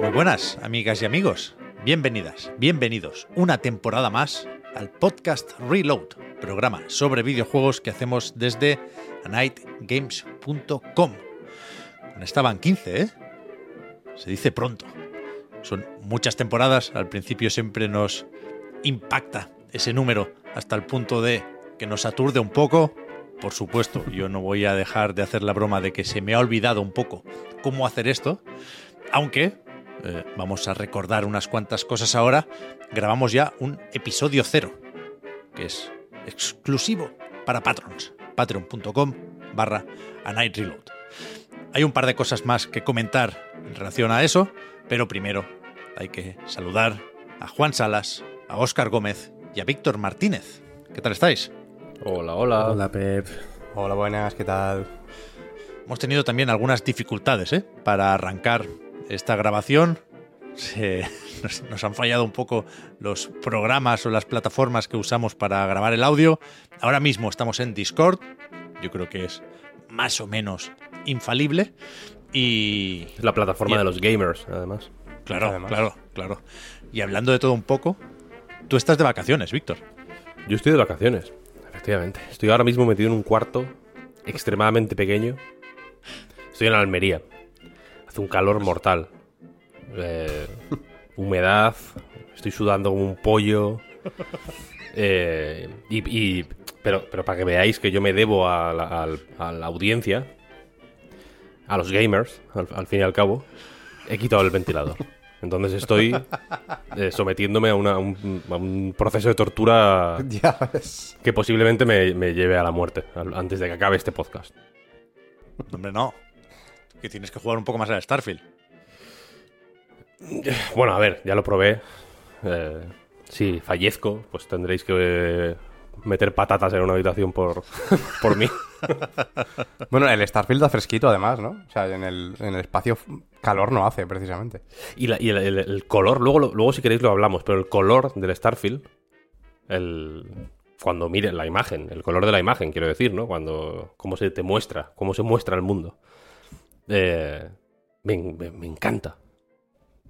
Muy buenas, amigas y amigos. Bienvenidas, bienvenidos una temporada más al podcast Reload, programa sobre videojuegos que hacemos desde anightgames.com. Estaban 15, ¿eh? Se dice pronto. Son muchas temporadas, al principio siempre nos impacta ese número hasta el punto de que nos aturde un poco. Por supuesto, yo no voy a dejar de hacer la broma de que se me ha olvidado un poco cómo hacer esto, aunque eh, vamos a recordar unas cuantas cosas ahora. Grabamos ya un episodio cero, que es exclusivo para patrons. Patreon.com barra a Night Reload. Hay un par de cosas más que comentar en relación a eso, pero primero hay que saludar a Juan Salas, a Óscar Gómez y a Víctor Martínez. ¿Qué tal estáis? Hola, hola. Hola, Pep. Hola, buenas, ¿qué tal? Hemos tenido también algunas dificultades ¿eh? para arrancar esta grabación. Se, nos, nos, han fallado un poco los programas o las plataformas que usamos para grabar el audio. Ahora mismo estamos en Discord. Yo creo que es más o menos infalible. Y. La plataforma y, de los gamers, además. Claro, además. claro, claro. Y hablando de todo un poco, tú estás de vacaciones, Víctor. Yo estoy de vacaciones, Estoy ahora mismo metido en un cuarto extremadamente pequeño. Estoy en Almería. Hace un calor mortal. Eh, humedad. Estoy sudando como un pollo. Eh, y, pero, pero para que veáis que yo me debo a la, audiencia, a los gamers, al, fin y al cabo, he quitado el ventilador. Entonces estoy eh, sometiéndome a, una, a, un, a, un, proceso de tortura que posiblemente me, me, lleve a la muerte antes de que acabe este podcast. Hombre, no. Que tienes que jugar un poco más al Starfield. Bueno, a ver, ya lo probé. Eh, si fallezco, pues tendréis que eh, meter patatas en una habitación por, por mí. bueno, el Starfield da fresquito además, ¿no? O sea, en el, en el espacio calor no hace, precisamente. Y, la, y el, el, el, color, luego, luego si queréis lo hablamos, pero el color del Starfield, el, cuando mires la imagen, el color de la imagen, quiero decir, ¿no? Cuando, cómo se te muestra, cómo se muestra el mundo. Eh, me, me, me, encanta.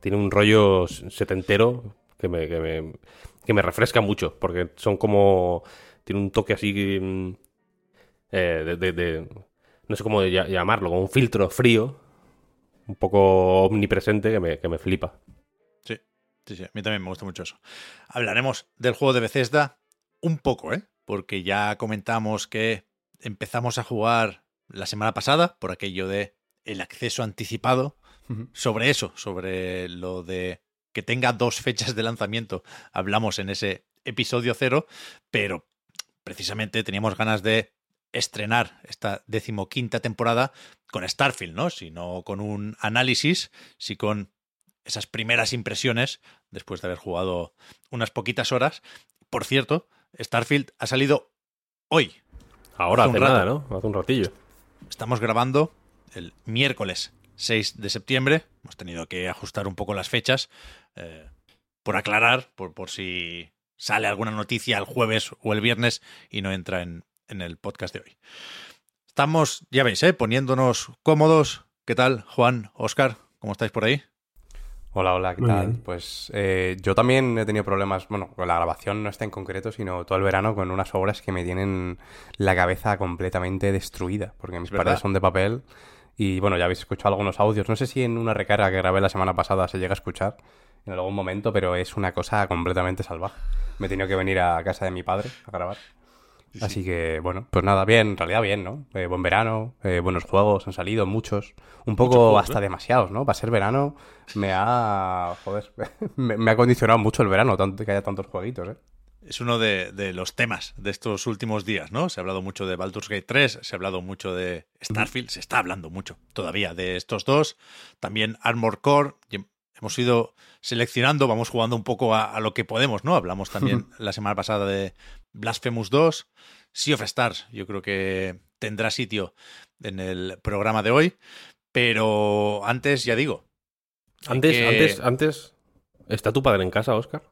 Tiene un rollo setentero que me, que me, que me refresca mucho, porque son como... Tiene un toque así... Eh, de, de, de, no sé cómo llamarlo, como un filtro frío, un poco omnipresente que me, que me flipa. Sí, sí, sí, a mí también me gusta mucho eso. Hablaremos del juego de Bethesda un poco, ¿eh? Porque ya comentamos que empezamos a jugar la semana pasada por aquello de el acceso anticipado. Uh -huh. Sobre eso, sobre lo de que tenga dos fechas de lanzamiento, hablamos en ese episodio cero, pero precisamente teníamos ganas de estrenar esta decimoquinta temporada con Starfield, ¿no? Si no con un análisis, si con esas primeras impresiones después de haber jugado unas poquitas horas. Por cierto, Starfield ha salido hoy. Ahora hace, hace nada, ¿no? Hace un ratillo. Estamos grabando el miércoles 6 de septiembre. Hemos tenido que ajustar un poco las fechas eh, por aclarar, por, por, si sale alguna noticia el jueves o el viernes y no entra en, en el podcast de hoy. Estamos, ya veis, ¿eh? poniéndonos cómodos. ¿Qué tal, Juan, Oscar? ¿Cómo estáis por ahí? Hola, hola, ¿qué Muy tal? bien. Pues eh, yo también he tenido problemas, bueno, con la grabación no está en concreto, sino todo el verano con unas obras que me tienen la cabeza completamente destruida, porque mis ¿Verdad? paredes son de papel y bueno, ya habéis escuchado algunos audios. No sé si en una recarga que grabé la semana pasada se llega a escuchar en algún momento, pero es una cosa completamente salvaje. Me he tenido que venir a casa de mi padre a grabar. Sí, sí. Así que, bueno, pues nada, bien, en realidad bien, ¿no? Eh, buen verano, eh, buenos juegos han salido, muchos. Un poco juegos, hasta ¿eh? demasiados, ¿no? Para ser verano me ha... Joder, me, me ha condicionado mucho el verano, tanto que haya tantos jueguitos, ¿eh? Es uno de, de, los temas de estos últimos días, ¿no? Se ha hablado mucho de Baldur's Gate 3, se ha hablado mucho de Starfield, se está hablando mucho todavía de estos dos. También Armor Core, hemos ido seleccionando, vamos jugando un poco a, a lo que podemos, ¿no? Hablamos también la semana pasada de Blasphemous 2, Sea of Stars, yo creo que tendrá sitio en el programa de hoy, pero antes, ya digo. Antes, que... antes, antes, ¿está tu padre en casa, Oscar?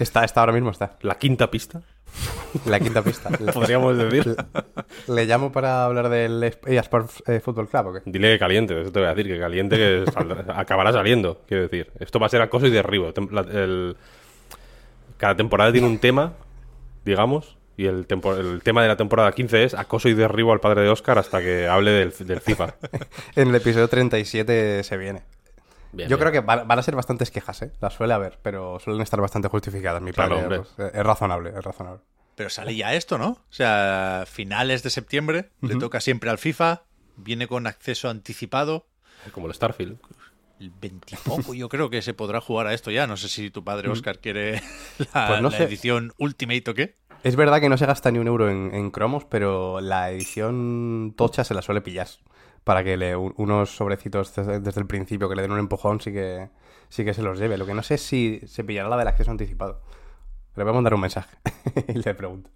Está, está, ahora mismo está. ¿La quinta pista? La quinta pista. Podríamos decir. Le, le, llamo para hablar del eSports eh, Football Club, ¿o qué? Dile que caliente, eso te voy a decir, que caliente que saldrá, acabará saliendo, quiero decir. Esto va a ser acoso y derribo. La, el, cada temporada tiene un tema, digamos, y el, tempo, el, tema de la temporada 15 es acoso y derribo al padre de Oscar hasta que hable del, del FIFA. en el episodio 37 se viene. Bien, Yo bien. creo que van, a ser bastantes quejas, ¿eh? Las suele haber, pero suelen estar bastante justificadas. Mi Claro, padre hombre. es, es razonable, es razonable. Pero sale ya esto, ¿no? O sea, finales de septiembre, uh -huh. le toca siempre al FIFA, viene con acceso anticipado. Como el Starfield. El 20 poco, yo creo que se podrá jugar a esto ya. No sé si tu padre Oscar quiere la, Pues no la edición Ultimate o qué. Es verdad que no se gasta ni un euro en, en cromos, pero la edición tocha se la suele pillar. Para que le, unos sobrecitos desde, el principio que le den un empujón sí que, sí que se los lleve. Lo que no sé es si se pillará la del acceso anticipado. Le voy a mandar un mensaje y le pregunto.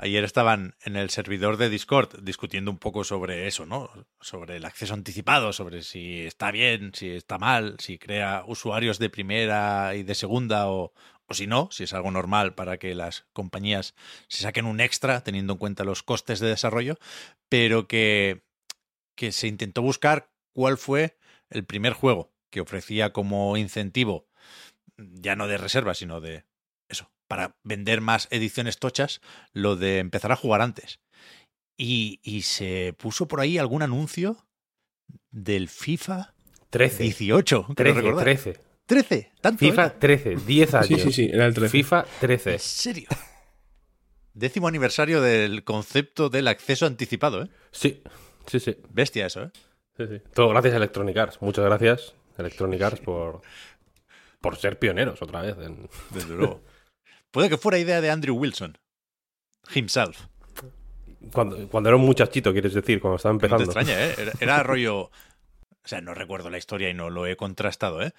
Ayer estaban en el servidor de Discord discutiendo un poco sobre eso, ¿no? Sobre el acceso anticipado, sobre si está bien, si está mal, si crea usuarios de primera y de segunda o, o si no, si es algo normal para que las compañías se saquen un extra teniendo en cuenta los costes de desarrollo, pero que, que se intentó buscar cuál fue el primer juego que ofrecía como incentivo, ya no de reserva, sino de eso, para vender más ediciones tochas, lo de empezar a jugar antes. Y, y se puso por ahí algún anuncio del FIFA 13. 18. 13, 13. 13, tanto. FIFA era? 13, 10 años. Sí, sí, sí, era el 13. FIFA 13. ¿En serio? Décimo aniversario del concepto del acceso anticipado, ¿eh? Sí, sí, sí. Bestia eso, ¿eh? sí, sí. Todo gracias a Electronic Arts. Muchas gracias, Electronic Arts, por, por ser pioneros otra vez. En... Desde luego. Puede que fuera idea de Andrew Wilson. Himself. Cuando, cuando era un muchachito, quieres decir, cuando estaba empezando. No te extraña, ¿eh? Era, era rollo. O sea, no recuerdo la historia y no lo he contrastado, ¿eh?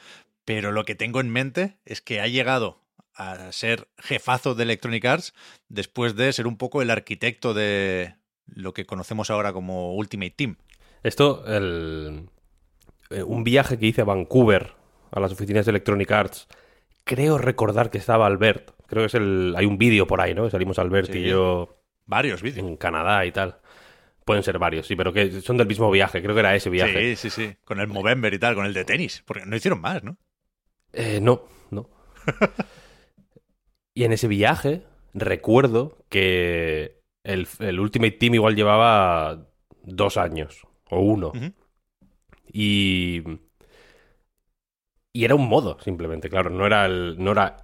Pero lo que tengo en mente es que ha llegado a ser jefazo de Electronic Arts después de ser un poco el arquitecto de lo que conocemos ahora como Ultimate Team. Esto, el, eh, un viaje que hice a Vancouver, a las oficinas de Electronic Arts, creo recordar que estaba Albert. Creo que es el. Hay un vídeo por ahí, ¿no? Salimos Albert Sí. y yo Varios vídeos. en Canadá y tal. Pueden ser varios, sí, pero que son del mismo viaje. Creo que era ese viaje. Sí, sí, sí. Con el Movember y tal, con el de tenis. Porque no hicieron más, ¿no? Eh, no, no. y en ese viaje recuerdo que el, el Ultimate Team igual llevaba dos años o uno. Y. Y era un modo, simplemente, claro. No era el, no era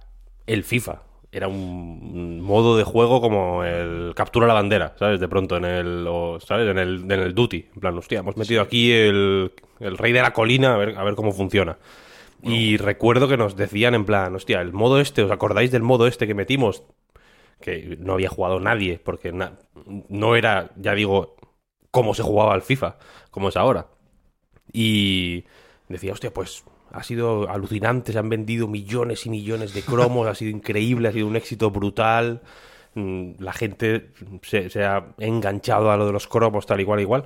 el FIFA. Era un modo de juego como el captura la bandera, ¿sabes? De pronto en el. o, ¿Sabes? En el, en el duty. En plan, hostia, hemos metido aquí el, el rey de la colina a ver, a ver cómo funciona. Y recuerdo que nos decían en plan, hostia, el modo este, ¿os acordáis del modo este que metimos? Que no había jugado nadie, porque na- no era, ya digo, cómo se jugaba al FIFA, como es ahora. Y decía, hostia, pues ha sido alucinante, se han vendido millones y millones de cromos, ha sido increíble, ha sido un éxito brutal. Mm, La gente se, se ha enganchado a lo de los cromos, tal y cual, igual.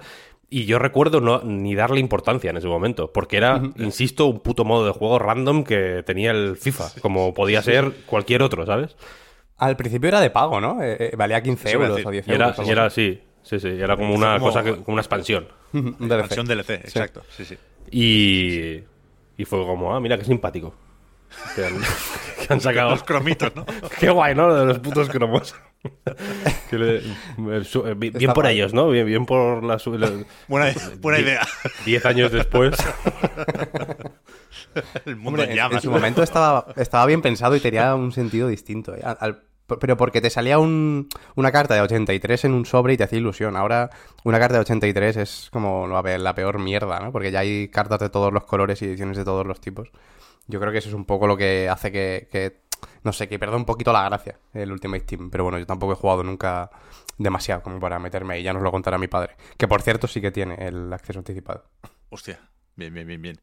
Y yo recuerdo no, ni darle importancia en ese momento, porque era, insisto, un puto modo de juego random que tenía el FIFA, como podía ser cualquier otro, ¿sabes? Al principio era de pago, ¿no? Eh, eh, valía 15 Eso iba a euros decir. o 10 Y era, euros. era así. sí, sí, era como una Como- cosa, que, como una expansión. Un DLC. Expansión DLC, exacto. Sí, sí. Y, y fue como, ah, mira qué simpático. Que han, que han sacado. Los cromitos, ¿no? Qué guay, ¿no? Lo de los putos cromos. Que le- el su- eh, bien por ellos, ¿no? Bien, bien por la su- la- Buena, idea. Diez años después. El mundo Hombre, en en, llamas. en su momento estaba, estaba bien pensado y tenía un sentido distinto. ¿eh? Al- al- pero porque te salía un- una carta de 83 en un sobre y te hacía ilusión. Ahora una carta de 83 es como la, pe- la peor mierda, ¿no? Porque ya hay cartas de todos los colores y ediciones de todos los tipos. Yo creo que eso es un poco lo que hace que, no sé, que pierde un poquito la gracia el Ultimate Team. Pero bueno, yo tampoco he jugado nunca demasiado como para meterme ahí. Ya nos lo contará mi padre. Que por cierto sí que tiene el acceso anticipado. Hostia, bien, bien, bien, bien.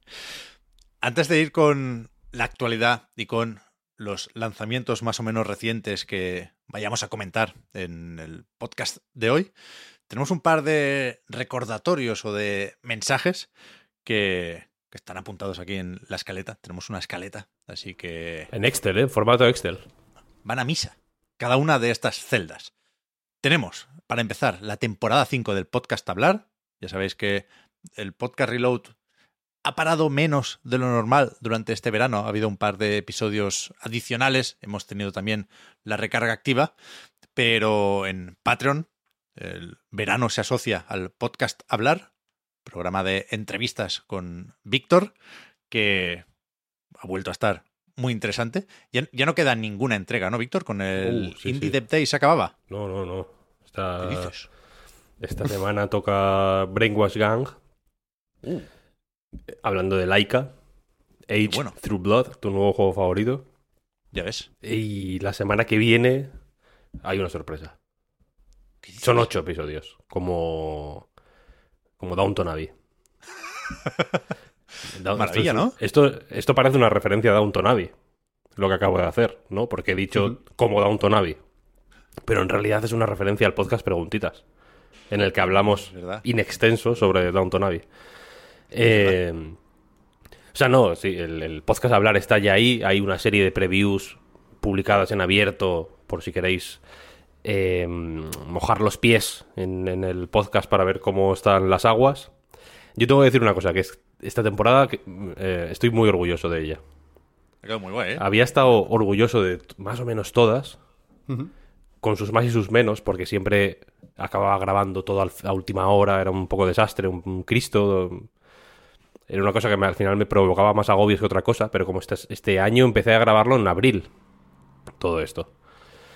Antes de ir con la actualidad y con los lanzamientos más o menos recientes que vayamos a comentar en el podcast de hoy, tenemos un par de recordatorios o de mensajes que, que están apuntados aquí en la escaleta. Tenemos una escaleta, así que En Excel, ¿eh? Formato Excel. van a misa cada una de estas celdas. Tenemos, para empezar, la temporada 5 del podcast Hablar. Ya sabéis que el podcast Reload ha parado menos de lo normal durante este verano. Ha habido un par de episodios adicionales. Hemos tenido también la recarga activa. Pero en Patreon, el verano se asocia al podcast Hablar, programa de entrevistas con Víctor, que ha vuelto a estar muy interesante. Ya, ya no queda ninguna entrega, ¿no, Víctor? Con el Uh, sí, Indie sí. Dev Day se acababa. No, no, no. ¿Qué Esta, dices? esta semana toca Brainwash Gang. Uh. Hablando de Laika. Age bueno. Through Blood, tu nuevo juego favorito. Ya ves. Y la semana que viene hay una sorpresa. Son ocho episodios. Como. Como Downton Abbey. Da- Maravilla, esto es- ¿no? Esto, esto parece una referencia a Downton Abbey. Lo que acabo de hacer, ¿no? Porque he dicho como Downton Abbey. Pero en realidad es una referencia al podcast Preguntitas. En el que hablamos in extenso sobre Downton Abbey. Eh, o sea, no, sí, el, el podcast Hablar está ya ahí. Hay una serie de previews publicadas en abierto, por si queréis eh, mojar los pies en, en el podcast para ver cómo están las aguas. Yo tengo que decir una cosa, que es esta temporada que, eh, estoy muy orgulloso de ella. Ha quedado muy guay, ¿eh? Había estado orgulloso de más o menos todas, con sus más y sus menos, porque siempre acababa grabando todo a última hora, era un poco desastre, un, un Cristo. Era una cosa que al final me provocaba más agobios que otra cosa, pero como este, este año empecé a grabarlo en abril, todo esto.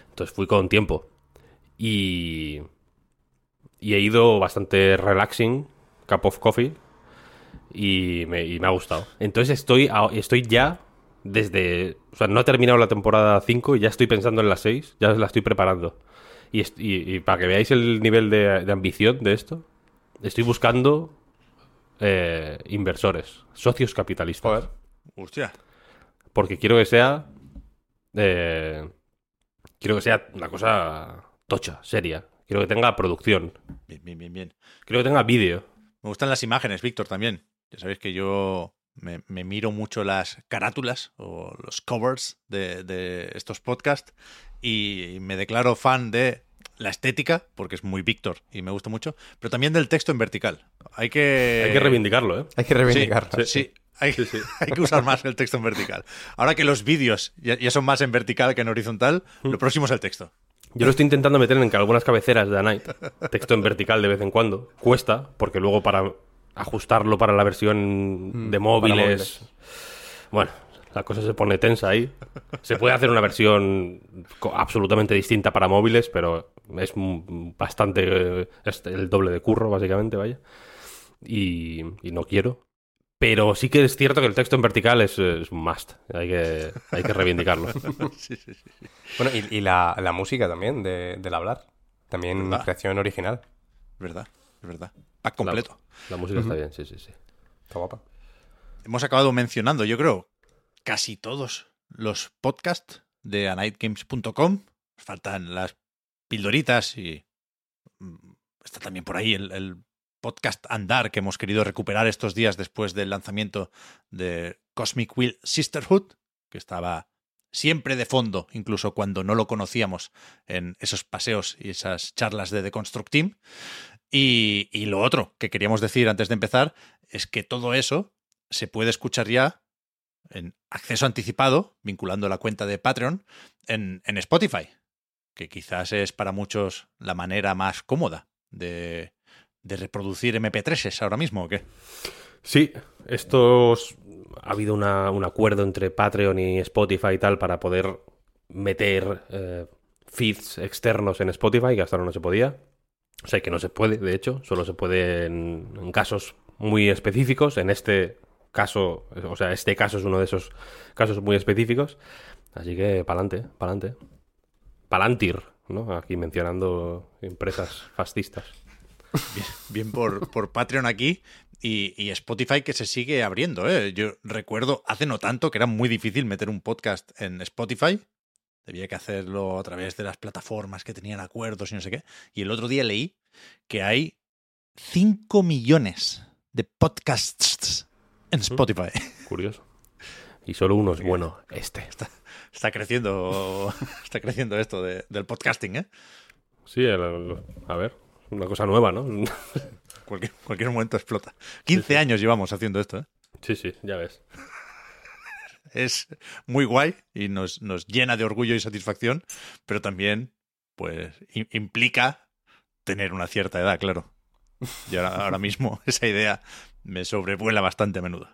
Entonces fui con tiempo. Y, y he ido bastante relaxing, cup of coffee, y me, y me ha gustado. Entonces estoy, estoy ya desde... O sea, no he terminado la temporada 5 y ya estoy pensando en la 6, ya la estoy preparando. Y, y- y para que veáis el nivel de, de ambición de esto, estoy buscando eh, inversores, socios capitalistas. Joder. Hostia. Porque quiero que sea... eh, quiero que sea una cosa tocha, seria. Quiero que tenga producción. Bien, bien, bien, bien. Quiero que tenga vídeo. Me gustan las imágenes, Víctor, también. Ya sabéis que yo me, me miro mucho las carátulas o los covers de, de estos podcasts y me declaro fan de la estética, porque es muy Víctor y me gusta mucho, pero también del texto en vertical. Hay que... Hay que reivindicarlo, ¿eh? Hay que reivindicarlo. Sí, sí, hay, Sí, sí. hay que usar más el texto en vertical. Ahora que los vídeos ya, ya son más en vertical que en horizontal, lo próximo es el texto. Yo lo estoy intentando meter en que algunas cabeceras de A Night, texto en vertical de vez en cuando. Cuesta, porque luego para ajustarlo para la versión de móviles. móviles. Bueno, la cosa se pone tensa ahí. Se puede hacer una versión absolutamente distinta para móviles, pero es bastante. eh, es el doble de curro, básicamente, vaya. Y, y no quiero. Pero sí que es cierto que el texto en vertical es, es un must. Hay que, hay que reivindicarlo. Sí, sí, sí. Bueno, y, y la, la música también de, del hablar. También ¿Verdad? creación original. Es verdad, es verdad. Pack completo. La música está bien, sí, sí, sí. Está guapa. hemos acabado mencionando, yo creo, casi todos los podcasts de anightgames.com. Faltan las pildoritas y mm, está también por ahí el, el podcast Andar que hemos querido recuperar estos días después del lanzamiento de Cosmic Wheel Sisterhood, que estaba siempre de fondo, incluso cuando no lo conocíamos en esos paseos y esas charlas de The Construct Team. Y, y lo otro que queríamos decir antes de empezar es que todo eso se puede escuchar ya en acceso anticipado, vinculando la cuenta de Patreon, en, Spotify, que quizás es para muchos la manera más cómoda de, de reproducir MP3s ahora mismo, ¿o qué? Sí, estos ha habido un acuerdo entre Patreon y Spotify y tal para poder meter eh, feeds externos en Spotify, que hasta ahora no se podía. O sea, que no se puede, de hecho, solo se puede en casos muy específicos. En este caso, o sea, este caso es uno de esos casos muy específicos. Así que pa'lante, pa'lante. Palantir, ¿no? Aquí mencionando empresas fascistas. Bien, por, por Patreon aquí y, y Spotify que se sigue abriendo. ¿eh? Yo recuerdo hace no tanto que era muy difícil meter un podcast en Spotify. Debía que hacerlo a través de las plataformas que tenían acuerdos y no sé qué. Y el otro día leí que hay 5 millones de podcasts en Spotify. Curioso. Y solo uno es bueno, este. Está creciendo, está creciendo esto de- del podcasting, ¿eh? Sí, el- el- a ver, una cosa nueva, ¿no? Cualquier, cualquier momento explota. 15 años llevamos haciendo esto, ¿eh? Sí, sí, ya ves. es muy guay y nos, nos llena de orgullo y satisfacción, pero también, pues, implica tener una cierta edad, claro. Y ahora, ahora mismo esa idea me sobrevuela bastante a menudo.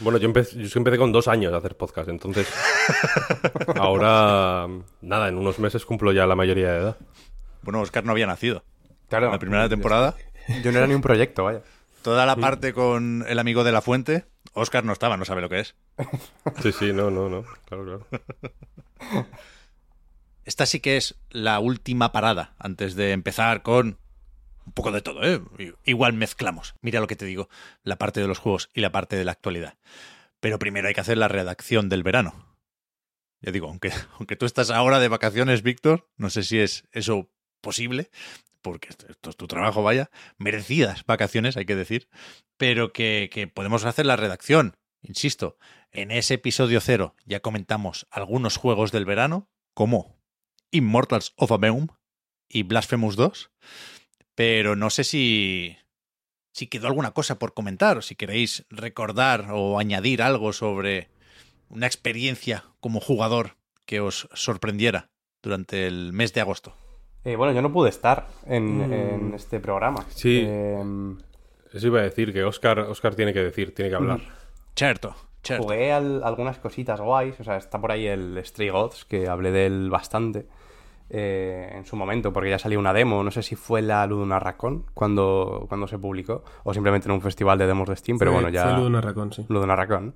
Bueno, yo empecé, yo empecé con dos años a hacer podcast, entonces ahora, nada, en unos meses cumplo ya la mayoría de edad. Bueno, Oscar no había nacido. Claro. En la primera temporada, Yo no era ni un proyecto, vaya. toda la parte con el amigo de la fuente, Oscar no estaba, no sabe lo que es. Sí, sí, no, no, no, claro, claro. Esta sí que es la última parada antes de empezar con un poco de todo, ¿eh? Igual mezclamos. Mira lo que te digo, la parte de los juegos y la parte de la actualidad. Pero primero hay que hacer la redacción del verano. Ya digo, aunque, aunque tú estás ahora de vacaciones, Víctor, no sé si es eso posible, porque esto, es tu trabajo, vaya, merecidas vacaciones, hay que decir, pero que, que podemos hacer la redacción. Insisto, en ese episodio cero ya comentamos algunos juegos del verano, como Immortals of Aveum y Blasphemous 2, pero no sé si, si quedó alguna cosa por comentar, o si queréis recordar o añadir algo sobre una experiencia como jugador que os sorprendiera durante el mes de agosto. Eh, bueno, yo no pude estar en, Mm. en este programa. Sí. Eh, Eso iba a decir, que Oscar, Oscar tiene que decir, tiene que hablar. Cierto, cierto. Jugué al- algunas cositas guays, o sea, está por ahí el Stray Gods, que hablé de él bastante eh, en su momento, porque ya salió una demo, no sé si fue la Ludonarracon cuando, cuando se publicó, o simplemente en un festival de demos de Steam, pero Fue- bueno, ya... Fue Ludo Narracón, sí. Ludonarracon.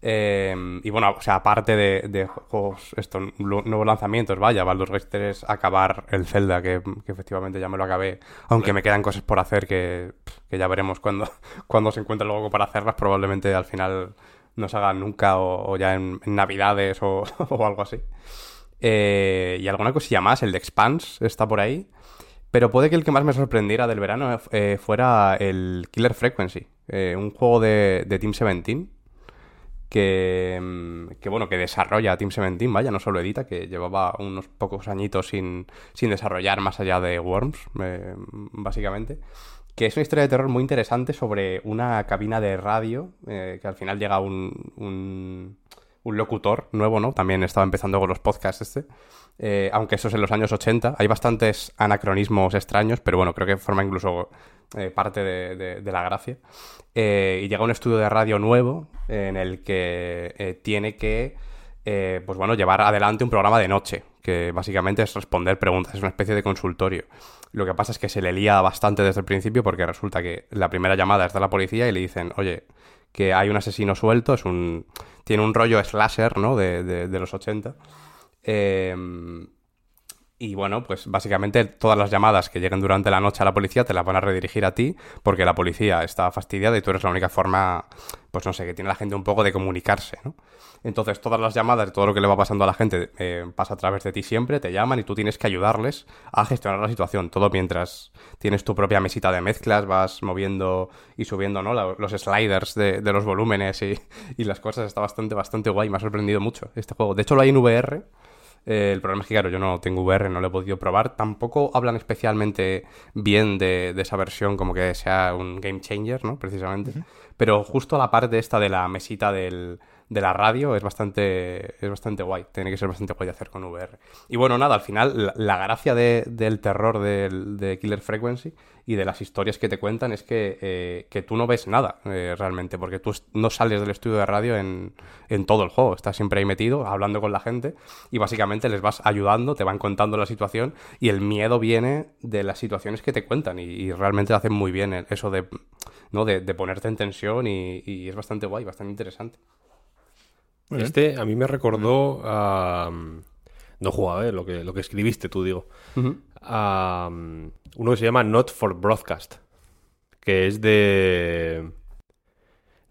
Eh, y bueno, o sea, aparte de, de juegos, esto, lu- nuevos lanzamientos, vaya, Baldur's Gate 3 acabar el Zelda, que, que efectivamente ya me lo acabé, aunque me quedan cosas por hacer que, que ya veremos cuando, cuando se encuentre luego para hacerlas, probablemente al final no se hagan nunca o, o ya en, en Navidades o, o algo así. Eh, y alguna cosilla más, el de Expanse está por ahí. Pero puede que el que más me sorprendiera del verano eh, fuera el Killer Frequency, eh, un juego de, de Team 17 que, mm, que, bueno, que desarrolla Team 17, vaya, no solo edita, que llevaba unos pocos añitos sin, sin desarrollar más allá de Worms, eh, básicamente. Que es una historia de terror muy interesante sobre una cabina de radio, eh, que al final llega un, un locutor nuevo, ¿no? También estaba empezando con los podcasts este. Eh, aunque eso es en los años 80. Hay bastantes anacronismos extraños, pero bueno, creo que forma incluso eh, parte de, la gracia. Eh, y llega un estudio de radio nuevo en el que tiene que, pues bueno, llevar adelante un programa de noche, que básicamente es responder preguntas, es una especie de consultorio. Lo que pasa es que se le lía bastante desde el principio porque resulta que la primera llamada es de la policía y le dicen, oye, que hay un asesino suelto, es un tiene un rollo slasher, ¿no? De, de- de los 80. Eh, y bueno, pues básicamente todas las llamadas que lleguen durante la noche a la policía te las van a redirigir a ti porque la policía está fastidiada y tú eres la única forma, pues no sé, que tiene la gente un poco de comunicarse, ¿no? Entonces todas las llamadas, todo lo que le va pasando a la gente eh, pasa a través de ti siempre, te llaman y tú tienes que ayudarles a gestionar la situación. Todo mientras tienes tu propia mesita de mezclas, vas moviendo y subiendo, ¿no? La- los sliders de, de los volúmenes y, y las cosas. Está bastante, bastante guay. Me ha sorprendido mucho este juego. De hecho lo hay en VR. Eh, el problema es que, claro, yo no tengo VR, no lo he podido probar. Tampoco hablan especialmente bien de, de esa versión, como que sea un game changer, ¿no? Precisamente. Pero justo la parte esta de la mesita del, de la radio es bastante, es bastante guay. Tiene que ser bastante guay de hacer con VR. Y bueno, nada, al final, la, gracia de- del terror de Killer Frequency y de las historias que te cuentan es que, eh, que tú no ves nada eh, realmente, porque tú no sales del estudio de radio en, en todo el juego. Estás siempre ahí metido, hablando con la gente y básicamente les vas ayudando, te van contando la situación y el miedo viene de las situaciones que te cuentan y, realmente hacen muy bien eso de, ¿no? de, de ponerte en tensión y, y es bastante guay, bastante interesante. Muy bien. Este a mí me recordó a... No jugaba, ¿eh? Lo que, lo que escribiste tú, digo. A um, uno que se llama Not for Broadcast. Que es de...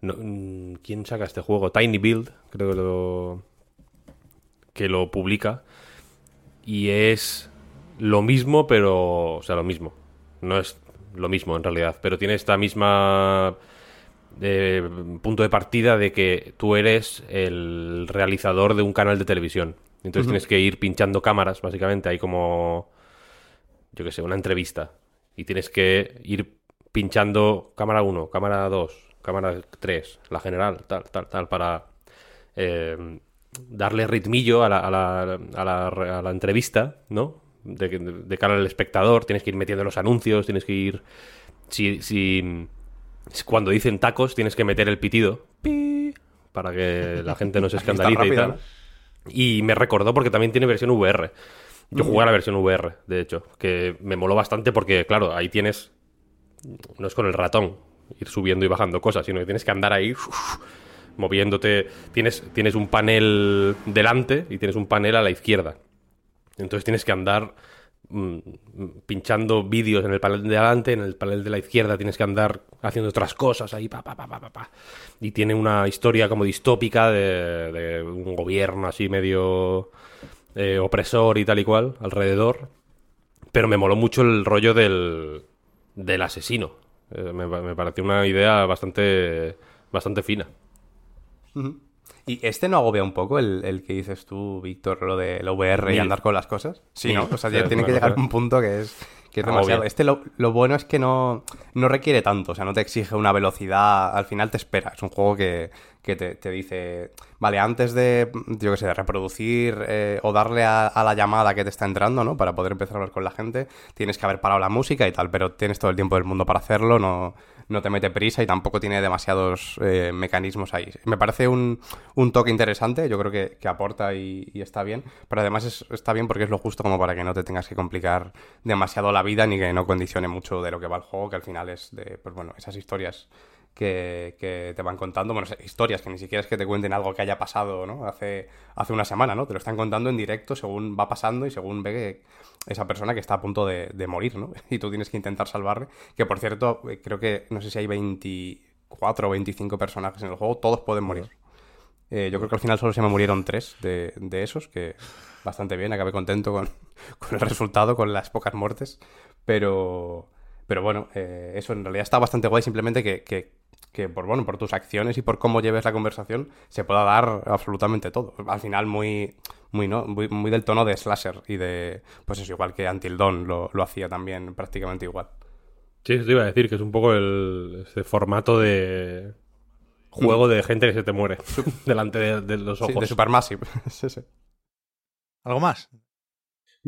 no, mm, ¿Quién saca este juego? Tiny Build, creo que lo... Que lo publica. Y es lo mismo, pero... O sea, lo mismo. No es lo mismo en realidad. Pero tiene esta misma... eh, punto de partida de que tú eres el realizador de un canal de televisión. Entonces tienes que ir pinchando cámaras, básicamente. Hay como, yo qué sé, una entrevista. Y tienes que ir pinchando cámara 1, cámara 2, cámara 3, la general, tal, tal, tal, para eh, darle ritmillo a la, a la, a la- a la entrevista, ¿no? De, de- de cara al espectador. Tienes que ir metiendo los anuncios, tienes que ir... Si, si cuando dicen tacos, tienes que meter el pitido. Pi, para que la gente no se escandalice y tal. ¿no? Y me recordó porque también tiene versión VR. Yo jugué a la versión VR, de hecho, que me moló bastante porque, claro, ahí tienes. No es con el ratón ir subiendo y bajando cosas, sino que tienes que andar ahí moviéndote. Tienes, tienes un panel delante y tienes un panel a la izquierda. Entonces tienes que andar pinchando vídeos en el panel de delante, en el panel de la izquierda tienes que andar haciendo otras cosas ahí, pa, pa, pa, pa, pa. Y tiene una historia como distópica de, un gobierno así medio eh, opresor y tal y cual alrededor. Pero me moló mucho el rollo del, del asesino. Eh, me, pareció una idea bastante, bastante fina. ¿Y este no agobia un poco el, el que dices tú, Víctor, lo de la VR y andar con las cosas? Sí. ¿no? O sea, ya tiene que llegar a un punto que es, que es demasiado. Este lo, lo bueno es que no, no requiere tanto, o sea, no te exige una velocidad, al final te espera. Es un juego que, que te, te dice, vale, antes de, yo qué sé, de reproducir eh, o darle a, a la llamada que te está entrando, ¿no? Para poder empezar a hablar con la gente, tienes que haber parado la música y tal, pero tienes todo el tiempo del mundo para hacerlo, no, no te mete prisa y tampoco tiene demasiados eh, mecanismos ahí. Me parece un, un toque interesante, yo creo que, que aporta y, está bien, pero además es- está bien porque es lo justo como para que no te tengas que complicar demasiado la vida ni que no condicione mucho de lo que va el juego, que al final es de, pues bueno, esas historias que, que te van contando, bueno, historias que ni siquiera es que te cuenten algo que haya pasado, ¿no? Hace, hace una semana, ¿no? Te lo están contando en directo según va pasando y según ve que esa persona que está a punto de, de morir, ¿no? Y tú tienes que intentar salvarle. Que por cierto, eh, creo que no sé si hay 24 o 25 personajes en el juego, todos pueden morir. Eh, yo creo que al final solo se me murieron tres de, de esos, que bastante bien, acabé contento con, con el resultado, con las pocas muertes. Pero, pero bueno, eh, eso en realidad está bastante guay, simplemente que, que, que por, bueno, por tus acciones y por cómo lleves la conversación se pueda dar absolutamente todo. Al final muy, muy, ¿no? muy, muy del tono de slasher y de, pues eso, igual que Until Dawn lo, lo hacía también prácticamente igual. Sí, eso te iba a decir, que es un poco el ese formato de juego de gente que se te muere delante de, de los Sí, ojos. de Supermassive. sí, sí. ¿Algo más?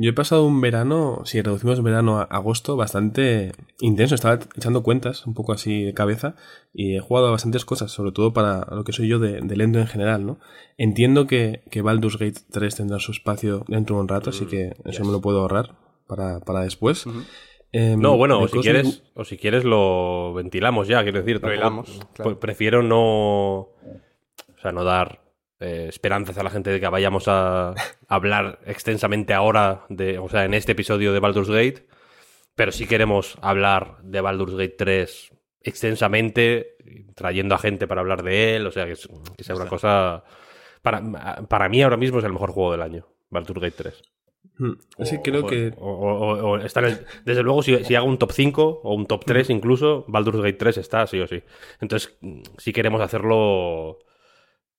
Yo he pasado un verano, si reducimos verano a agosto, bastante intenso. Estaba echando cuentas, un poco así de cabeza, y he jugado a bastantes cosas, sobre todo para lo que soy yo de, de lento en general, ¿no? Entiendo que, que Baldur's Gate 3 tendrá su espacio dentro de un rato, así que eso me lo puedo ahorrar para, para después. Em, No, bueno, o si cosas- quieres, o si quieres lo ventilamos ya, quiero decir. Lo tampoco- hilamos, claro. pues prefiero no, o sea, no dar eh, esperanzas a la gente de que vayamos a hablar extensamente ahora de, o sea, en este episodio de Baldur's Gate, pero sí queremos hablar de Baldur's Gate 3 extensamente, trayendo a gente para hablar de él, o sea, que, que sea una cosa para, para mí ahora mismo es el mejor juego del año, Baldur's Gate 3. Mm, Es que O- creo o- que o- está en el- desde luego, si, si hago un top 5 o un top 3 incluso, Baldur's Gate 3 está, sí o sí. Entonces, sí queremos hacerlo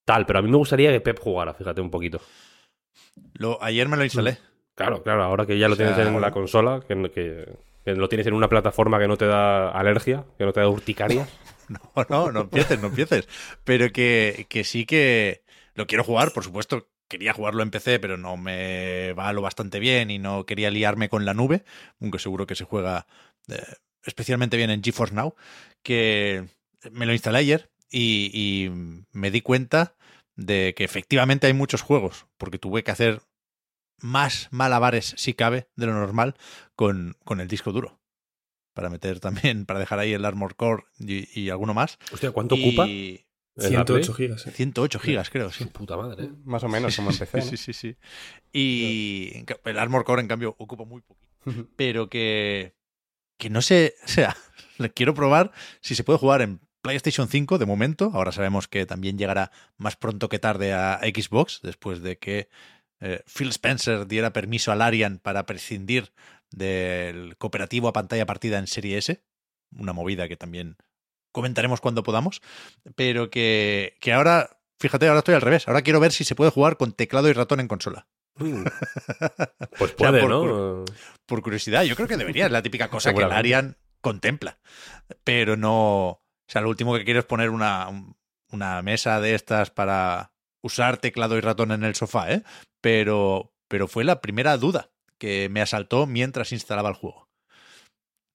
tal, pero a mí me gustaría que Pep jugara, fíjate un poquito. Lo, ayer me lo instalé. Claro, claro, ahora que ya lo O sea, tienes en la consola, que, que- que lo tienes en una plataforma que no te da alergia, que no te da urticaria. No, no, no empieces, no empieces. Pero que, que sí que lo quiero jugar, por supuesto. Quería jugarlo en PC, pero no me va lo bastante bien y no quería liarme con la nube, aunque seguro que se juega eh, especialmente bien en GeForce Now, que me lo instalé ayer y, y me di cuenta de que efectivamente hay muchos juegos, porque tuve que hacer más malabares, si cabe, de lo normal con, con el disco duro. Para meter también, para dejar ahí el Armor Core y, y alguno más. Hostia, ¿cuánto Y- ocupa? ¿En la 108 Play? gigas. ¿eh? 108 gigas, creo, sí. Puta madre. ¿eh? Más o menos como empecé. Sí, sí, sí. Y en ca- el Armor Core, en cambio, ocupa muy poquito. Pero que, que no sé, o sea, le quiero probar si se puede jugar en PlayStation 5 de momento. Ahora sabemos que también llegará más pronto que tarde a Xbox, después de que eh, Phil Spencer diera permiso al Arian para prescindir del cooperativo a pantalla partida en Serie S. Una movida que también comentaremos cuando podamos. Pero que, que ahora, fíjate, ahora estoy al revés. Ahora quiero ver si se puede jugar con teclado y ratón en consola. Pues O sea, puede, por ¿no? Por curiosidad, yo creo que debería, es la típica cosa que el. Arian contempla. Pero no. O sea, lo último que quiero es poner una, un- una mesa de estas para usar teclado y ratón en el sofá, ¿eh? Pero, pero fue la primera duda que me asaltó mientras instalaba el juego.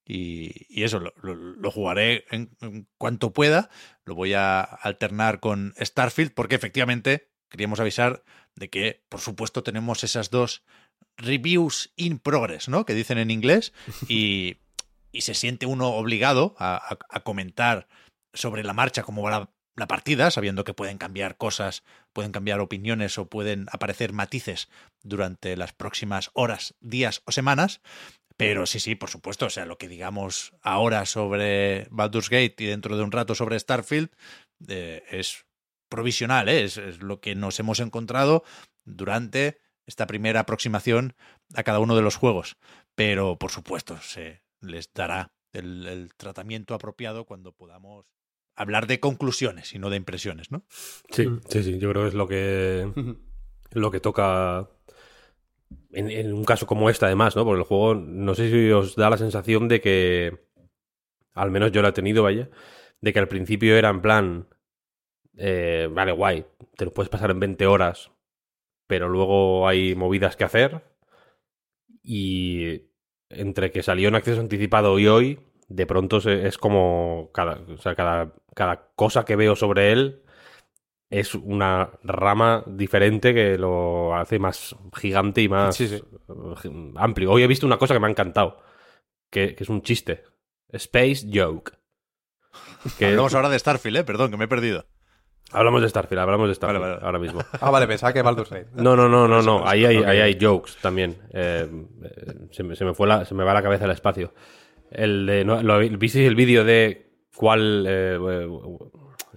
Y, eso, lo, jugaré en, cuanto pueda. Lo voy a alternar con Starfield, porque efectivamente queríamos avisar de que, por supuesto, tenemos esas dos reviews in progress, ¿no? Que dicen en inglés. Y, y se siente uno obligado a- a comentar sobre la marcha cómo va la, partida, sabiendo que pueden cambiar cosas, pueden cambiar opiniones o pueden aparecer matices durante las próximas horas, días o semanas. Pero sí, sí, por supuesto. O sea, lo que digamos ahora sobre Baldur's Gate y dentro de un rato sobre Starfield eh, es provisional, ¿eh? es, es lo que nos hemos encontrado durante esta primera aproximación a cada uno de los juegos. Pero, por supuesto, se les dará el tratamiento apropiado cuando podamos hablar de conclusiones y no de impresiones, ¿no? Sí, Mm. sí, sí. Yo creo que es lo que, lo que toca en, en un caso como este, además, ¿no? Porque el juego, no sé si os da la sensación de que, al menos yo lo he tenido, vaya, de que al principio era en plan, eh, vale, guay, te lo puedes pasar en 20 horas, pero luego hay movidas que hacer. Y entre que salió en acceso anticipado y hoy, de pronto se- es como cada, o sea, cada, cada cosa que veo sobre él es una rama diferente que lo hace más gigante y más Sí, sí. amplio. Hoy he visto una cosa que me ha encantado, que, que es un chiste. Space Joke. Que Hablamos ahora de Starfield, ¿eh? Perdón, que me he perdido. hablamos de Starfield, hablamos de Starfield Vale, vale. ahora mismo. Ah, vale, pensaba que Baldur's Gate. No, no, no, no, no. Ahí hay, ahí hay jokes también. Eh, eh, se, me, se me fue la, se me va la cabeza el espacio. El de, no, lo, ¿Visteis el vídeo de cuál eh, eh,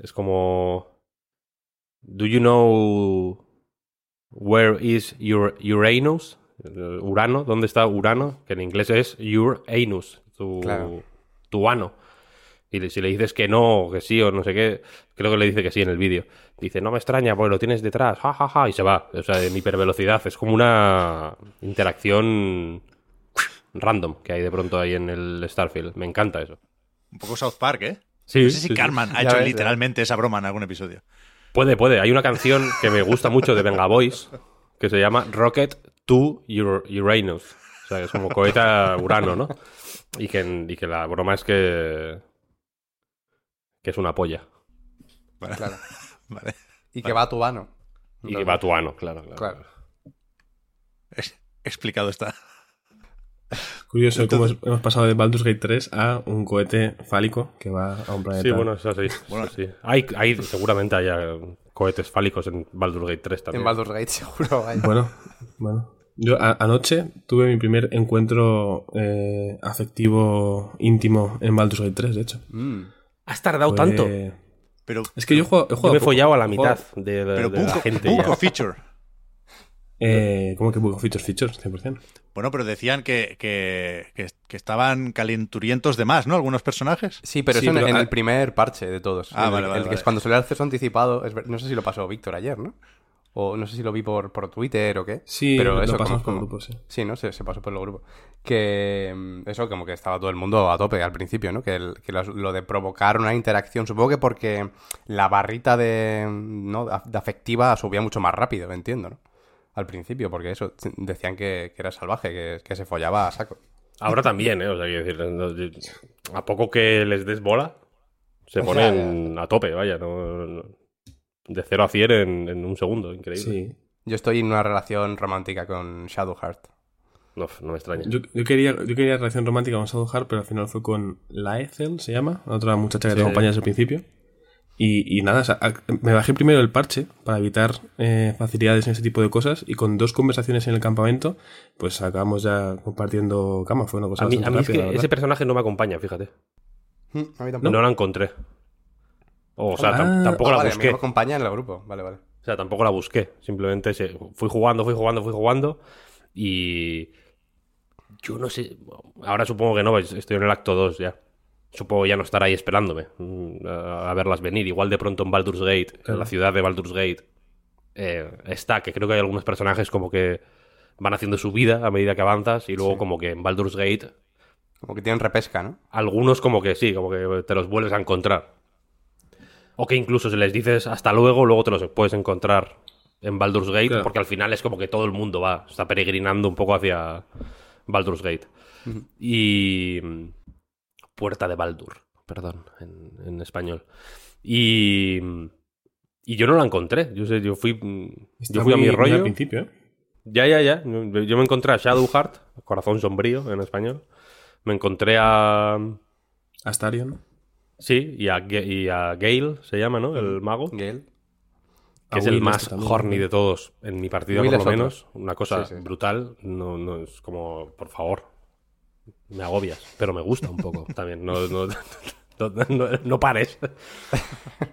es como Do you know where is your Uranus? Urano, ¿dónde está Urano? Que en inglés es your anus, tu, Claro. tu ano. Y si le dices que no, que sí, o no sé qué, creo que le dice que sí en el vídeo. Dice, no me extraña, porque lo tienes detrás, ja, ja, ja, y se va. O sea, en hipervelocidad. Es como una interacción random que hay de pronto ahí en el Starfield. Me encanta eso. Un poco South Park, ¿eh? Sí, No sé si Carman ha hecho ves, literalmente esa broma en algún episodio. Puede, puede. Hay una canción que me gusta mucho de Venga Boys que se llama Rocket to Ur- Uranus. O sea, es como cohete a Urano, ¿no? Y que, y que la broma es que. que es una polla. Vale. Claro. Vale. Y que va a tu ano. Y que va a tu ano, claro, claro. Claro. Es- explicado está. Curioso cómo es- hemos pasado de Baldur's Gate 3 a un cohete fálico que va a un planeta. Sí, bueno, eso sí. Bueno. sí. Hay, hay, seguramente haya cohetes fálicos en Baldur's Gate 3 también. En Baldur's Gate seguro vaya. Bueno, bueno. Yo a- anoche tuve mi primer encuentro eh, afectivo íntimo en Baldur's Gate 3, de hecho. Mm. ¿Has tardado Fue- tanto? Pero, Es que yo he jugado, he Yo jugado me he follado a la mitad de, de- pero de la gente punto ya. feature. Eh, ¿Cómo que Book of Features? Features, 100%. Bueno, pero decían que, que, que, que estaban calenturientos de más, ¿no? Algunos personajes. Sí, pero Sí, eso en, pero, en el primer parche de todos. Ah, el, vale, vale, el que vale. es cuando salió el acceso anticipado. es no sé si lo pasó Víctor ayer, ¿no? O no sé si lo vi por, por Twitter o qué. Sí, pero lo eso pasamos como, por grupos, sí. Sí, ¿no? Se, se pasó por el grupo. Que mm, eso, como que estaba todo el mundo a tope al principio, ¿no? Que, el- que los- lo de provocar una interacción, supongo que porque la barrita de, ¿no? de af- de afectiva subía mucho más rápido, entiendo, ¿no? Al principio, porque eso, decían que, que era salvaje, que, que se follaba a saco. Ahora también, ¿eh? O sea, quiero decir, a poco que les des bola, se ponen a tope, vaya. no- no- de 0 a 100 en, en un segundo, increíble. Sí. Yo estoy en una relación romántica con Shadowheart. No, no me extraña. Yo, yo quería, yo quería relación romántica con Shadowheart, pero al final fue con Laethel, se llama, la otra muchacha que Sí. te acompaña desde el principio. Y, y nada, o sea, me bajé primero el parche para evitar eh, facilidades en ese tipo de cosas y con dos conversaciones en el campamento, pues acabamos ya compartiendo cama. Fue una cosa A mí, bastante a mí es que ese personaje no me acompaña, fíjate. Mm, A mí No, tampoco. la encontré. O sea, Ah, tam- tampoco Ah, la vale, busqué. me acompaña en el grupo. Vale, vale. O sea, tampoco la busqué. Simplemente se- fui jugando, fui jugando, fui jugando. Y. Yo no sé. Ahora supongo que no, pues, estoy en el acto 2 ya. Supongo ya no estar ahí esperándome mm, a, verlas venir. Igual de pronto en Baldur's Gate, en la ciudad de Baldur's Gate, eh, está, que creo que hay algunos personajes como que van haciendo su vida a medida que avanzas. Y luego, como que en Baldur's Gate, Como que tienen repesca, ¿no? algunos como que sí, como que te los vuelves a encontrar. O que incluso si les dices hasta luego, luego te los puedes encontrar en Baldur's Gate, Claro. porque al final es como que todo el mundo va, está peregrinando un poco hacia Baldur's Gate. Y... mm, Puerta de Baldur, perdón, en, en español. Y... Y yo no la encontré. Yo, sé, yo fui, Está yo fui a muy- mi rollo. al principio, ¿eh? Ya, ya, ya. Yo me encontré a Shadowheart, Corazón Sombrío en español. Me encontré a... Astarion. Sí, y a, y a Gale se llama, ¿no? El mago. Gale. Que es A el más este también, horny de todos en mi partida, Will por lo otro. menos. Una cosa Sí, sí. brutal. No, no es como, por favor, me agobias. Pero me gusta un poco también. No, no, no, no- no pares.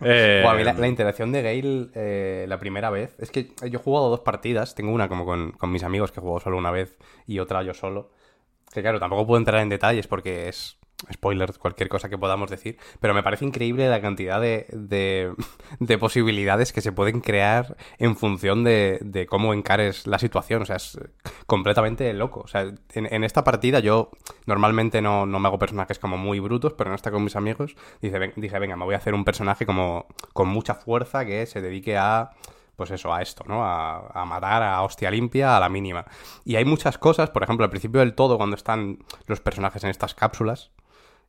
Eh, Buah, a mí la, la interacción de Gale eh, la primera vez. Es que yo he jugado dos partidas. Tengo una como con, con mis amigos que he jugado solo una vez y otra yo solo. Que claro, tampoco puedo entrar en detalles porque es spoiler, cualquier cosa que podamos decir. Pero me parece increíble la cantidad de, de, de posibilidades que se pueden crear en función de, de cómo encares la situación. O sea, es completamente loco. O sea, en, en esta partida yo normalmente no, no me hago personajes como muy brutos, pero en esta con mis amigos dice, ven- dije, venga, me voy a hacer un personaje como con mucha fuerza que se dedique a pues eso, a esto, ¿no? A, a matar a hostia limpia a la mínima. Y hay muchas cosas, por ejemplo, al principio del todo, cuando están los personajes en estas cápsulas,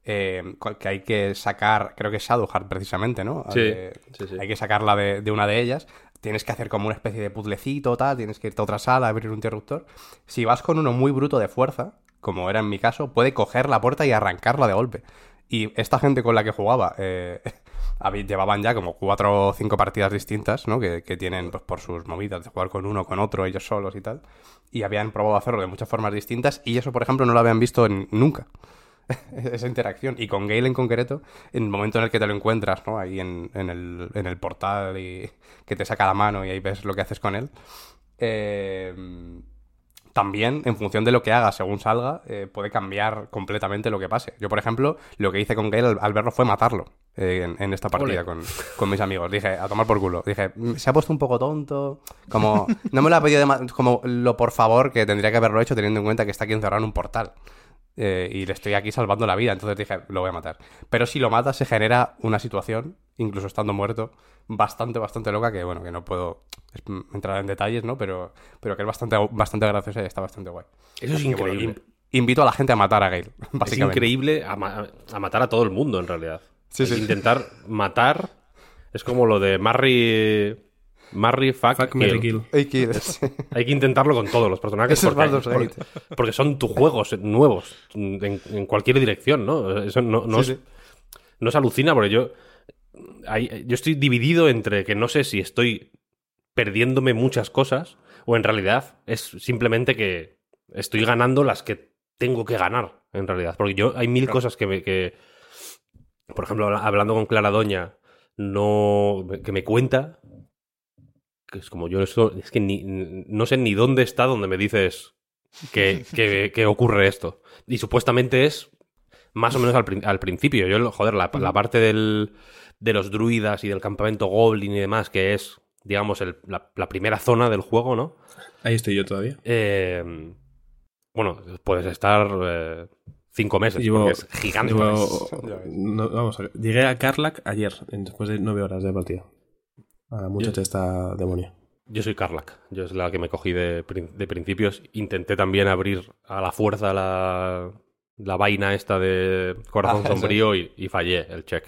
eh, que hay que sacar, creo que es Shadowheart precisamente, ¿no? Sí, De- sí, sí. Hay que sacarla de, de una de ellas. Tienes que hacer como una especie de puzzlecito, tal, tienes que irte a otra sala, abrir un interruptor. Si vas con uno muy bruto de fuerza, como era en mi caso, puede coger la puerta y arrancarla de golpe. Y esta gente con la que jugaba eh, llevaban ya como cuatro o cinco partidas distintas, ¿no? Que, que tienen pues, por sus movidas de jugar con uno, con otro, ellos solos y tal. Y habían probado hacerlo de muchas formas distintas y eso, por ejemplo, no lo habían visto en- nunca. Esa interacción. Y con Gale en concreto, en el momento en el que te lo encuentras, ¿no? Ahí en, en el, en el portal y que te saca la mano y ahí ves lo que haces con él. Eh, también, en función de lo que haga según salga, eh, puede cambiar completamente lo que pase. Yo, por ejemplo, lo que hice con Gale al, al verlo fue matarlo eh, en, en esta partida con, con mis amigos. Dije, a tomar por culo. Dije, "Mm, se ha puesto un poco tonto. Como, no me lo ha pedido dema- como lo por favor que tendría que haberlo hecho teniendo en cuenta que está aquí encerrado en un portal. Eh, y le estoy aquí salvando la vida. Entonces dije, lo voy a matar. Pero si lo matas, se genera una situación, incluso estando muerto, bastante, bastante loca. Que bueno, que no puedo es- entrar en detalles, ¿no? Pero, pero que es bastante, bastante graciosa y está bastante guay. Eso es que, increíble. in- invito a la gente a matar a Gale, Es básicamente. increíble a, ma- a matar a todo el mundo, en realidad. Sí, Es sí. Intentar matar es como lo de Marry... Marry, fuck, Fuck, kill. Kill. Hay que intentarlo con todos los personajes. Eso es porque, porque- porque son tus juegos nuevos en, en cualquier dirección, ¿no? Eso no, no, Sí, es, sí. no es alucina porque yo, hay- yo estoy dividido entre que no sé si estoy perdiéndome muchas cosas o en realidad es simplemente que estoy ganando las que tengo que ganar, en realidad. Porque yo hay mil cosas que me... Que, por ejemplo, habla- hablando con Clara Doña, no que me cuenta que es como yo eso, es que ni, no sé ni dónde está donde me dices que, que- que ocurre esto. Y supuestamente es más o menos al, prin- al principio. Yo, joder, la, la parte del, de los druidas y del campamento goblin y demás, que es, digamos, el- la, la primera zona del juego, ¿no? Ahí estoy yo todavía. Eh, bueno, puedes estar eh, cinco meses, porque es gigante. Llevo- Ya ves. no, vamos a ver. Llegué a Karlak ayer, después de nueve horas de partida. A la muchacha esta demonio. Yo soy Karlak, yo es la que me cogí de, de principios. Intenté también abrir a la fuerza la, la vaina esta de corazón Ah, sombrío y, y fallé el check.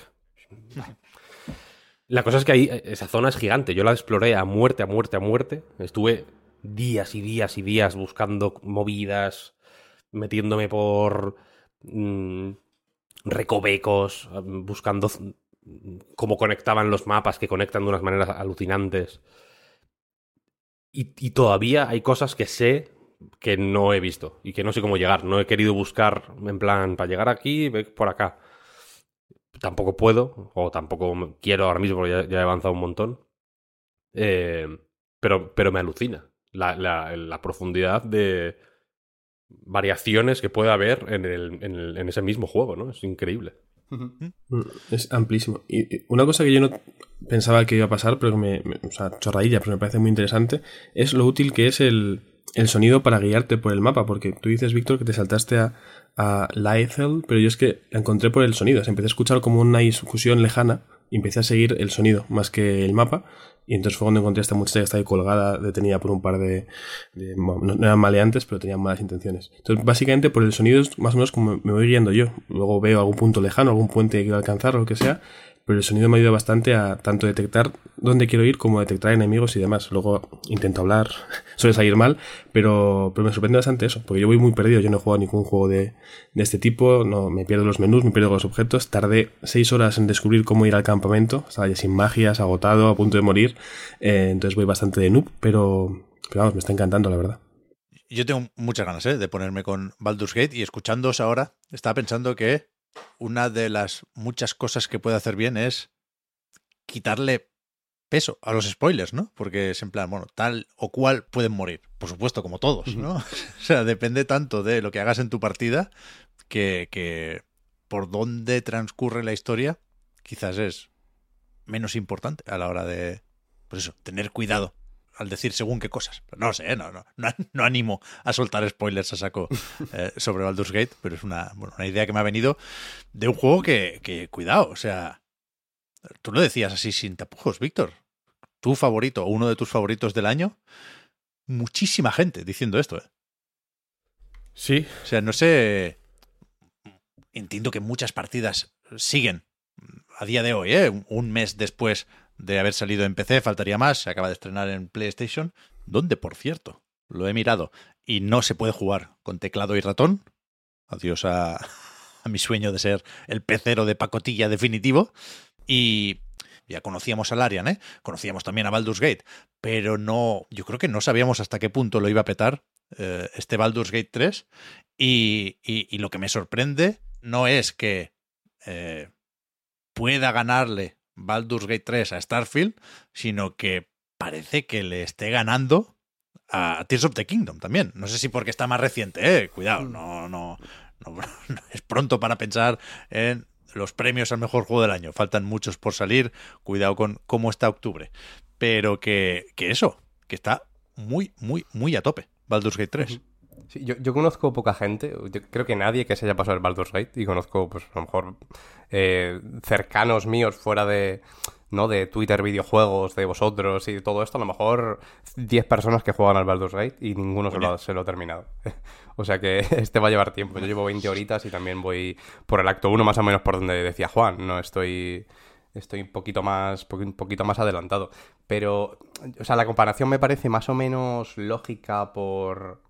La cosa es que ahí esa zona es gigante. Yo la exploré a muerte, a muerte, a muerte. Estuve días y días y días buscando movidas, metiéndome por mm, recovecos, buscando z- cómo conectaban los mapas, que conectan de unas maneras alucinantes. Y, todavía hay cosas que sé que no he visto y que no sé cómo llegar. No he querido buscar en plan, para llegar aquí, por acá. Tampoco puedo, o tampoco quiero ahora mismo, porque ya, he avanzado un montón. Eh, pero, pero me alucina la, la, profundidad de variaciones que puede haber en, en, el, en ese mismo juego, ¿no? Es increíble. Es amplísimo. Y una cosa que yo no pensaba que iba a pasar, pero que me, o sea, chorradilla, pero me parece muy interesante, es lo útil que es el, el sonido para guiarte por el mapa, porque tú dices, Víctor, que te saltaste a, a pero yo es que la encontré por el sonido, o sea, empecé a escuchar como una discusión lejana y empecé a seguir el sonido más que el mapa, y entonces fue cuando encontré esta muchacha que está ahí colgada, detenida por un par de... de no, eran maleantes, pero tenían malas intenciones. Entonces, básicamente, por el sonido es más o menos como me voy guiando yo. Luego veo algún punto lejano, algún puente que quiero alcanzar o lo que sea, pero el sonido me ayuda bastante a tanto detectar dónde quiero ir como detectar enemigos y demás. Luego intento hablar, suele salir mal, pero, pero me sorprende bastante eso, porque yo voy muy perdido, yo no he jugado ningún juego de, de este tipo, no me pierdo los menús, me pierdo los objetos, tardé seis horas en descubrir cómo ir al campamento, estaba ya sin magias, agotado, a punto de morir, eh, entonces voy bastante de noob, pero, pero vamos, me está encantando la verdad. Yo tengo muchas ganas ¿eh? de ponerme con Baldur's Gate y escuchándoos ahora, estaba pensando que una de las muchas cosas que puede hacer bien es quitarle peso a los spoilers, ¿no? Porque es en plan, bueno, tal o cual pueden morir. Por supuesto, como todos, ¿no? o sea, depende tanto de lo que hagas en tu partida que, que por dónde transcurre la historia quizás es menos importante a la hora de, pues eso, tener cuidado al decir según qué cosas. Pero no sé, no, no, no, no, animo a soltar spoilers a saco eh, sobre Baldur's Gate, pero es una, bueno, una idea que me ha venido de un juego que, que, cuidado, o sea, tú lo decías así sin tapujos, Víctor. Tu favorito, uno de tus favoritos del año, muchísima gente diciendo esto, ¿eh? Sí. O sea, no sé. Entiendo que muchas partidas siguen a día de hoy, ¿eh? Un mes después de haber salido en PC, faltaría más, se acaba de estrenar en PlayStation, donde, por cierto, lo he mirado y no se puede jugar con teclado y ratón. Adiós a, mi sueño de ser el pecero de pacotilla definitivo. Y ya conocíamos a Larian, ¿eh? Conocíamos también a Baldur's Gate, pero no, yo creo que no sabíamos hasta qué punto lo iba a petar eh, este Baldur's Gate 3. Y, y, y, lo que me sorprende no es que eh, pueda ganarle Baldur's Gate 3 a Starfield, sino que parece que le esté ganando a Tears of the Kingdom también. No sé si porque está más reciente, eh. Cuidado, no, no, no, no, es pronto para pensar en los premios al mejor juego del año. Faltan muchos por salir. Cuidado con cómo está octubre. Pero que, que eso, que está muy, muy, muy a tope. Baldur's Gate 3. Sí, yo, yo, conozco poca gente, yo creo que nadie que se haya pasado el Baldur's Gate y conozco, pues a lo mejor, eh, cercanos míos fuera de, ¿no? De Twitter, videojuegos, de vosotros y todo esto, a lo mejor 10 personas que juegan al Baldur's Gate y ninguno se lo, se lo, ha terminado. o sea que este va a llevar tiempo. Yo llevo 20 horitas y también voy por el acto 1 más o menos por donde decía Juan, no estoy estoy un poquito más un poquito más adelantado, pero o sea, la comparación me parece más o menos lógica por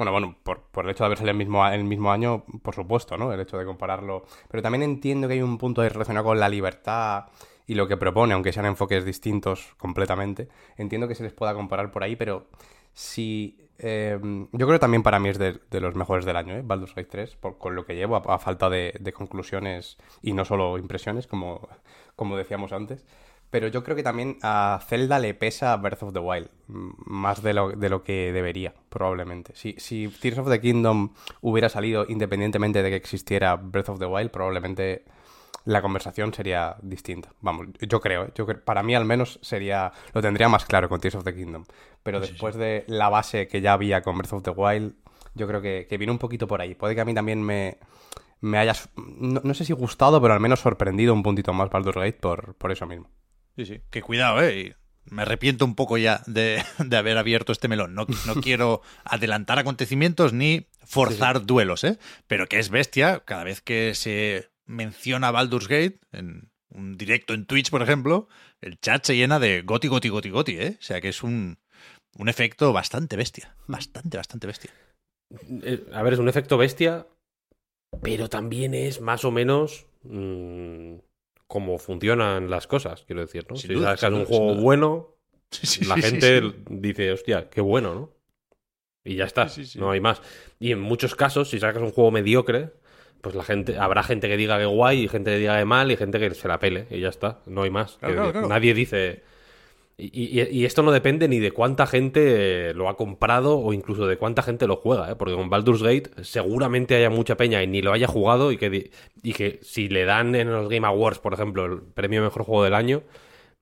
bueno, bueno, por, por, el hecho de haber salido el mismo, el mismo año, por supuesto, ¿no? El hecho de compararlo. Pero también entiendo que hay un punto relacionado con la libertad y lo que propone, aunque sean enfoques distintos completamente. Entiendo que se les pueda comparar por ahí, pero si. Eh, yo creo que también para mí es de, los mejores del año, ¿eh? Baldur's Gate 3, por, con lo que llevo, a, a falta de, de, conclusiones y no solo impresiones, como, como decíamos antes. Pero yo creo que también a Zelda le pesa Breath of the Wild, más de lo, de lo que debería, probablemente. Si, si Tears of the Kingdom hubiera salido independientemente de que existiera Breath of the Wild, probablemente la conversación sería distinta. Vamos, yo creo, ¿eh? yo creo, para mí al menos sería, lo tendría más claro con Tears of the Kingdom. Pero sí, después sí. de la base que ya había con Breath of the Wild, yo creo que, que viene un poquito por ahí. Puede que a mí también me, me haya, no, no sé si gustado, pero al menos sorprendido un puntito más Baldur's Gate por, por eso mismo. Sí, sí. Que cuidado, ¿eh? Me arrepiento un poco ya de, de haber abierto este melón. No, no quiero adelantar acontecimientos ni forzar sí, sí. duelos, ¿eh? Pero que es bestia cada vez que se menciona Baldur's Gate en un directo en Twitch, por ejemplo, el chat se llena de goti, goti, goti, goti, ¿eh? O sea que es un, un efecto bastante bestia. Bastante, bastante bestia. A ver, es un efecto bestia, pero también es más o menos. Mmm cómo funcionan las cosas, quiero decir, ¿no? Sin si duda, sacas un juego bueno, Sí, la sí, gente sí. dice, hostia, qué bueno, ¿no? Y ya está, no hay más. Y en muchos casos, si sacas un juego mediocre, pues la gente, habrá gente que diga que guay, y gente que diga que mal, y gente que se la pele, y ya está, no hay más. Claro, claro. Nadie dice. Y, y- y esto no depende ni de cuánta gente lo ha comprado o incluso de cuánta gente lo juega, ¿eh? porque con Baldur's Gate seguramente haya mucha peña y ni lo haya jugado y que, y que si le dan en los Game Awards, por ejemplo, el premio mejor juego del año,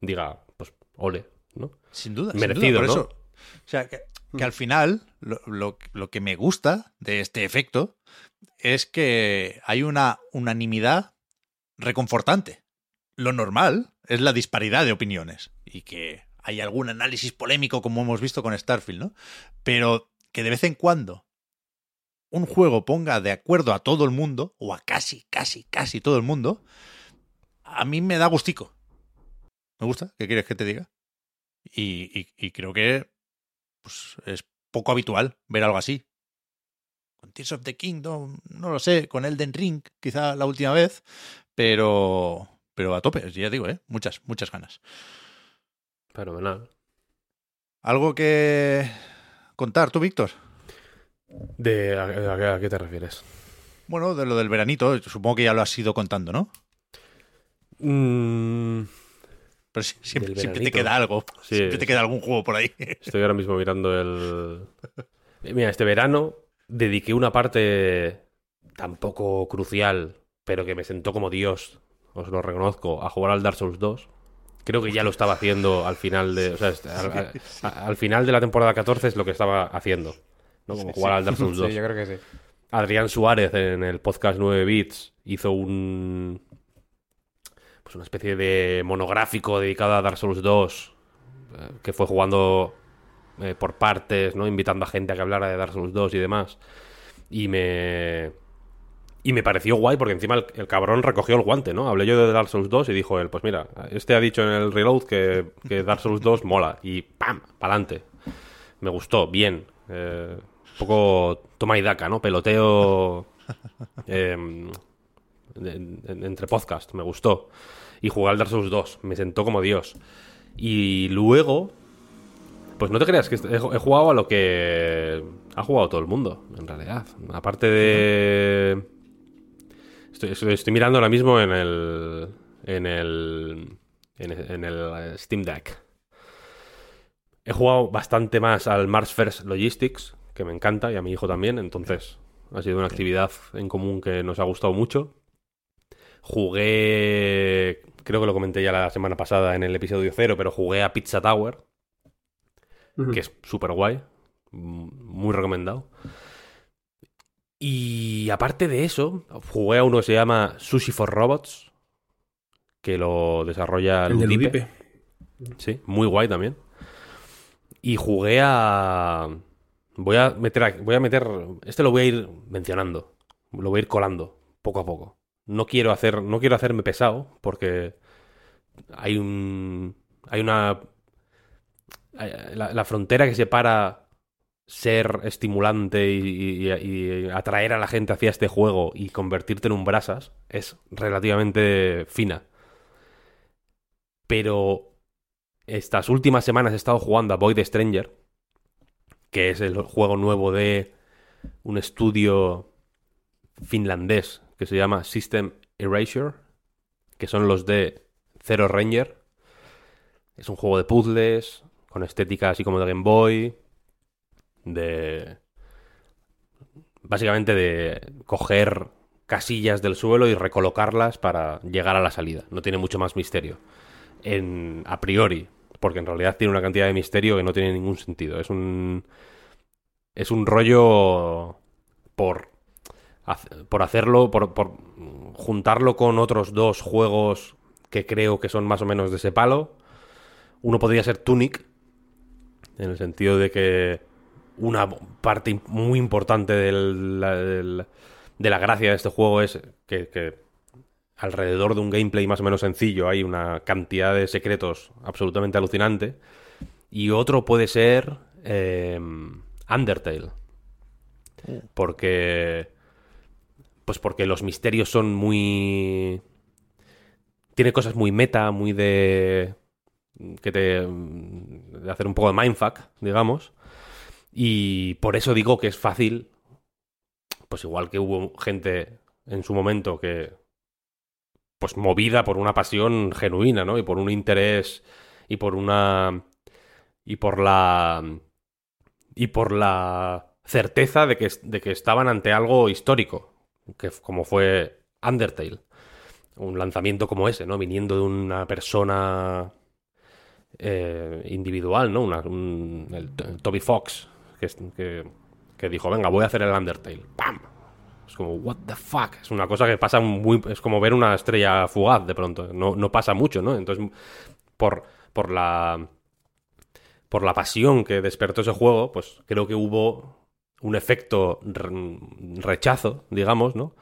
diga, pues ole, ¿no? Sin duda. sin Merecido, duda, por ¿no? eso. O sea, que, que al final lo, lo- lo que me gusta de este efecto es que hay una unanimidad reconfortante. Lo normal es la disparidad de opiniones y que hay algún análisis polémico como hemos visto con Starfield, ¿no? Pero que de vez en cuando un juego ponga de acuerdo a todo el mundo, o a casi, casi, casi todo el mundo, a mí me da gustico. Me gusta, ¿qué quieres que te diga? Y, y- creo que pues, es poco habitual ver algo así. Con Tears of the Kingdom, no lo sé, con Elden Ring, quizá la última vez, pero, pero a tope, ya digo, ¿eh? Muchas, muchas ganas. Fenomenal. ¿Algo que contar tú, Víctor? De, ¿a, a- a qué te refieres? Bueno, de lo del veranito, supongo que ya lo has ido contando, ¿no? Mm, Pero siempre, te queda algo. Sí, siempre te queda algún juego por ahí. Estoy ahora mismo mirando el... Eh, Mira, este verano dediqué una parte tampoco crucial, pero que me sentó como Dios, os lo reconozco, a jugar al Dark Souls 2. Creo que ya lo estaba haciendo al final de... O sea, al, a- al final de la temporada 14 es lo que estaba haciendo. ¿no? Como jugar al Dark Souls 2. Sí, yo creo que sí. Adrián Suárez en el podcast 9 Bits hizo un pues una especie de monográfico dedicado a Dark Souls 2 eh, que fue jugando eh, por partes, ¿no? Invitando a gente a que hablara de Dark Souls 2 y demás. Y me y me pareció guay porque encima el, el cabrón recogió el guante, ¿no? Hablé yo de Dark Souls 2 y dijo él, pues mira, este ha dicho en el reload que, que Dark Souls 2 mola y ¡pam! Pa'lante. Me gustó, bien. Eh, un poco toma y daca, ¿no? Peloteo eh, en- en- entre podcast, me gustó. Y jugué al Dark Souls 2, me sentó como Dios. Y luego, pues no te creas que he, he jugado a lo que ha jugado todo el mundo, en realidad. Aparte de... Estoy, estoy- estoy mirando ahora mismo en el... En el... En el, en el Steam Deck. He jugado bastante más al Mars First Logistics, que me encanta, y a mi hijo también, entonces ha sido una actividad en común que nos ha gustado mucho. Jugué, creo que lo comenté ya la semana pasada en el episodio cero, pero jugué a Pizza Tower, que es súper guay, muy recomendado. Y aparte de eso, jugué a uno que se llama Sushi for Robots, que lo desarrolla El de Ludipe. Ludipe. Sí, muy guay también. Y jugué a. Voy a meter. a- Voy a meter. Este lo voy a ir mencionando. Lo voy a ir colando. Poco a poco. No quiero hacer. No quiero hacerme pesado. Porque. Hay un. Hay una. hay- La, la frontera que separa ser estimulante y, atraer a la gente hacia este juego y convertirte en un brasas es relativamente fina. Pero estas últimas semanas he estado jugando a Void Stranger, que es el juego nuevo de un estudio finlandés que se llama System Erasure, que son los de Zero Ranger. Es un juego de puzzles, con estética así como de Game Boy, de... Básicamente de coger casillas del suelo y recolocarlas para llegar a la salida. No tiene mucho más misterio. En, a priori, porque en realidad tiene una cantidad de misterio que no tiene ningún sentido. Es un. Es un rollo por. Por hacerlo, por, por juntarlo con otros dos juegos que creo que son más o menos de ese palo. Uno podría ser Tunic, en el sentido de que una parte muy importante de la gracia de este juego es que, que alrededor de un gameplay más o menos sencillo hay una cantidad de secretos absolutamente alucinante. Y otro puede ser eh, Undertale. Porque. Pues porque los misterios son muy. tiene cosas muy meta, muy de. que te. de hacer un poco de mindfuck, digamos. Y por eso digo que es fácil. Pues igual que hubo gente en su momento que. pues movida por una pasión genuina, ¿no? Y por un interés. y por una. y por la. y por la certeza de que, de que estaban ante algo histórico, que como fue Undertale. Un lanzamiento como ese, ¿no? Viniendo de una persona eh, individual, ¿no? Una, un- Toby Fox, que, que, que dijo, venga, voy a hacer el Undertale. ¡Pam! Es como, what the fuck? Es una cosa que pasa muy... Es como ver una estrella fugaz de pronto. No, no pasa mucho, ¿no? Entonces, por, por la... Por la pasión que despertó ese juego, pues creo que hubo un efecto re- rechazo, digamos, ¿no?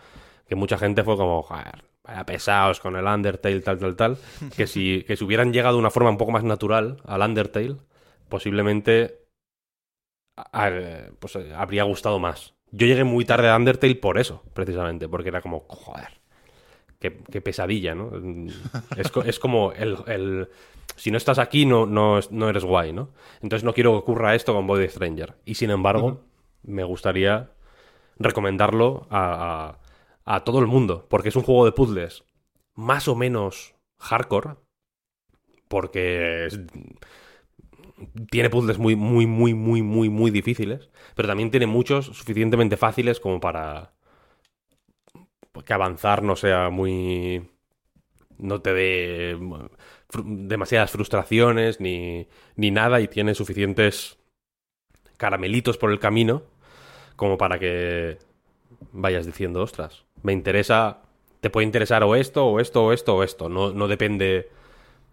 Que mucha gente fue como, joder, vaya pesados con el Undertale, tal, tal, tal. Que si, que si hubieran llegado de una forma un poco más natural al Undertale, posiblemente pues, eh, habría gustado más. Yo llegué muy tarde a Undertale por eso, precisamente, porque era como, joder, qué, qué pesadilla, ¿no? Es, co- es como el, el- Si no estás aquí, no, no, es- no eres guay, ¿no? Entonces no quiero que ocurra esto con Body Stranger. Y sin embargo, me gustaría recomendarlo a, a- a todo el mundo, porque es un juego de puzzles más o menos hardcore, porque es- tiene puzzles muy, muy, muy, muy, muy, muy difíciles, pero también tiene muchos suficientemente fáciles como para que avanzar no sea muy... no te dé fru- demasiadas frustraciones ni, ni nada y tiene suficientes caramelitos por el camino como para que vayas diciendo, ostras, me interesa, te puede interesar o esto, o esto, o esto, o esto. No, no depende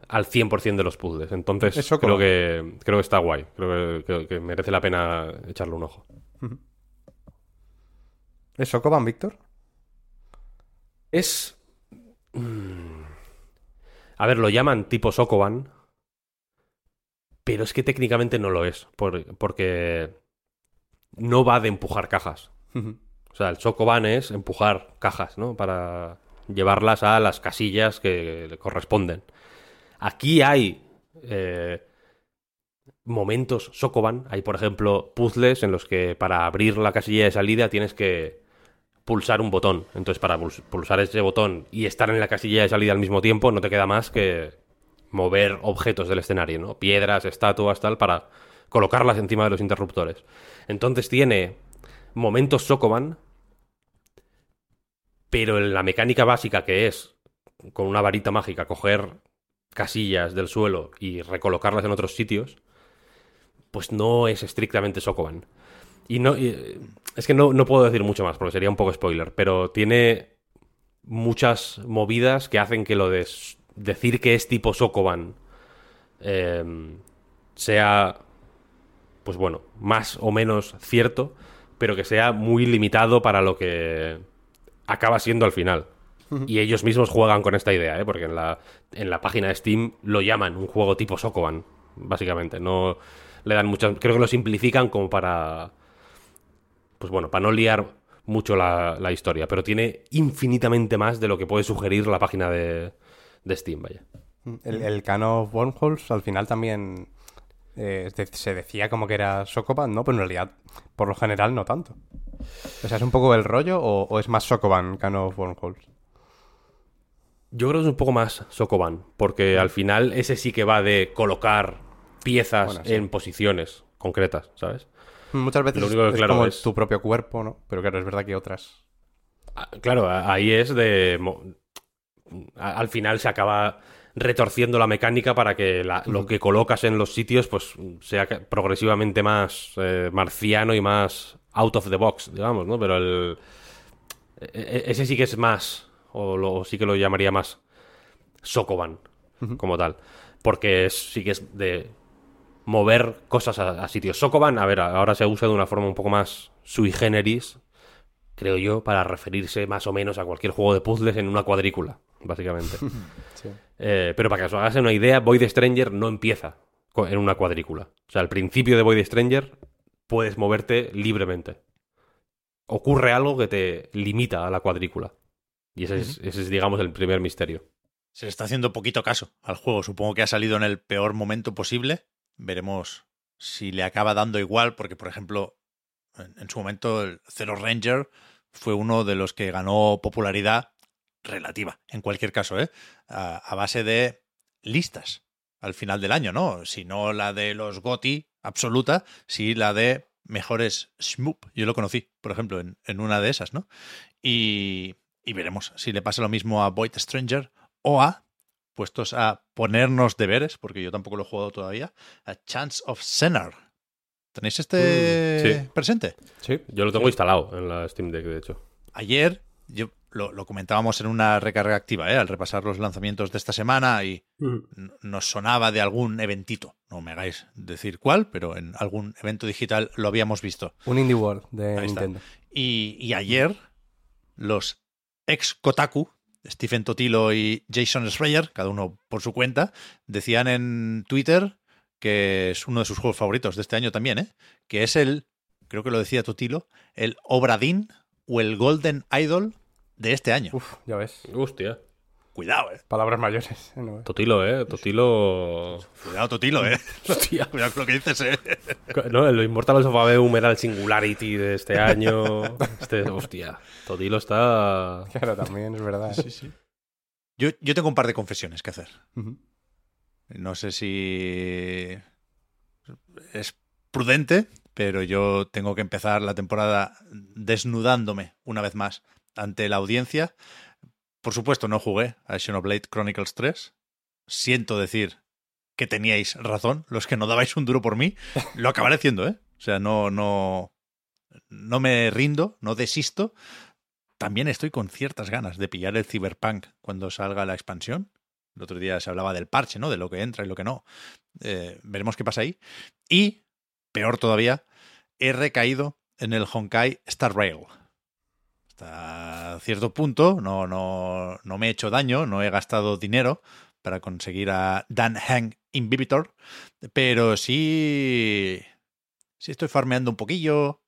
al 100% de los puzzles. Entonces, Eso creo que, creo que está guay. Creo que, merece la pena echarle un ojo. ¿Es Sokoban, Víctor? Es... mm, A ver, lo llaman tipo Sokoban, pero es que técnicamente no lo es, por- porque no va de empujar cajas. O sea, el Sokoban es empujar cajas, ¿no? Para llevarlas a las casillas que le corresponden. Aquí hay eh, momentos Sokoban. Hay, por ejemplo, puzzles en los que para abrir la casilla de salida tienes que pulsar un botón. Entonces, para puls- pulsar ese botón y estar en la casilla de salida al mismo tiempo, no te queda más que mover objetos del escenario, ¿no? Piedras, estatuas, tal, para colocarlas encima de los interruptores. Entonces tiene momentos Sokoban, pero en la mecánica básica que es, con una varita mágica, coger casillas del suelo y recolocarlas en otros sitios, pues no es estrictamente Sokoban. Y no, eh, es que no, no puedo decir mucho más, porque sería un poco spoiler, pero tiene muchas movidas que hacen que lo de decir que es tipo Sokoban eh, sea, pues bueno, más o menos cierto, pero que sea muy limitado para lo que acaba siendo al final. Y ellos mismos juegan con esta idea, ¿eh? porque en la, en la página de Steam lo llaman un juego tipo Sokoban, básicamente. No le dan muchas. Creo que lo simplifican como para. Pues bueno, para no liar mucho la, la historia, pero tiene infinitamente más de lo que puede sugerir la página de, de Steam, vaya. El, el Can of Wormholes al final también eh, de- se decía como que era Sokoban, ¿no? Pero en realidad, por lo general, no tanto. O sea, ¿es un poco el rollo o, o es más Sokoban Can of Wormholes? Yo creo que es un poco más Sokoban, porque al final ese sí que va de colocar piezas Bueno, sí. en posiciones concretas, ¿sabes? Muchas veces Lo único que, es claro, como es- tu propio cuerpo, ¿no? Pero claro, es verdad que otras... Ah, Claro, ahí es de... Al final se acaba retorciendo la mecánica para que la- lo que colocas en los sitios pues sea progresivamente más eh, marciano y más out of the box, digamos, ¿no? Pero el... e- e- Ese sí que es más, o, lo, sí que lo llamaría más Sokoban, como tal. Porque es- sí que es de mover cosas a, a sitios. Sokoban, a ver, ahora se usa de una forma un poco más sui generis, creo yo, para referirse más o menos a cualquier juego de puzzles en una cuadrícula, básicamente. Eh, pero para que os hagáis una idea, Void Stranger no empieza en una cuadrícula. O sea, al principio de Void Stranger puedes moverte libremente. Ocurre algo que te limita a la cuadrícula. Y ese es, ese es digamos, el primer misterio. se le está haciendo poquito caso al juego. Supongo que ha salido en el peor momento posible. Veremos si le acaba dando igual, porque, por ejemplo, en, en su momento el Zero Ranger fue uno de los que ganó popularidad relativa, en cualquier caso, ¿eh? a, a base de listas al final del año, ¿no? Si no la de los GOTI absoluta, sí la de mejores Shmoop. Yo lo conocí, por ejemplo, en, en una de esas, ¿no? Y, y veremos si le pasa lo mismo a Void Stranger o a, puestos a ponernos deberes, porque yo tampoco lo he jugado todavía, a Chance of Sinner. ¿Tenéis este Mm, sí. presente? Sí. Yo lo tengo instalado en la Steam Deck, de hecho. Ayer yo lo, lo comentábamos en una recarga activa, ¿eh? al repasar los lanzamientos de esta semana y Mm. nos sonaba de algún eventito. No me hagáis decir cuál, pero en algún evento digital lo habíamos visto. Un Indie World de. Nintendo. Y, y ayer los ex Kotaku, Stephen Totilo y Jason Schreier, cada uno por su cuenta, decían en Twitter que es uno de sus juegos favoritos de este año también, ¿eh? que es el, creo que lo decía Totilo, el Obradin o el Golden Idol de este año. Uf, ya ves. Hostia. Cuidado, eh. Palabras mayores. ¿no? Totilo, ¿eh? Totilo... Cuidado, Totilo, eh. Hostia. Cuidado con lo que dices, eh. No, lo Immortal of Aveum era el Singularity de este año. Este, hostia. Totilo está... Claro, también es verdad. ¿eh? Yo, yo tengo un par de confesiones que hacer. No sé si es prudente, pero yo tengo que empezar la temporada desnudándome una vez más ante la audiencia. Por supuesto, no jugué a Xenoblade Chronicles 3. Siento decir que teníais razón, los que no dabais un duro por mí. Lo acabaré haciendo, ¿eh? O sea, no, no, no me rindo, no desisto. También estoy con ciertas ganas de pillar el Cyberpunk cuando salga la expansión. El otro día se hablaba del parche, ¿no? De lo que entra y lo que no. Eh, veremos qué pasa ahí. Y, peor todavía, he recaído en el Honkai Star Rail. Hasta cierto punto no, no, no me he hecho daño, no he gastado dinero para conseguir a Dan Hang Inhibitor, pero sí, sí estoy farmeando un poquillo,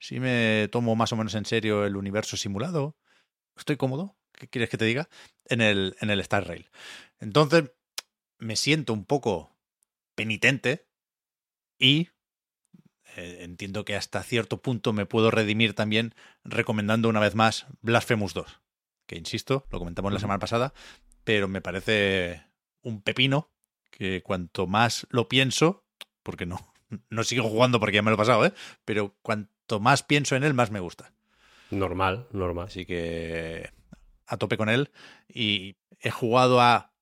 sí me tomo más o menos en serio el universo simulado. Estoy cómodo, ¿qué quieres que te diga? En el, en el Star Rail. Entonces, me siento un poco penitente y eh, entiendo que hasta cierto punto me puedo redimir también recomendando una vez más Blasphemous 2, que insisto, lo comentamos la semana pasada, pero me parece un pepino que cuanto más lo pienso, porque no, no sigo jugando porque ya me lo he pasado, ¿eh? pero cuanto más pienso en él, más me gusta. Normal, normal. Así que a tope con él. Y he jugado a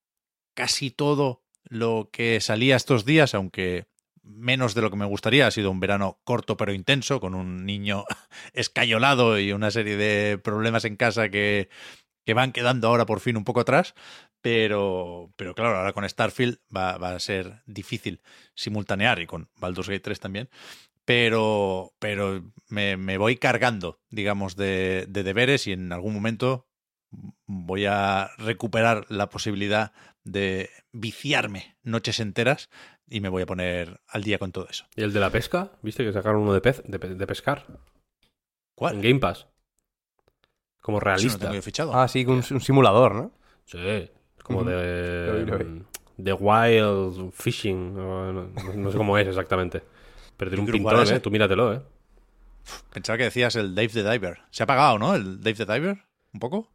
casi todo lo que salía estos días, aunque menos de lo que me gustaría. Ha sido un verano corto pero intenso, con un niño escayolado y una serie de problemas en casa que, que van quedando ahora por fin un poco atrás. Pero, pero claro, ahora con Starfield va, a ser difícil simultanear y con Baldur's Gate 3 también pero, pero me, me voy cargando, digamos, de, de, deberes y en algún momento voy a recuperar la posibilidad de viciarme noches enteras y me voy a poner al día con todo eso. ¿Y el de la pesca? ¿Viste que sacaron uno de, pez, de, de pescar? ¿Cuál? En Game Pass. Como Eso no realista. tengo yo fichado. Ah, sí, un, un simulador, ¿no? Sí, como Ujú. de... De Wild Fishing. No, no- no sé cómo es exactamente. Pero tiene un pintón. ¿eh? Tú míratelo, ¿eh? Pensaba que decías el Dave the Diver. ¿Se ha pagado, no? El Dave the Diver, un poco.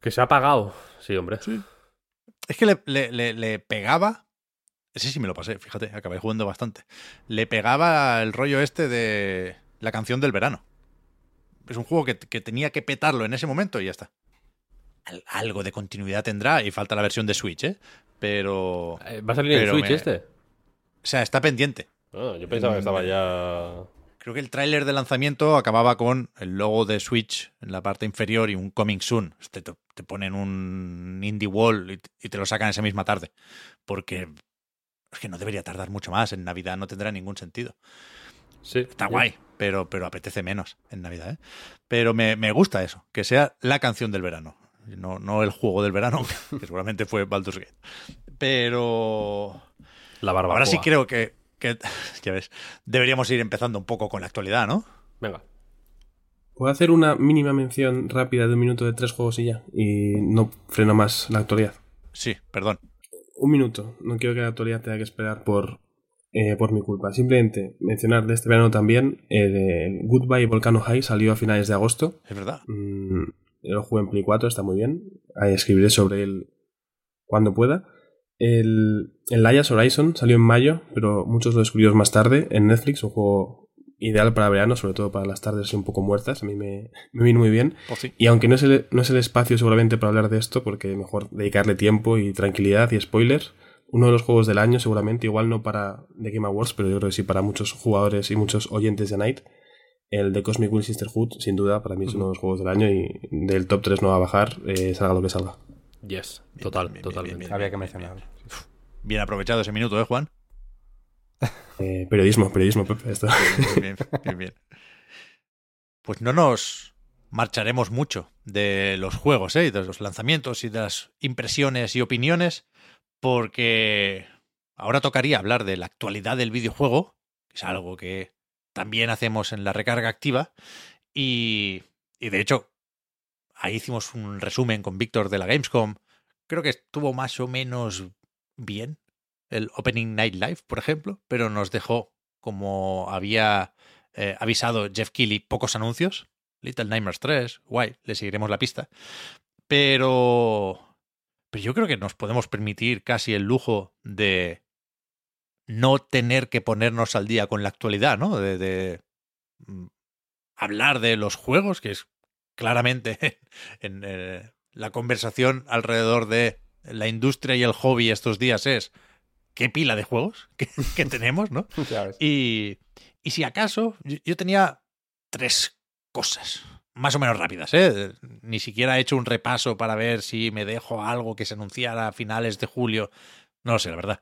Que se ha apagado. Sí, hombre. Es que le, le- le- le pegaba. Ese sí me lo pasé, fíjate, acabé jugando bastante. Le pegaba el rollo este de la canción del verano. Es un juego que, que tenía que petarlo en ese momento y ya está. Al- algo de continuidad tendrá y falta la versión de Switch, ¿eh? Pero. Eh, ¿Va a salir en Switch me- este? O sea, está pendiente. Ah, yo pensaba que estaba ya... Creo que el tráiler de lanzamiento acababa con el logo de Switch en la parte inferior y un Coming Soon. Te, te- te ponen un Indie Wall y, y te lo sacan esa misma tarde. Porque es que no debería tardar mucho más. En Navidad no tendrá ningún sentido. Sí. Está guay, pero, pero apetece menos en Navidad. ¿eh? Pero me, me gusta eso, que sea la canción del verano. No, no el juego del verano, que seguramente fue Baldur's Gate. Pero La barbacoa. ahora sí creo que, que, ya ves, deberíamos ir empezando un poco con la actualidad, ¿no? Venga. ¿Puedo hacer una mínima mención rápida de un minuto de tres juegos y ya? Y no freno más la actualidad. Sí, perdón. Un minuto. No quiero que la actualidad tenga que esperar por, eh, por mi culpa. Simplemente mencionar de este verano también el, el Goodbye Volcano High salió a finales de agosto. Es verdad. Mm, lo jugué en Play 4, está muy bien. Ahí escribiré sobre él cuando pueda. El, el Lias Horizon salió en mayo, pero muchos lo descubrimos más tarde en Netflix, un juego ideal para verano, sobre todo para las tardes así un poco muertas. A mí me, me vino muy bien. Pues sí. Y aunque no es, el, no es el espacio seguramente para hablar de esto, porque mejor dedicarle tiempo y tranquilidad y spoilers, uno de los juegos del año seguramente, igual no para The Game Awards, pero yo creo que sí para muchos jugadores y muchos oyentes de Night, el de Cosmic Will Sisterhood, sin duda, para mí es uno de los juegos del año y del top 3 no va a bajar, eh, salga lo que salga. Yes, Bien, total, bien, bien, totalmente. bien, bien. Había que mencionarlo. Bien aprovechado ese minuto, ¿eh, Juan? Eh, periodismo, periodismo, Pepe. Bien, bien. Pues no nos marcharemos mucho de los juegos, ¿eh? de los lanzamientos y de las impresiones y opiniones, porque ahora tocaría hablar de la actualidad del videojuego, que es algo que también hacemos en la recarga activa, y, y de hecho, ahí hicimos un resumen con Víctor de la Gamescom. Creo que estuvo más o menos bien el Opening Night Live, por ejemplo, pero nos dejó, como había eh, avisado Jeff Keighley, pocos anuncios. Little Nightmares 3, guay, le seguiremos la pista. Pero. Pero yo creo que nos podemos permitir casi el lujo de no tener que ponernos al día con la actualidad, ¿no? De, mm, hablar de los juegos, que es claramente en eh, la conversación alrededor de la industria y el hobby estos días es qué pila de juegos que, que tenemos, ¿no? Y, y si acaso, yo, yo tenía tres cosas, más o menos rápidas, ¿eh? Ni siquiera he hecho un repaso para ver si me dejo algo que se anunciara a finales de julio. No lo sé, la verdad.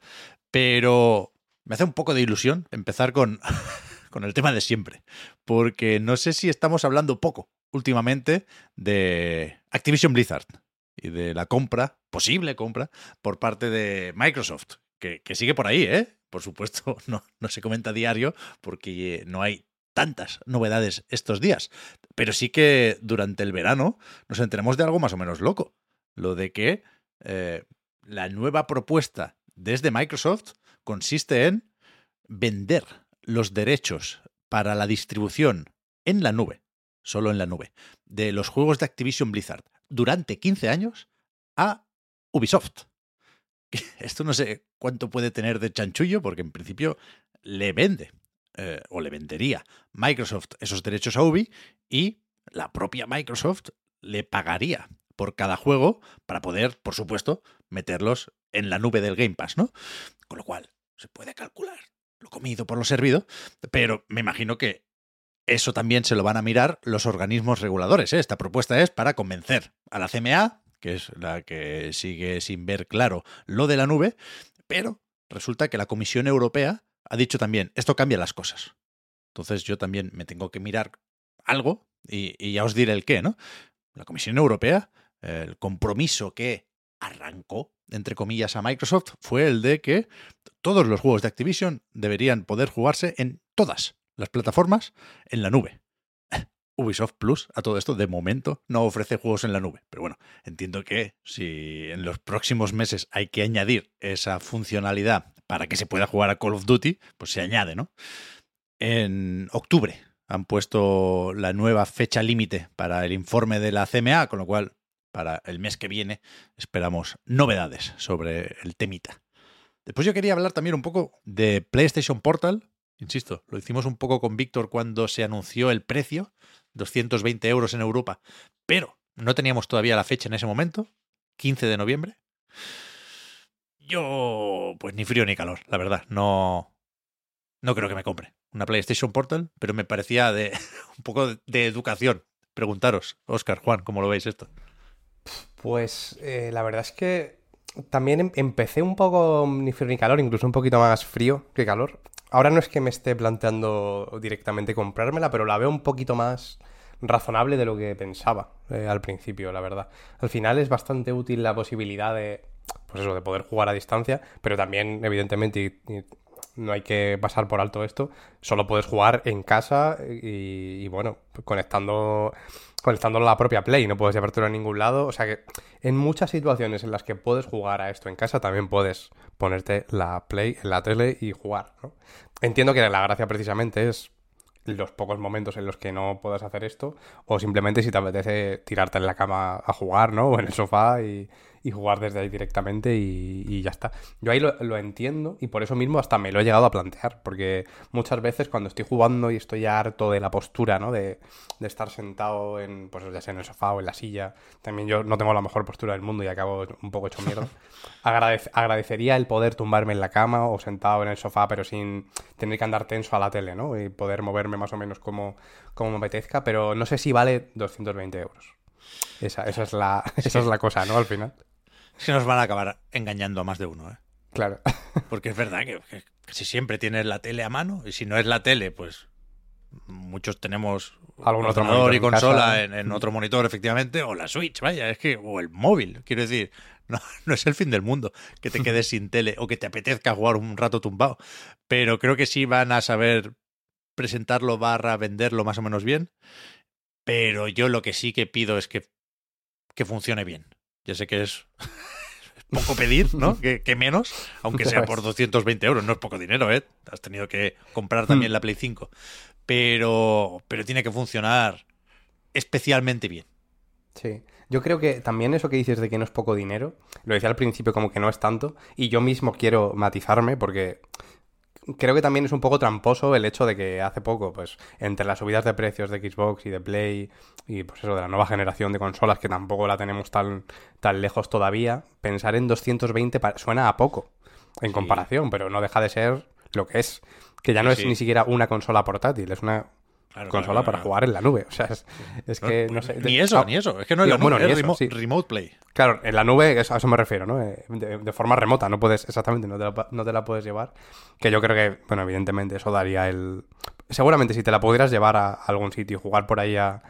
Pero me hace un poco de ilusión empezar con, con el tema de siempre. Porque no sé si estamos hablando poco últimamente de Activision Blizzard y de la compra, posible compra, por parte de Microsoft, que, sigue por ahí, ¿eh? Por supuesto, no, no se comenta a diario porque no hay tantas novedades estos días. Pero sí que durante el verano nos enteramos de algo más o menos loco. Lo de que eh, la nueva propuesta desde Microsoft consiste en vender los derechos para la distribución en la nube, solo en la nube, de los juegos de Activision Blizzard durante 15 años a Ubisoft. Esto no sé cuánto puede tener de chanchullo, porque en principio le vende eh, o le vendería Microsoft esos derechos a Ubi y la propia Microsoft le pagaría por cada juego para poder, por supuesto, meterlos en la nube del Game Pass, ¿no? Con lo cual, se puede calcular lo comido por lo servido, pero me imagino que eso también se lo van a mirar los organismos reguladores. ¿eh? Esta propuesta es para convencer a la CMA, que es la que sigue sin ver claro lo de la nube, pero resulta que la Comisión Europea ha dicho también, esto cambia las cosas. Entonces yo también me tengo que mirar algo y, ya os diré el qué, ¿no? La Comisión Europea, el compromiso que arrancó, entre comillas, a Microsoft fue el de que todos los juegos de Activision deberían poder jugarse en todas las plataformas en la nube. Ubisoft Plus, a todo esto, de momento no ofrece juegos en la nube. Pero bueno, entiendo que si en los próximos meses hay que añadir esa funcionalidad para que se pueda jugar a Call of Duty, pues se añade, ¿no? En octubre han puesto la nueva fecha límite para el informe de la CMA, con lo cual para el mes que viene esperamos novedades sobre el temita. Después yo quería hablar también un poco de PlayStation Portal. Insisto, lo hicimos un poco con Víctor cuando se anunció el precio, 220 euros en Europa, pero no teníamos todavía la fecha en ese momento, 15 de noviembre. Yo, pues ni frío ni calor, la verdad, no, no creo que me compre una PlayStation Portal, pero me parecía de un poco de educación. Preguntaros, Oscar, Juan, ¿cómo lo veis esto? Pues eh, la verdad es que también em- empecé un poco ni frío ni calor, incluso un poquito más frío que calor. Ahora no es que me esté planteando directamente comprármela, pero la veo un poquito más razonable de lo que pensaba eh, al principio, la verdad. Al final es bastante útil la posibilidad de, pues eso, de poder jugar a distancia, pero también, evidentemente, no hay que pasar por alto esto. Solo puedes jugar en casa y bueno, conectando conectando la propia Play, no puedes llevártelo a ningún lado. O sea que en muchas situaciones en las que puedes jugar a esto en casa, también puedes ponerte la Play en la tele y jugar. ¿no? Entiendo que la gracia precisamente es los pocos momentos en los que no puedas hacer esto, o simplemente si te apetece tirarte en la cama a jugar, ¿no? O en el sofá y, y jugar desde ahí directamente y, ya está. Yo ahí lo, entiendo y por eso mismo hasta me lo he llegado a plantear, porque muchas veces cuando estoy jugando y estoy harto de la postura, ¿no? De, de estar sentado en, pues ya sea en el sofá o en la silla, también yo no tengo la mejor postura del mundo y acabo un poco hecho mierda. agradecería el poder tumbarme en la cama o sentado en el sofá, pero sin tener que andar tenso a la tele, ¿no? Y poder moverme más o menos como, como me apetezca, pero no sé si vale 220 euros. Esa, esa, es la, esa es la cosa, ¿no? Al final se nos van a acabar engañando a más de uno, ¿eh? Claro. Porque es verdad que, si siempre tienes la tele a mano, y si no es la tele, pues muchos tenemos algún otro monitor y consola en, otro monitor, efectivamente, o la Switch, vaya, es que, o el móvil, quiero decir, no, no es el fin del mundo que te quedes sin tele o que te apetezca jugar un rato tumbado. Pero creo que sí van a saber presentarlo barra venderlo más o menos bien. Pero yo lo que sí que pido es que, que funcione bien. Ya sé que es poco pedir, ¿no? que, menos, aunque sea por 220 euros, no es poco dinero, ¿eh? Has tenido que comprar también hmm. la Play 5. Pero, pero tiene que funcionar especialmente bien. Sí. Yo creo que también eso que dices de que no es poco dinero, lo decía al principio como que no es tanto, y yo mismo quiero matizarme porque creo que también es un poco tramposo el hecho de que hace poco, pues, entre las subidas de precios de Xbox y de Play y pues eso de la nueva generación de consolas que tampoco la tenemos tan, tan lejos todavía, pensar en 220 suena a poco en comparación, pero no deja de ser lo que es. Que ya no es ni siquiera una consola portátil, es una consola para jugar en la nube. O sea, es, que no sé. Ni eso, ni eso. Es que no es la nube, es remote, play. Claro, en la nube, a eso me refiero, ¿no? Eh, de, forma remota, no puedes, exactamente, no te, la, no te la puedes llevar. Que yo creo que, bueno, evidentemente eso daría el. Seguramente si te la pudieras llevar a algún sitio y jugar por ahí a,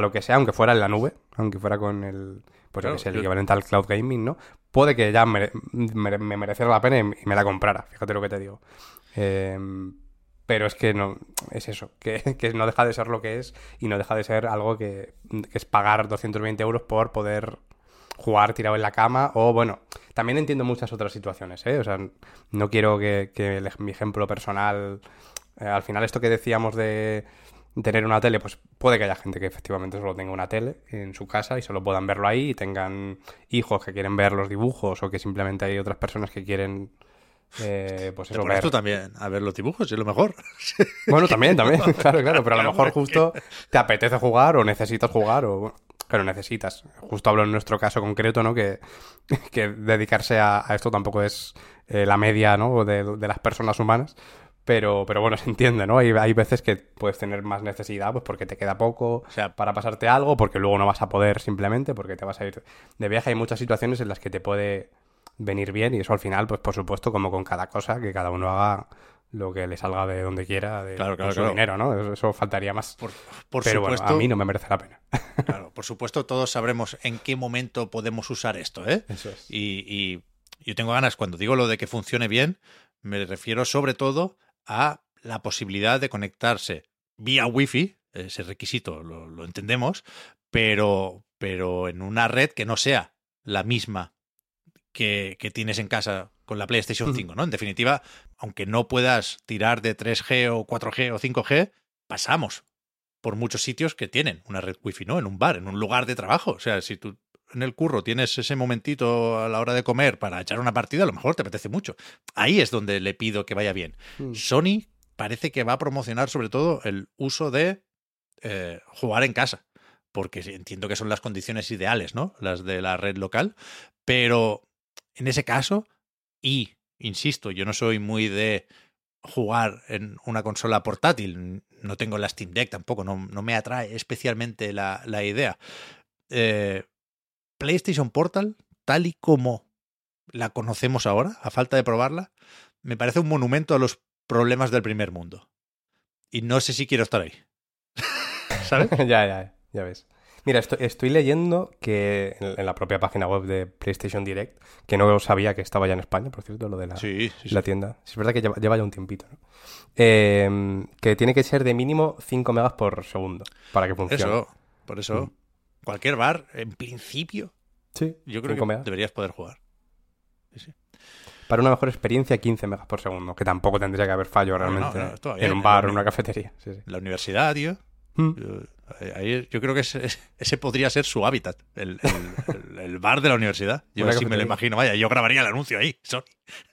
lo que sea, aunque fuera en la nube, aunque fuera con el. Pues que es el equivalente al cloud gaming, ¿no? Puede que ya me, me, mereciera la pena y me la comprara, fíjate lo que te digo. Eh, pero es que no es eso, que, no deja de ser lo que es y no deja de ser algo que, es pagar 220 euros por poder jugar tirado en la cama o bueno, también entiendo muchas otras situaciones, ¿eh? O sea, no quiero que, mi ejemplo personal, eh, al final esto que decíamos de tener una tele, pues puede que haya gente que efectivamente solo tenga una tele en su casa y solo puedan verlo ahí y tengan hijos que quieren ver los dibujos o que simplemente hay otras personas que quieren eh, pues eso, ver. también, a ver los dibujos, es lo mejor. Bueno, también, también, claro, claro, pero a lo mejor justo te apetece jugar o necesitas jugar o... Pero necesitas. Justo hablo en nuestro caso concreto, ¿no? Que, que dedicarse a, esto tampoco es eh, la media, ¿no? De, de, las personas humanas. Pero, pero bueno, se entiende, ¿no? Hay, hay veces que puedes tener más necesidad, pues porque te queda poco o sea, para pasarte algo, porque luego no vas a poder simplemente, porque te vas a ir de viaje. Hay muchas situaciones en las que te puede venir bien y eso al final, pues por supuesto, como con cada cosa, que cada uno haga lo que le salga de donde quiera, de su dinero, ¿no? Eso, faltaría más. Por, Pero supuesto, bueno, a mí no me merece la pena. Claro, por supuesto, todos sabremos en qué momento podemos usar esto, ¿eh? Eso es. Y, y yo tengo ganas, cuando digo lo de que funcione bien, me refiero sobre todo a la posibilidad de conectarse vía Wi-Fi, ese requisito lo, lo entendemos, pero, pero en una red que no sea la misma que, tienes en casa con la PlayStation 5, ¿no? En definitiva, aunque no puedas tirar de 3G o 4G o 5G, pasamos por muchos sitios que tienen una red wifi, ¿no? En un bar, en un lugar de trabajo. O sea, si tú en el curro tienes ese momentito a la hora de comer para echar una partida, a lo mejor te apetece mucho. Ahí es donde le pido que vaya bien. Mm. Sony parece que va a promocionar sobre todo el uso de eh, jugar en casa, porque entiendo que son las condiciones ideales, ¿no? Las de la red local, pero en ese caso, y, insisto, yo no soy muy de jugar en una consola portátil, no tengo la Steam Deck tampoco, no, me atrae especialmente la, idea. Eh, PlayStation Portal, tal y como la conocemos ahora, a falta de probarla, me parece un monumento a los problemas del primer mundo. Y no sé si quiero estar ahí. ¿Sabes? ya, ya, ya ves. Mira, estoy, estoy leyendo que en, en la propia página web de PlayStation Direct, que no sabía que estaba ya en España, por cierto, lo de la, Sí, sí, sí. tienda. Sí, Es verdad que lleva, lleva ya un tiempito, ¿no? Eh, que tiene que ser de mínimo 5 megas por segundo para que funcione. Eso, por eso, cualquier bar, en principio, Sí, yo creo 5 que megas. deberías poder jugar. Para una mejor experiencia, 15 megas por segundo, que tampoco tendría que haber fallo No, no, realmente no, va bien, en un bar o en una cafetería. Sí, sí. La universidad, tío. Mm. Yo, ahí- yo creo que ese, ese podría ser su hábitat, el, el- el- el bar de la universidad. Yo así me lo imagino, vaya, yo grabaría el anuncio ahí, Sony.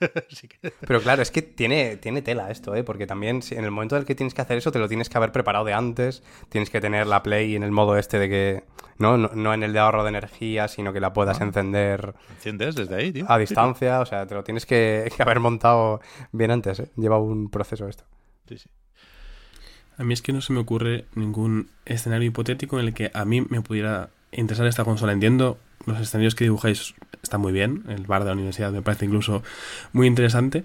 Que- Pero claro, es que tiene, tiene tela esto, ¿eh? Porque también en el momento en el que tienes que hacer eso, te lo tienes que haber preparado de antes. Tienes que tener la Play en el modo este de que... No, no, no en el de ahorro de energía, sino que la puedas Ah. encender ¿Enciendes desde ahí, tío? a distancia. O sea, te lo tienes que, que haber montado bien antes, ¿eh? Lleva un proceso esto. Sí, sí. A mí es que no se me ocurre ningún escenario hipotético en el que a mí me pudiera interesar esta consola. Entiendo los escenarios que dibujáis están muy bien. El bar de la universidad me parece incluso muy interesante.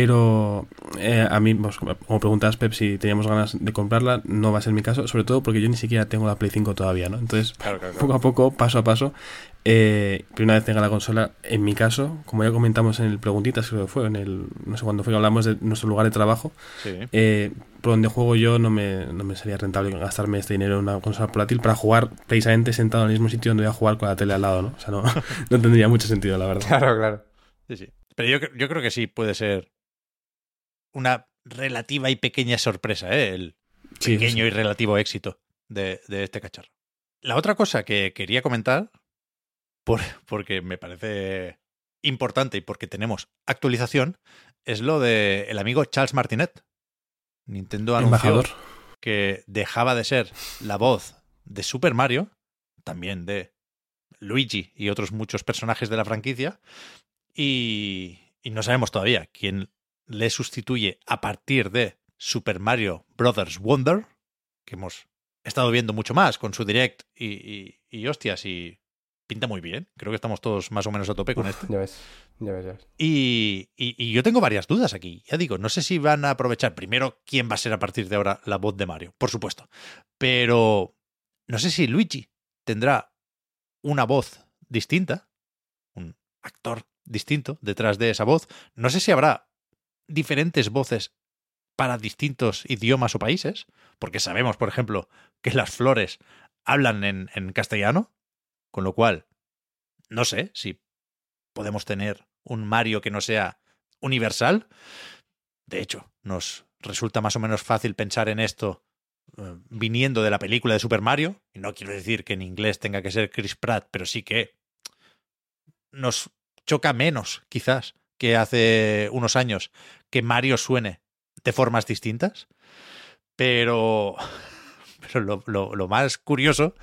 Pero eh, a mí, pues, como preguntas, Pep, si teníamos ganas de comprarla, no va a ser mi caso. Sobre todo porque yo ni siquiera tengo la Play 5 todavía, ¿no? Entonces, Claro, claro, claro. poco a poco, paso a paso. Eh, pero una vez tenga la consola, en mi caso, como ya comentamos en el Preguntitas, creo que fue, en el, no sé cuándo fue que hablamos de nuestro lugar de trabajo, Sí. eh, por donde juego yo no me, no me sería rentable gastarme este dinero en una consola portátil para jugar precisamente sentado en el mismo sitio donde voy a jugar con la tele al lado, ¿no? O sea, no, no tendría mucho sentido, la verdad. Claro, claro. Sí, sí. Pero yo, yo creo que sí puede ser una relativa y pequeña sorpresa, ¿eh? El Sí, pequeño sí. y relativo éxito de, de este cacharro. La otra cosa que quería comentar, por, porque me parece importante y porque tenemos actualización, es lo de el amigo Charles Martinet. Nintendo anunció Embajador. que dejaba de ser la voz de Super Mario, también de Luigi y otros muchos personajes de la franquicia, y, y no sabemos todavía quién le sustituye a partir de Super Mario Brothers Wonder, que hemos estado viendo mucho más con su direct y, y, y hostias, y pinta muy bien. Creo que estamos todos más o menos a tope con esto. Ya ves, ya ves, ya ves. Y- y yo tengo varias dudas aquí. Ya digo, no sé si van a aprovechar primero quién va a ser a partir de ahora la voz de Mario, por supuesto. Pero no sé si Luigi tendrá una voz distinta, un actor distinto detrás de esa voz. No sé si habrá diferentes voces para distintos idiomas o países, porque sabemos, por ejemplo, que las flores hablan en, castellano, con lo cual no sé si podemos tener un Mario que no sea universal. De hecho, nos resulta más o menos fácil pensar en esto eh, viniendo de la película de Super Mario. Y no quiero decir que en inglés tenga que ser Chris Pratt, pero sí que nos choca menos, quizás, que hace unos años que Mario suene de formas distintas. Pero, pero lo, lo- lo más curioso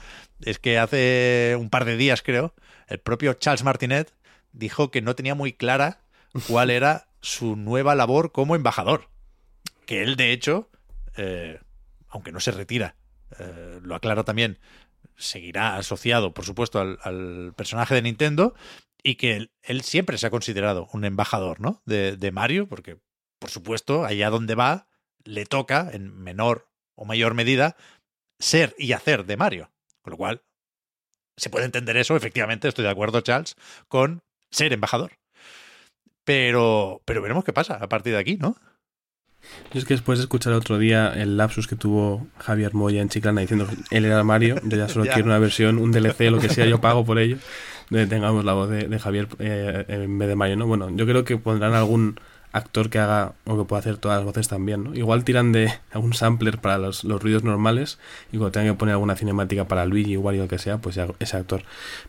es que hace un par de días, creo, el propio Charles Martinet dijo que no tenía muy clara cuál era su nueva labor como embajador. Que él, de hecho, eh, aunque no se retira, eh, lo aclara también, seguirá asociado, por supuesto, al, al personaje de Nintendo y que él, él siempre se ha considerado un embajador ¿no? de, de Mario, porque, por supuesto, allá donde va, le toca, en menor o mayor medida, ser y hacer de Mario. Con lo cual, se puede entender eso, efectivamente, estoy de acuerdo, Charles, con ser embajador. Pero, pero veremos qué pasa a partir de aquí, ¿no? Yo es que después de escuchar otro día el lapsus que tuvo Javier Moya en Chiclana diciendo que él era Mario, yo ya solo Ya. quiero una versión, un DLC, lo que sea, yo pago por ello, tengamos la voz de, Javier eh, en vez de Mario, ¿no? Bueno, yo creo que pondrán algún actor que haga o que pueda hacer todas las voces también, ¿no? Igual tiran de algún sampler para los, los ruidos normales y cuando tengan que poner alguna cinemática para Luigi Wario o lo que sea, pues ya ese actor.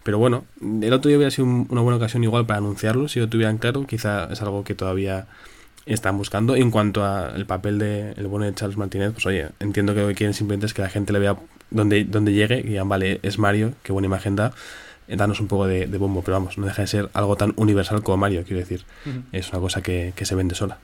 Pero bueno, el otro día hubiera sido un- una buena ocasión igual para anunciarlo, si lo tuvieran claro, quizá es algo que todavía están buscando. En cuanto al papel de el bueno de Charles Martínez, pues oye, entiendo que lo que quieren simplemente es que la gente le vea donde, donde llegue y digan, vale, es Mario, qué buena imagen da, eh, danos un poco de, de bombo, pero vamos, no deja de ser algo tan universal como Mario, quiero decir. Es una cosa que, que se vende sola.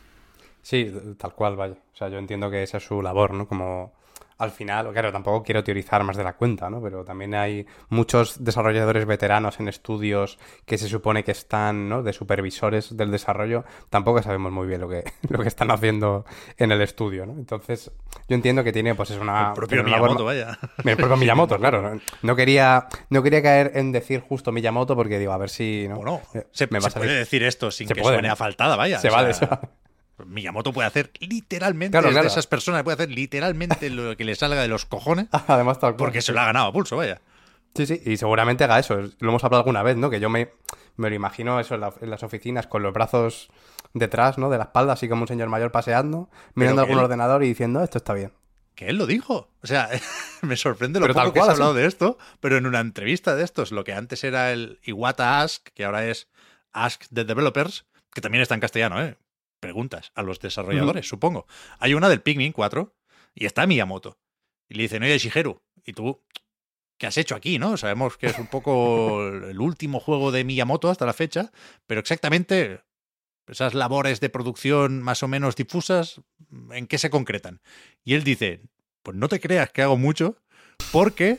Sí, tal cual, vaya. O sea, yo entiendo que esa es su labor, ¿no? Como al final, claro, tampoco quiero teorizar más de la cuenta, ¿no? Pero también hay muchos desarrolladores veteranos en estudios que se supone que están, ¿no? De supervisores del desarrollo. Tampoco sabemos muy bien lo que, lo que están haciendo en el estudio, ¿no? Entonces, yo entiendo que tiene, pues es una... El propio Miyamoto, labor- vaya. El propio Miyamoto, claro. No, quería, no quería caer en decir justo Miyamoto porque digo, a ver si... ¿no? Bueno, se, me va se a salir- puede decir esto sin Se que puede, suene a faltada, vaya. Se o vale, se. Miyamoto puede hacer literalmente, Claro, es claro. de esas personas, puede hacer literalmente lo que le salga de los cojones Además, tal cual. porque se lo ha ganado a pulso, vaya. Sí, sí, y seguramente haga eso. Lo hemos hablado alguna vez, ¿no? Que yo me, me lo imagino eso en, la- en las oficinas con los brazos detrás, ¿no? De la espalda, así como un señor mayor paseando, mirando algún él- ordenador y diciendo, esto está bien. Que él lo dijo. O sea, me sorprende lo Pero poco tal que cual, se ha así. hablado de esto, pero en una entrevista de estos, lo que antes era el Iwata Ask, que ahora es Ask the Developers, que también está en castellano, ¿eh? Preguntas a los desarrolladores, supongo. Hay una del Pikmin 4 y está Miyamoto. Y le dicen, oye, Shigeru, ¿y tú qué has hecho aquí, no? Sabemos que es un poco el último juego de Miyamoto hasta la fecha, pero exactamente esas labores de producción más o menos difusas, ¿en qué se concretan? Y él dice, pues no te creas que hago mucho, porque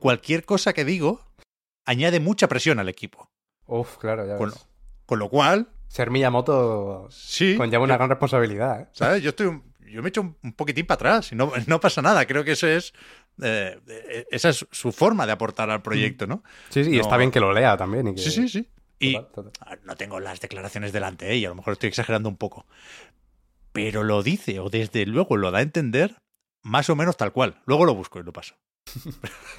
cualquier cosa que digo añade mucha presión al equipo. Uf, claro, ya Con, ves. con lo cual, Ser Miyamoto sí, conlleva una gran responsabilidad, ¿eh? ¿sabes? Yo estoy un- yo me echo un, un poquitín para atrás y no, no pasa nada. Creo que eso es eh, eh, esa es su forma de aportar al proyecto, ¿no? Sí, sí, y está bien que lo lea también. Y que... Sí, sí, sí. Y Total, total. ah, no tengo las declaraciones delante ¿eh? y a lo mejor estoy exagerando un poco. Pero lo dice o desde luego lo da a entender más o menos tal cual. Luego lo busco y lo paso.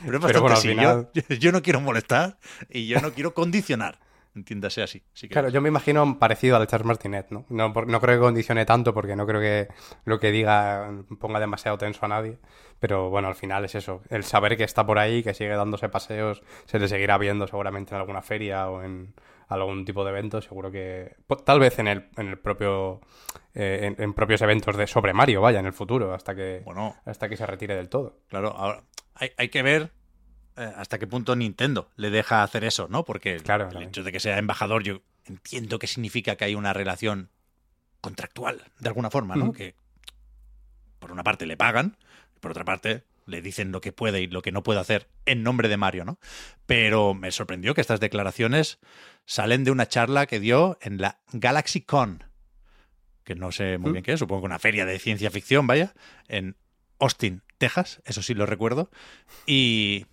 Pero es bastante bueno, al así. final- Yo, yo no quiero molestar y yo no quiero condicionar. Entiéndase así. Que- Claro, yo me imagino parecido al Charles Martinet, ¿no? No, por- no creo que condicione tanto porque no creo que lo que diga ponga demasiado tenso a nadie. Pero bueno, al final es eso. El saber que está por ahí, que sigue dándose paseos, se le seguirá viendo seguramente en alguna feria o en algún tipo de evento. Seguro que. Tal vez en el, en el propio. eh, en, en propios eventos de sobre Mario, vaya, en el futuro, hasta que. Bueno, Hasta que se retire del todo. claro, ahora hay, hay que ver eh, hasta qué punto Nintendo le deja hacer eso, ¿no? Porque el- Claro, el también. hecho de que sea embajador, yo entiendo que significa que hay una relación contractual, de alguna forma, ¿no? Ujú. Que por una parte le pagan, por otra parte le dicen lo que puede y lo que no puede hacer en nombre de Mario, ¿no? Pero me sorprendió que estas declaraciones salen de una charla que dio en la Galaxy Con, que no sé muy Mm. bien qué es, supongo que una feria de ciencia ficción, vaya, en Austin, Texas, eso sí lo recuerdo, y,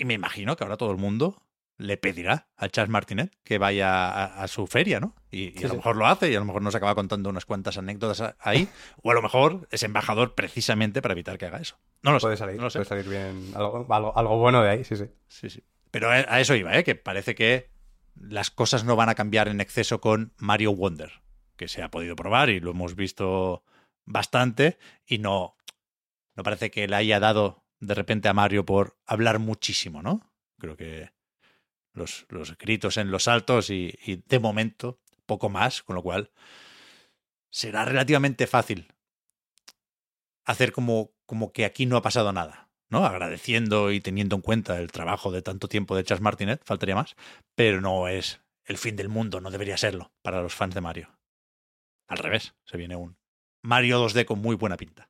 y me imagino que ahora todo el mundo le pedirá a Charles Martinet que vaya a, a su feria, ¿no? Y, y Sí, a lo sí. mejor lo hace y a lo mejor nos acaba contando unas cuantas anécdotas ahí, o a lo mejor es embajador precisamente para evitar que haga eso. No lo sé. Puede salir, no lo sé. puede salir bien. Algo, algo, algo bueno de ahí, sí, sí. Sí, sí. Pero a a eso iba, ¿eh? que parece que las cosas no van a cambiar en exceso con Mario Wonder, que se ha podido probar y lo hemos visto bastante y no, no parece que le haya dado de repente a Mario por hablar muchísimo, ¿no? Creo que los, los gritos en los altos y, y de momento poco más, con lo cual será relativamente fácil hacer como, como que aquí no ha pasado nada, ¿no? Agradeciendo y teniendo en cuenta el trabajo de tanto tiempo de Charles Martinet, faltaría más, pero no es el fin del mundo, no debería serlo para los fans de Mario. Al revés, se viene un Mario 2D con muy buena pinta.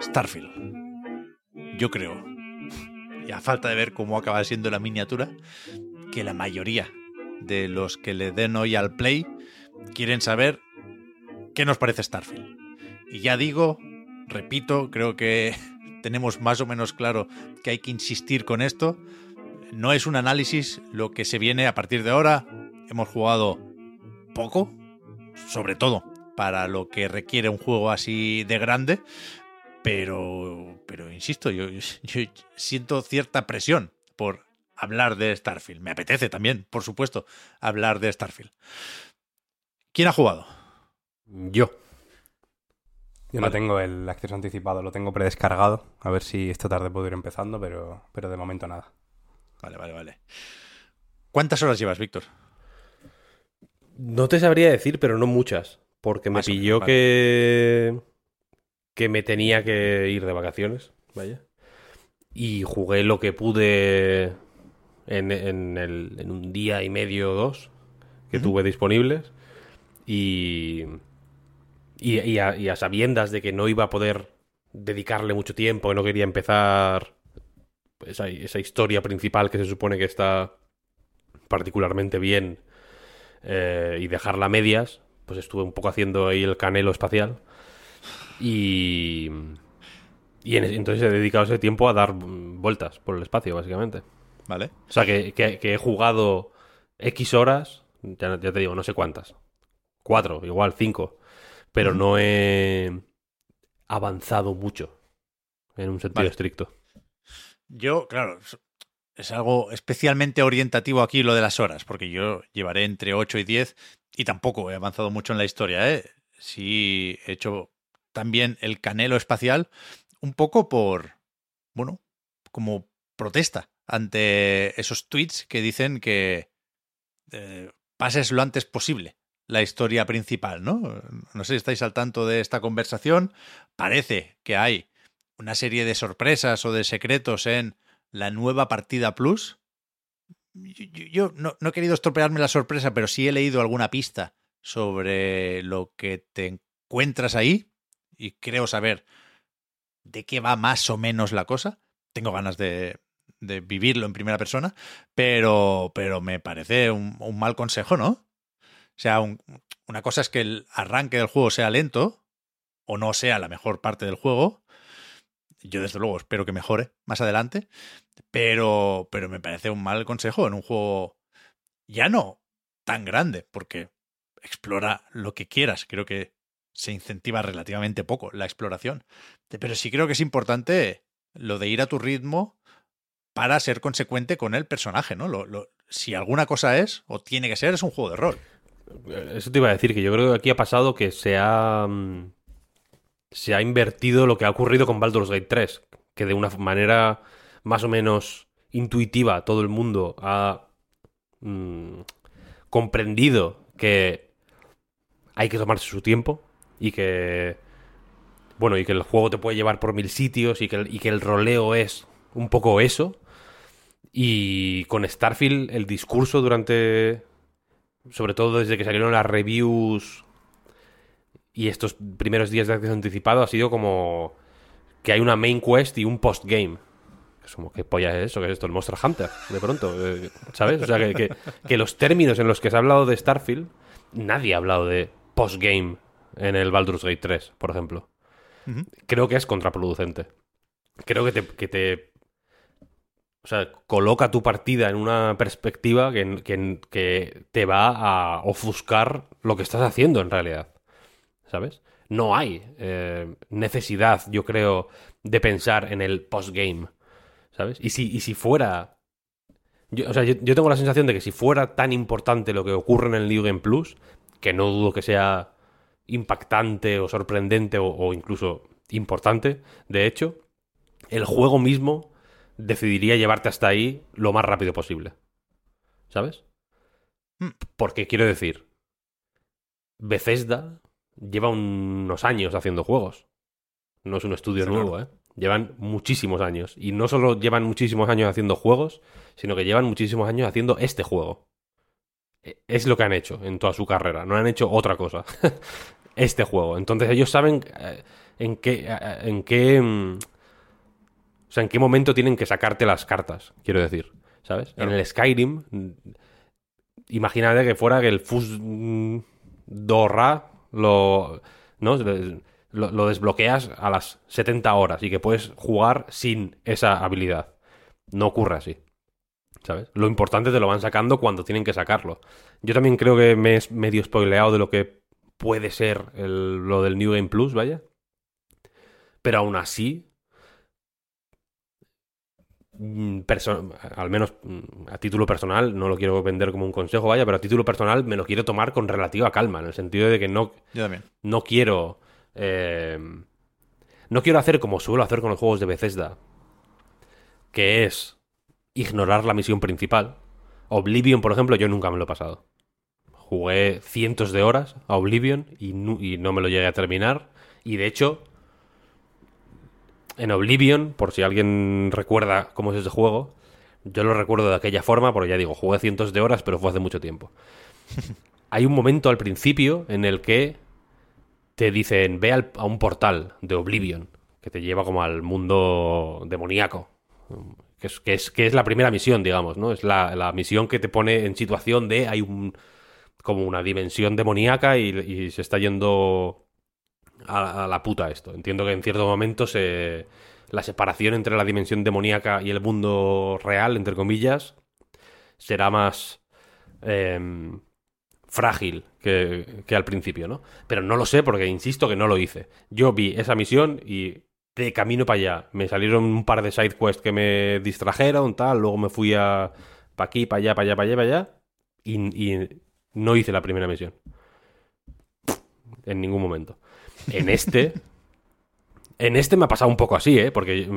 Starfield. Yo creo y a falta de ver cómo acaba siendo la miniatura, que la mayoría de los que le den hoy al play quieren saber qué nos parece Starfield. Y ya digo, repito, creo que tenemos más o menos claro que hay que insistir con esto. No es un análisis lo que se viene a partir de ahora. Hemos jugado poco, sobre todo para lo que requiere un juego así de grande, pero, pero insisto, yo, yo siento cierta presión por hablar de Starfield. Me apetece también, por supuesto, hablar de Starfield. ¿Quién ha jugado? Yo. Yo no tengo el acceso anticipado, lo tengo predescargado. A ver si esta tarde puedo ir empezando, pero, pero de momento nada. Vale, vale, vale. ¿Cuántas horas llevas, Víctor? No te sabría decir, pero no muchas. Porque me pilló vale. que. que me tenía que ir de vacaciones. Vaya. Y jugué lo que pude en, en el- en un día y medio o dos que tuve disponibles. Y. Y, y a, y a sabiendas de que no iba a poder dedicarle mucho tiempo, que no quería empezar esa, esa historia principal que se supone que está particularmente bien eh, y dejarla a medias, pues estuve un poco haciendo ahí el canelo espacial. Y. Y en- entonces he dedicado ese tiempo a dar vueltas por el espacio, básicamente. Vale. O sea, que, que- que he jugado X horas, ya, ya te digo, no sé cuántas. Cuatro, igual, cinco. Pero no he avanzado mucho en un sentido Vale. estricto. Yo, claro, es- algo especialmente orientativo aquí lo de las horas, porque yo llevaré entre 8 y 10 y tampoco he avanzado mucho en la historia, ¿eh? Sí he hecho también el canelo espacial un poco por, bueno, como protesta ante esos tweets que dicen que eh, pases lo antes posible la historia principal, ¿no? No sé si estáis al tanto de esta conversación. Parece que hay una serie de sorpresas o de secretos en la nueva partida Plus. Yo, no, no he querido estropearme la sorpresa, pero sí he leído alguna pista sobre lo que te encuentras ahí y creo saber de qué va más o menos la cosa. Tengo ganas de, de vivirlo en primera persona, pero, pero me parece un, mal consejo, ¿no? O sea, un- una cosa es que el arranque del juego sea lento o no sea la mejor parte del juego. Yo desde luego espero que mejore más adelante, pero, pero me parece un mal consejo en un juego ya no tan grande, porque explora lo que quieras. Creo que se incentiva relativamente poco la exploración. Pero sí creo que es importante lo de ir a tu ritmo para ser consecuente con el personaje, ¿no? Lo- si alguna cosa es, o tiene que ser, es un juego de rol. Eso te iba a decir, que yo creo que aquí ha pasado que se ha. mm, Se ha invertido lo que ha ocurrido con Baldur's Gate 3. Que de una manera más o menos intuitiva todo el mundo ha mm, comprendido que hay que tomarse su tiempo y que. Bueno, y que el juego te puede llevar por mil sitios y que y que el roleo es un poco eso. Y con Starfield, el discurso durante sobre todo desde que salieron las reviews y estos primeros días de acceso anticipado, ha sido como que hay una main quest y un postgame. Es como, ¿qué polla es eso? ¿Qué es esto? El Monster Hunter, de pronto. eh, ¿Sabes? O sea, que, que- que los términos en los que se ha hablado de Starfield, nadie ha hablado de postgame en el Baldur's Gate 3, por ejemplo. Creo que es contraproducente. Creo que te, que te o sea, coloca tu partida en una perspectiva que, que- que te va a ofuscar lo que estás haciendo en realidad. ¿Sabes? No hay eh, necesidad, yo creo, de pensar en el postgame. ¿Sabes? Y si, y si fuera. Yo, o sea, yo, yo tengo la sensación de que si fuera tan importante lo que ocurre en el New Game Plus, que no dudo que sea impactante o sorprendente o, o incluso importante, de hecho, el juego mismo decidiría llevarte hasta ahí lo más rápido posible. ¿Sabes? Hmm. Porque quiero decir, Bethesda lleva unos años haciendo juegos. No es un estudio Sí, nuevo, claro. ¿eh? Llevan muchísimos años. Y no solo llevan muchísimos años haciendo juegos, sino que llevan muchísimos años haciendo este juego. E- Es lo que han hecho en toda su carrera. No han hecho otra cosa. este juego. Entonces ellos saben eh, en qué. eh, en qué. mm, O sea, ¿en qué momento tienen que sacarte las cartas? Quiero decir, ¿sabes? En el Skyrim, imagínate que fuera que el Fus mm, Dorra lo, ¿no? Lo, lo desbloqueas a las 70 horas y que puedes jugar sin esa habilidad. No ocurre así. ¿Sabes? Lo importante te lo van sacando cuando tienen que sacarlo. Yo también creo que me he medio spoileado de lo que puede ser el- lo del New Game Plus, vaya. Pero aún así, al menos mm, a título personal, no lo quiero vender como un consejo, vaya, pero a título personal me lo quiero tomar con relativa calma, en el sentido de que no, Yo no quiero. eh, no quiero hacer como suelo hacer con los juegos de Bethesda. Que es ignorar la misión principal. Oblivion, por ejemplo, yo nunca me lo he pasado. Jugué cientos de horas a Oblivion y, y no me lo llegué a terminar. Y de hecho, en Oblivion, por si alguien recuerda cómo es ese juego, yo lo recuerdo de aquella forma, porque ya digo, jugué cientos de horas, pero fue hace mucho tiempo. Hay un momento al principio en el que te dicen, ve al- a un portal de Oblivion, que te lleva como al mundo demoníaco. Que es, que es, que es la primera misión, digamos, ¿no? Es la, la misión que te pone en situación de hay un como una dimensión demoníaca y, y se está yendo a, la puta esto. Entiendo que en cierto momento se, la separación entre la dimensión demoníaca y el mundo real, entre comillas, será más em, frágil que, que al principio, ¿no? Pero no lo sé porque insisto que no lo hice. Yo vi esa misión y de camino para allá me salieron un par de side quests que me distrajeron, tal, luego me fui a para aquí, para allá, para allá, para allá, para allá y, y no hice la primera misión. En ningún momento. En este en este me ha pasado un poco así, ¿eh? Porque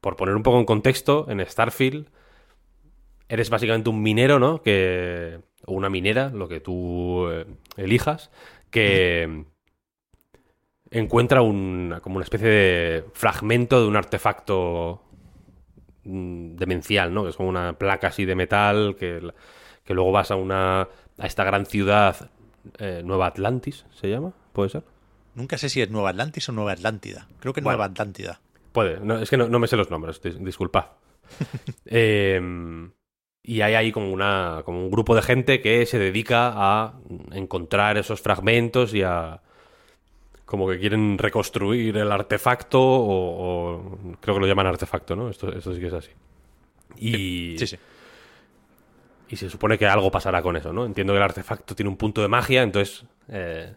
por poner un poco en contexto, en Starfield eres básicamente un minero, ¿no? Que o una minera, lo que tú eh, elijas, que encuentra un, como una especie de fragmento de un artefacto mm, demencial, ¿no? Que es como una placa así de metal que, que luego vas a una a esta gran ciudad eh, Nueva Atlantis, se llama, puede ser. Nunca sé si es Nueva Atlantis o Nueva Atlántida. Creo que es Bueno. Nueva Atlántida. Puede, no, es que no, no me sé los nombres, dis- disculpad. Eh, y hay ahí como, una, como un grupo de gente que se dedica a encontrar esos fragmentos y a... Como que quieren reconstruir el artefacto o, o- creo que lo llaman artefacto, ¿no? Esto, esto sí que es así. Y, Sí, sí. y se supone que algo pasará con eso, ¿no? Entiendo que el artefacto tiene un punto de magia, entonces eh,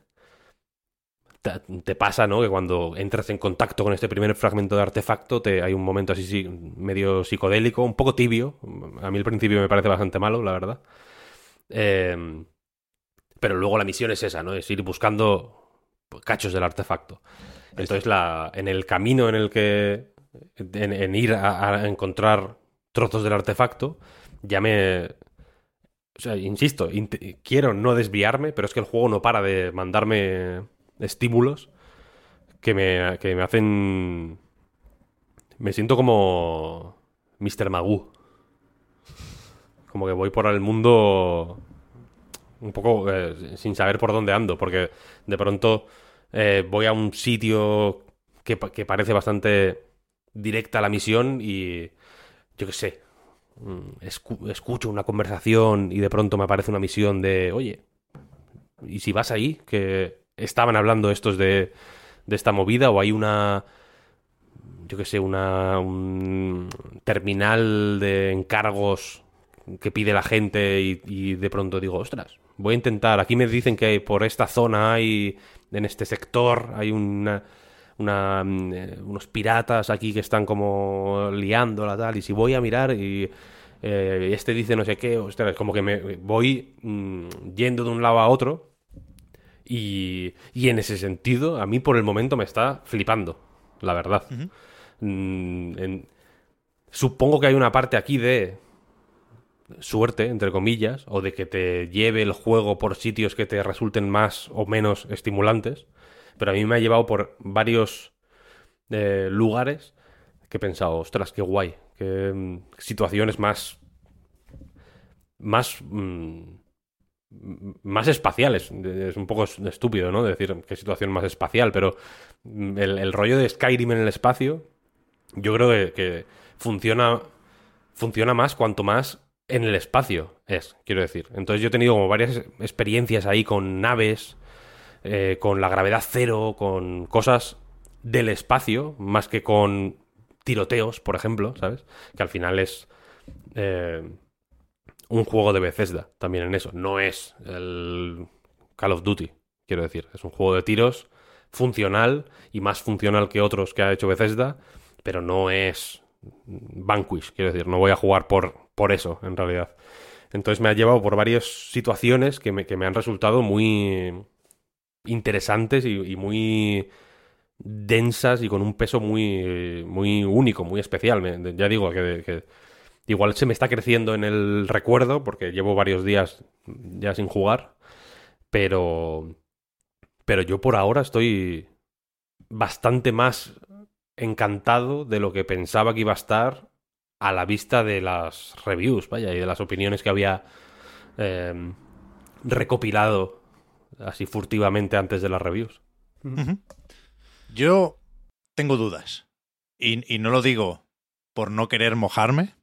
te, pasa, ¿no? Que cuando entras en contacto con este primer fragmento de artefacto, te, hay un momento así sí, medio psicodélico, un poco tibio. A mí al principio me parece bastante malo, la verdad. Eh, pero luego la misión es esa, ¿no? Es ir buscando cachos del artefacto. Entonces, la, en el camino en el que. En, ir a, a encontrar trozos del artefacto, ya me. O sea, insisto, quiero no desviarme, pero es que el juego no para de mandarme estímulos que me, que me hacen. Me siento como. Mr. Magoo. Como que voy por el mundo un poco eh, sin saber por dónde ando, porque de pronto eh, voy a un sitio que, que parece bastante directa la misión y yo qué sé, mm, escu- escucho una conversación y de pronto me aparece una misión de, oye, ¿y si vas ahí? Que estaban hablando estos de, de esta movida o hay una, yo qué sé, una un terminal de encargos que pide la gente y, de pronto digo, ostras, voy a intentar, aquí me dicen que por esta zona hay, en este sector, hay una, una, mm, unos piratas aquí que están como liándola tal, y si voy a mirar y eh, este dice no sé qué, ostras, como que me voy mm, yendo de un lado a otro y, y en ese sentido, a mí por el momento me está flipando, la verdad. Mm, en- supongo que hay una parte aquí de suerte, entre comillas, o de que te lleve el juego por sitios que te resulten más o menos estimulantes, pero a mí me ha llevado por varios eh, lugares que he pensado, ostras, qué guay, qué mm, situaciones más más mm, más espaciales. Es un poco estúpido, ¿no? Decir qué situación más espacial, pero el, rollo de Skyrim en el espacio yo creo que, que funciona, funciona más cuanto más en el espacio es, quiero decir. Entonces yo he tenido como varias experiencias ahí con naves, eh, con la gravedad cero, con cosas del espacio, más que con tiroteos, por ejemplo, ¿sabes? Que al final es eh, un juego de Bethesda también en eso. No es el Call of Duty, quiero decir. Es un juego de tiros funcional y más funcional que otros que ha hecho Bethesda, pero no es Vanquish, quiero decir. No voy a jugar por, por eso, en realidad. Entonces me ha llevado por varias situaciones que me, que me han resultado muy interesantes y, muy densas y con un peso muy, muy único, muy especial. Ya digo que igual se me está creciendo en el recuerdo porque llevo varios días ya sin jugar, pero, pero yo por ahora estoy bastante más encantado de lo que pensaba que iba a estar a la vista de las reviews, vaya, y de las opiniones que había eh, recopilado así furtivamente antes de las reviews. Yo tengo dudas. Y, y no lo digo por no querer mojarme.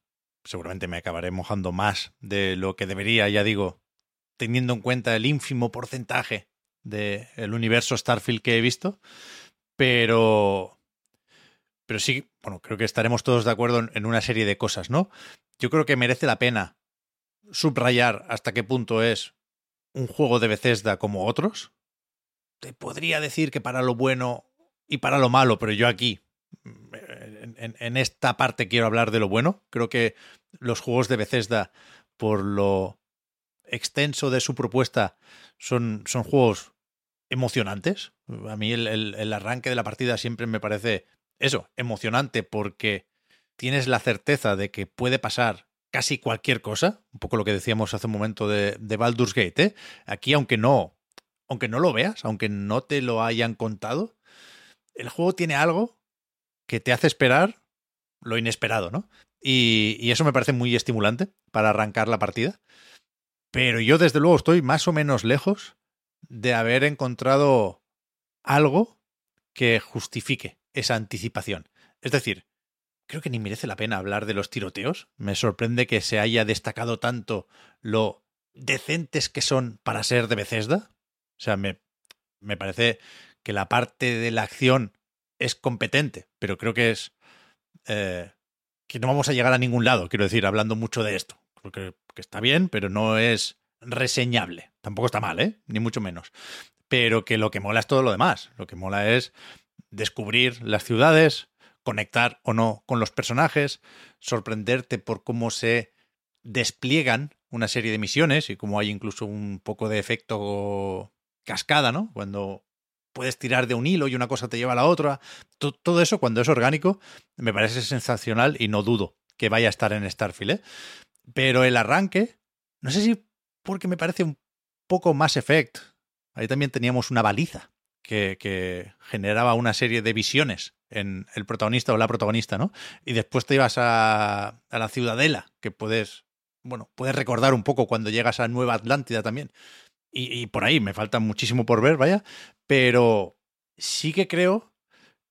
Seguramente me acabaré mojando más de lo que debería, ya digo, teniendo en cuenta el ínfimo porcentaje del universo Starfield que he visto. Pero. Pero sí, bueno, creo que estaremos todos de acuerdo en una serie de cosas, ¿no? Yo creo que merece la pena subrayar hasta qué punto es un juego de Bethesda como otros. Te podría decir que para lo bueno y para lo malo, pero yo aquí, en, esta parte quiero hablar de lo bueno. Creo que los juegos de Bethesda, por lo extenso de su propuesta, son, son juegos emocionantes. A mí el, el- el arranque de la partida siempre me parece eso, emocionante, porque tienes la certeza de que puede pasar casi cualquier cosa, un poco lo que decíamos hace un momento de, de Baldur's Gate, ¿eh? Aquí, aunque no, aunque no lo veas, aunque no te lo hayan contado, el juego tiene algo que te hace esperar lo inesperado, ¿no? Y, eso me parece muy estimulante para arrancar la partida. Pero yo, desde luego, estoy más o menos lejos de haber encontrado algo que justifique esa anticipación. Es decir, creo que ni merece la pena hablar de los tiroteos. Me sorprende que se haya destacado tanto lo decentes que son para ser de Bethesda. O sea, me, me parece que la parte de la acción es competente, pero creo que es eh, que no vamos a llegar a ningún lado, quiero decir, hablando mucho de esto. Creo que, está bien, pero no es reseñable. Tampoco está mal, ¿eh? Ni mucho menos. Pero que lo que mola es todo lo demás. Lo que mola es descubrir las ciudades, conectar o no con los personajes, sorprenderte por cómo se despliegan una serie de misiones y cómo hay incluso un poco de efecto cascada, ¿no? Cuando puedes tirar de un hilo y una cosa te lleva a la otra. To- Todo eso, cuando es orgánico, me parece sensacional y no dudo que vaya a estar en Starfield. ¿eh? Pero el arranque, no sé si porque me parece un poco más Effect. Ahí también teníamos una baliza que, que generaba una serie de visiones en el protagonista o la protagonista, ¿no? Y después te ibas a, a la ciudadela, que puedes, bueno, puedes recordar un poco cuando llegas a Nueva Atlántida también. Y, por ahí me falta muchísimo por ver, vaya. Pero sí que creo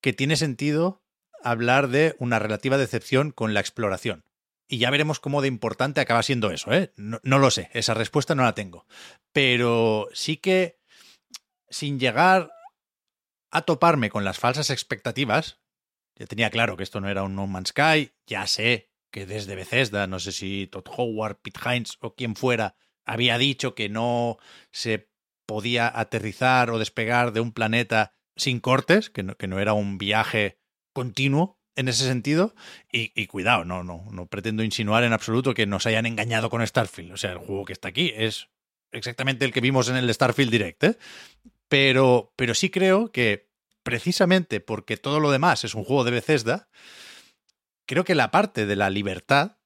que tiene sentido hablar de una relativa decepción con la exploración. Y ya veremos cómo de importante acaba siendo eso, ¿eh? No, no lo sé, esa respuesta no la tengo. Pero sí que, sin llegar a toparme con las falsas expectativas, ya tenía claro que esto no era un No Man's Sky, ya sé que desde Bethesda, no sé si Todd Howard, Pete Hines o quien fuera, había dicho que no se podía aterrizar o despegar de un planeta sin cortes, que no, que no era un viaje continuo en ese sentido. Y, cuidado, no, no, no pretendo insinuar en absoluto que nos hayan engañado con Starfield. O sea, el juego que está aquí es exactamente el que vimos en el Starfield Direct. ¿eh? Pero, pero sí creo que precisamente porque todo lo demás es un juego de Bethesda, creo que la parte de la libertad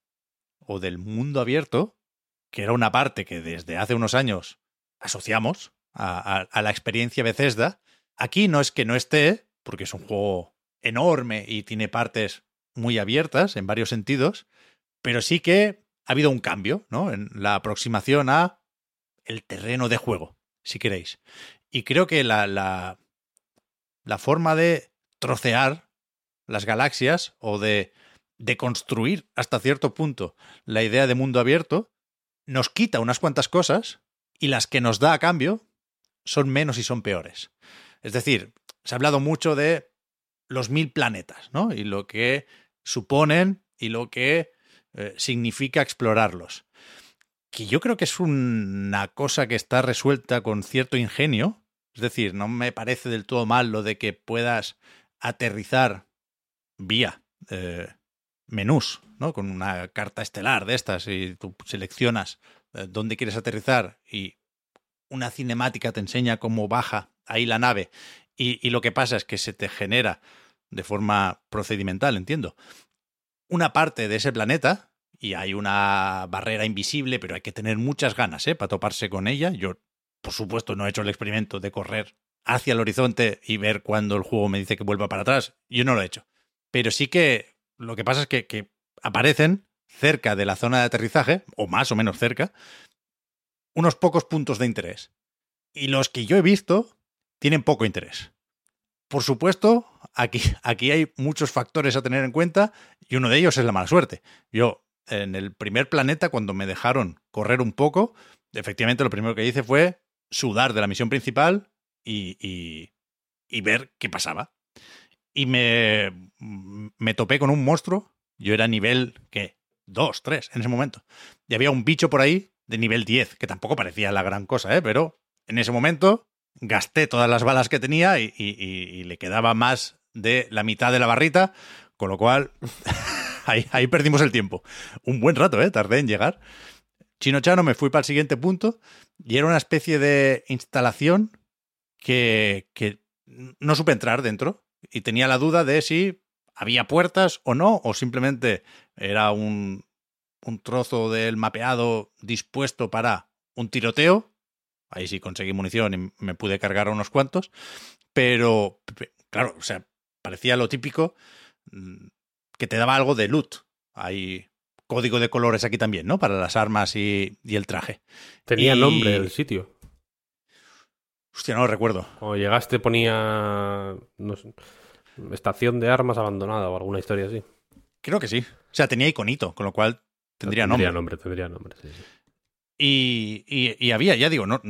o del mundo abierto, que era una parte que desde hace unos años asociamos a, la experiencia Bethesda, aquí no es que no esté, porque es un juego enorme y tiene partes muy abiertas en varios sentidos, pero sí que ha habido un cambio, ¿no? En la aproximación a el terreno de juego, si queréis. Y creo que la, la, la forma de trocear las galaxias o de, de construir hasta cierto punto la idea de mundo abierto, nos quita unas cuantas cosas y las que nos da a cambio son menos y son peores. Es decir, se ha hablado mucho de los mil planetas, ¿no? Y lo que suponen y lo que eh, significa explorarlos. Que yo creo que es una cosa que está resuelta con cierto ingenio. Es decir, no me parece del todo mal lo de que puedas aterrizar vía eh, menús, Con una carta estelar de estas y tú seleccionas eh, dónde quieres aterrizar y una cinemática te enseña cómo baja ahí la nave y, lo que pasa es que se te genera de forma procedimental, entiendo, una parte de ese planeta y hay una barrera invisible, pero hay que tener muchas ganas ¿eh? para toparse con ella. Yo, por supuesto, no he hecho el experimento de correr hacia el horizonte y ver cuando el juego me dice que vuelva para atrás. Yo no lo he hecho. Pero sí que lo que pasa es que aparecen cerca de la zona de aterrizaje, o más o menos cerca, unos pocos puntos de interés. Y los que yo he visto tienen poco interés. Por supuesto, aquí, aquí hay muchos factores a tener en cuenta y uno de ellos es la mala suerte. Yo, en el primer planeta, cuando me dejaron correr un poco, efectivamente lo primero que hice fue sudar de la misión principal y, y, y ver qué pasaba. Y me, me topé con un monstruo. Yo era nivel, ¿qué? 2, 3 en ese momento. Y había un bicho por ahí de nivel 10, que tampoco parecía la gran cosa, ¿eh? Pero en ese momento gasté todas las balas que tenía y, y, le quedaba más de la mitad de la barrita, con lo cual ahí, ahí, perdimos el tiempo. Un buen rato, ¿eh? Tardé en llegar. Chinochano me fui para el siguiente punto y era una especie de instalación que, que no supe entrar dentro y tenía la duda de si había puertas o no, o simplemente era un, un trozo del mapeado dispuesto para un tiroteo. Ahí sí conseguí munición y me pude cargar a unos cuantos. Pero, claro, o sea, parecía lo típico mm, que te daba algo de loot. Hay código de colores aquí también, ¿no? Para las armas y, y el traje. Tenía y... nombre el sitio. Hostia, no lo recuerdo. O llegaste ponía no sé, estación de armas abandonada o alguna historia así. Creo que sí. O sea, tenía iconito, con lo cual tendría, tendría nombre. nombre. Tendría nombre, sí, sí. Y, y, y, había, ya digo, no,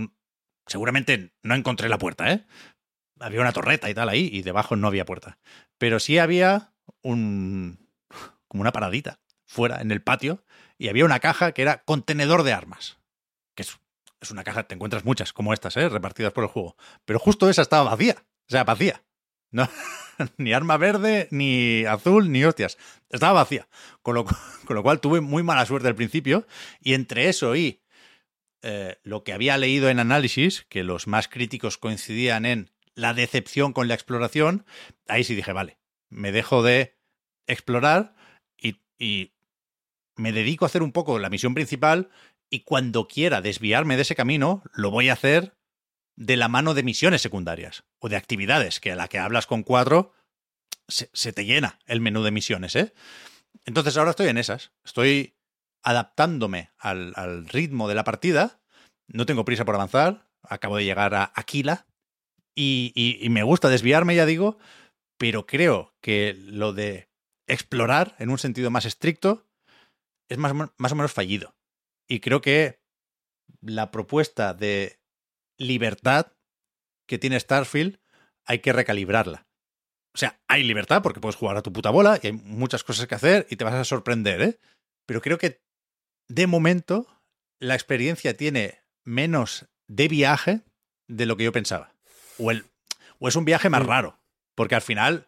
seguramente no encontré la puerta, ¿eh? Había una torreta y tal ahí, y debajo no había puerta. Pero sí había un. como una paradita fuera en el patio, y había una caja que era contenedor de armas. Que es, es una caja, te encuentras muchas como estas, ¿eh? Repartidas por el juego. Pero justo esa estaba vacía. O sea, vacía. No, ni arma verde, ni azul, ni hostias. Estaba vacía. Con lo, con lo cual tuve muy mala suerte al principio. Y entre eso y eh, lo que había leído en análisis, que los más críticos coincidían en la decepción con la exploración, ahí sí dije, vale, me dejo de explorar y, y me dedico a hacer un poco la misión principal y cuando quiera desviarme de ese camino, lo voy a hacer de la mano de misiones secundarias o de actividades, que a la que hablas con cuatro se, te llena el menú de misiones, ¿eh? Entonces ahora estoy en esas. Estoy adaptándome al, al ritmo de la partida. No tengo prisa por avanzar. Acabo de llegar a Aquila. Y, y, y me gusta desviarme, ya digo, pero creo que lo de explorar en un sentido más estricto es más, más o menos fallido. Y creo que la propuesta de libertad que tiene Starfield hay que recalibrarla. O sea, hay libertad porque puedes jugar a tu puta bola y hay muchas cosas que hacer y te vas a sorprender, ¿eh? Pero creo que de momento la experiencia tiene menos de viaje de lo que yo pensaba. O, el, o es un viaje más raro. Porque al final,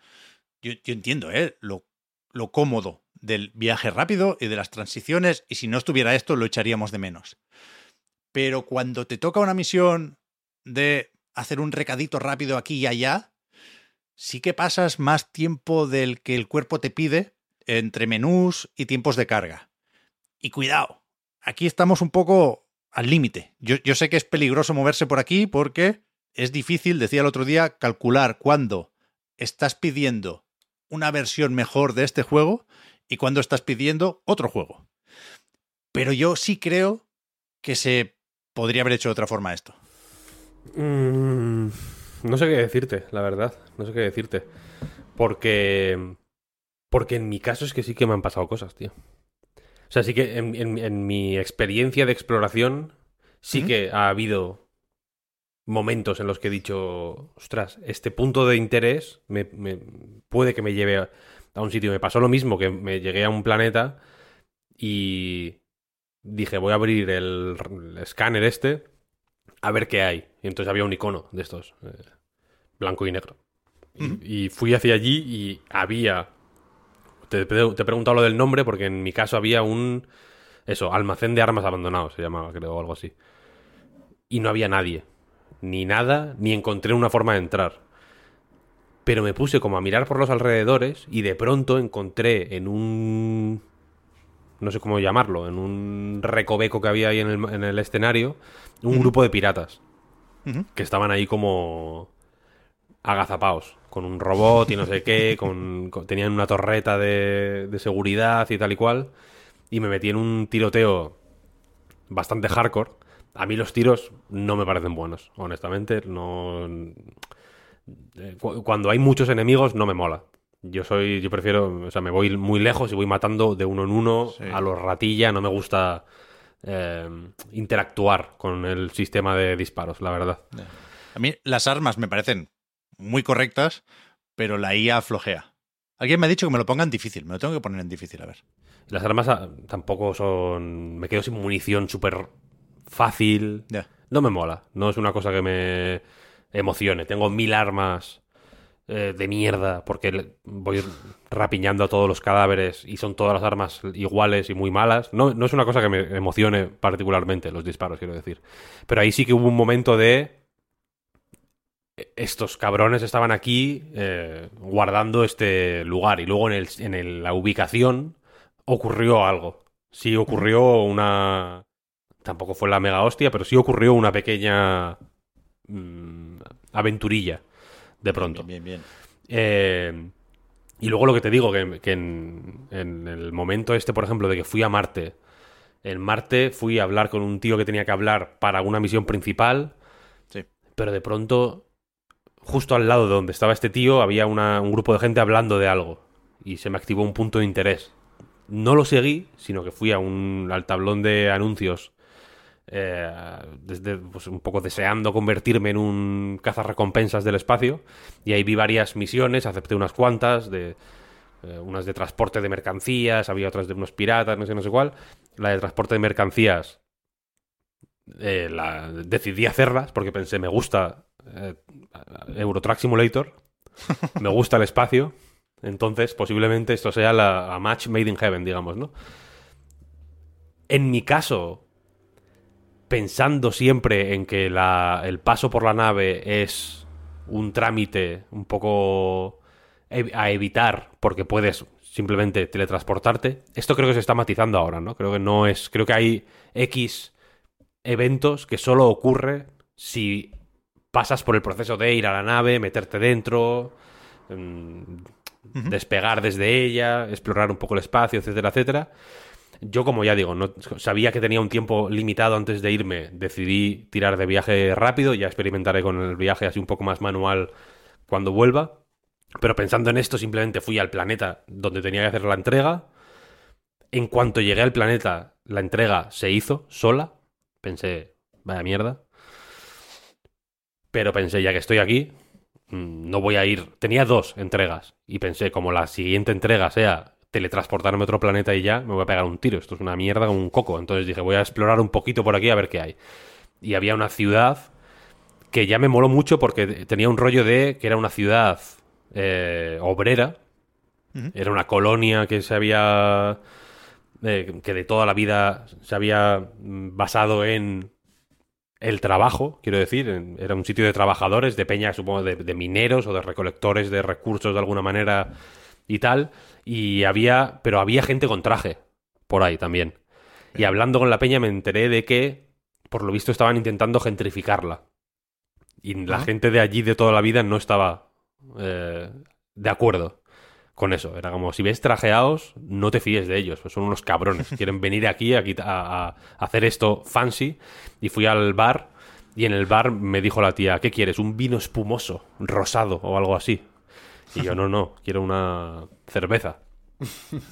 yo, yo entiendo, ¿eh? Lo, lo cómodo del viaje rápido y de las transiciones. Y si no estuviera esto, lo echaríamos de menos. Pero cuando te toca una misión de hacer un recadito rápido aquí y allá, sí que pasas más tiempo del que el cuerpo te pide entre menús y tiempos de carga. Y cuidado, aquí estamos un poco al límite. Yo, sé que es peligroso moverse por aquí porque es difícil, decía el otro día, calcular cuándo estás pidiendo una versión mejor de este juego y cuándo estás pidiendo otro juego. Pero yo sí creo que se podría haber hecho de otra forma esto. Mm, no sé qué decirte, la verdad. No sé qué decirte. Porque Porque en mi caso es que sí que me han pasado cosas, tío. O sea, sí que en, en- en mi experiencia de exploración sí que ha habido momentos en los que he dicho, ostras, este punto de interés me, me- puede que me lleve a, a un sitio. Me pasó lo mismo, que me llegué a un planeta y dije, voy a abrir el, el escáner este a ver qué hay. Y entonces había un icono de estos, eh, blanco y negro. Y- fui hacia allí y había... Te, te he preguntado lo del nombre porque en mi caso había un... Eso, almacén de armas abandonado se llamaba, creo, o algo así. Y no había nadie. Ni nada, ni encontré una forma de entrar. Pero me puse como a mirar por los alrededores y de pronto encontré en un... No sé cómo llamarlo, en un recoveco que había ahí en el, en el escenario, un grupo de piratas que estaban ahí como agazapaos, con un robot y no sé qué, con, con- tenían una torreta de, de seguridad y tal y cual, y me metí en un tiroteo bastante hardcore. A mí los tiros no me parecen buenos, honestamente, no... eh, cu- Cuando hay muchos enemigos no me mola. Yo soy, yo prefiero, o sea, me voy muy lejos y voy matando de uno en uno Sí. a los ratilla, no me gusta eh, interactuar con el sistema de disparos, la verdad. A mí las armas me parecen muy correctas, pero la IA flojea. Alguien me ha dicho que me lo ponga en difícil. Me lo tengo que poner en difícil, a ver. Las armas ah, tampoco son. Me quedo sin munición súper fácil. No me mola. No es una cosa que me emocione. Tengo mil armas eh, de mierda porque voy rapiñando a todos los cadáveres y son todas las armas iguales y muy malas. No, no es una cosa que me emocione particularmente, los disparos, quiero decir. Pero ahí sí que hubo un momento de. Estos cabrones estaban aquí eh, guardando este lugar y luego en, el, en la ubicación ocurrió algo. Sí ocurrió una... Tampoco fue la mega hostia, pero sí ocurrió una pequeña mm, aventurilla de pronto. Bien, bien, bien. Eh, y luego lo que te digo, que, que en, en el momento este, por ejemplo, de que fui a Marte. En Marte fui a hablar con un tío que tenía que hablar para una misión principal, Sí. pero de pronto, justo al lado de donde estaba este tío, había una- un grupo de gente hablando de algo. Y se me activó un punto de interés. No lo seguí, sino que fui a un, al tablón de anuncios eh, desde pues, un poco deseando convertirme en un cazarrecompensas del espacio y ahí vi varias misiones, acepté unas cuantas de eh, unas de transporte de mercancías, había otras de unos piratas, no sé no sé cuál. La de transporte de mercancías eh, la, decidí hacerlas porque pensé me gusta Eurotrack Simulator, me gusta el espacio, entonces posiblemente esto sea la a match made in heaven, digamos, ¿no? En mi caso, pensando siempre en que la- el paso por la nave es un trámite un poco a evitar porque puedes simplemente teletransportarte. Esto creo que se está matizando ahora, ¿no? Creo que no es. Creo que hay X eventos que solo ocurre si pasas por el proceso de ir a la nave, meterte dentro, mm, despegar desde ella, explorar un poco el espacio, etcétera, etcétera. Yo, como ya digo, no sabía que tenía un tiempo limitado antes de irme. Decidí tirar de viaje rápido. Ya experimentaré con el viaje así un poco más manual cuando vuelva. Pero pensando en esto, simplemente fui al planeta donde tenía que hacer la entrega. En cuanto llegué al planeta, la entrega se hizo sola. Pensé, vaya mierda. Pero pensé, ya que estoy aquí, mm, no voy a ir. Tenía dos entregas. Y pensé, como la siguiente entrega sea teletransportarme a otro planeta y ya, me voy a pegar un tiro. Esto es una mierda como un coco. Entonces dije, voy a explorar un poquito por aquí a ver qué hay. Y había una ciudad que ya me moló mucho porque tenía un rollo de que era una ciudad eh, obrera. Era una colonia que se había. eh, que de toda la vida se había mm, basado en el trabajo, quiero decir. en- era un sitio de trabajadores, de peña, supongo, de, de mineros o de recolectores de recursos de alguna manera y tal. Y había. Pero había gente con traje por ahí también. Y hablando con la peña me enteré de que, por lo visto, estaban intentando gentrificarla. Y la gente de allí de toda la vida no estaba eh, de acuerdo con eso. Era como, si ves trajeados, no te fíes de ellos. Son unos cabrones. Quieren venir aquí a hacer esto fancy. Y fui al bar y en el bar me dijo la tía, ¿qué quieres? ¿Un vino espumoso, rosado o algo así? Y yo, no, no, quiero una cerveza.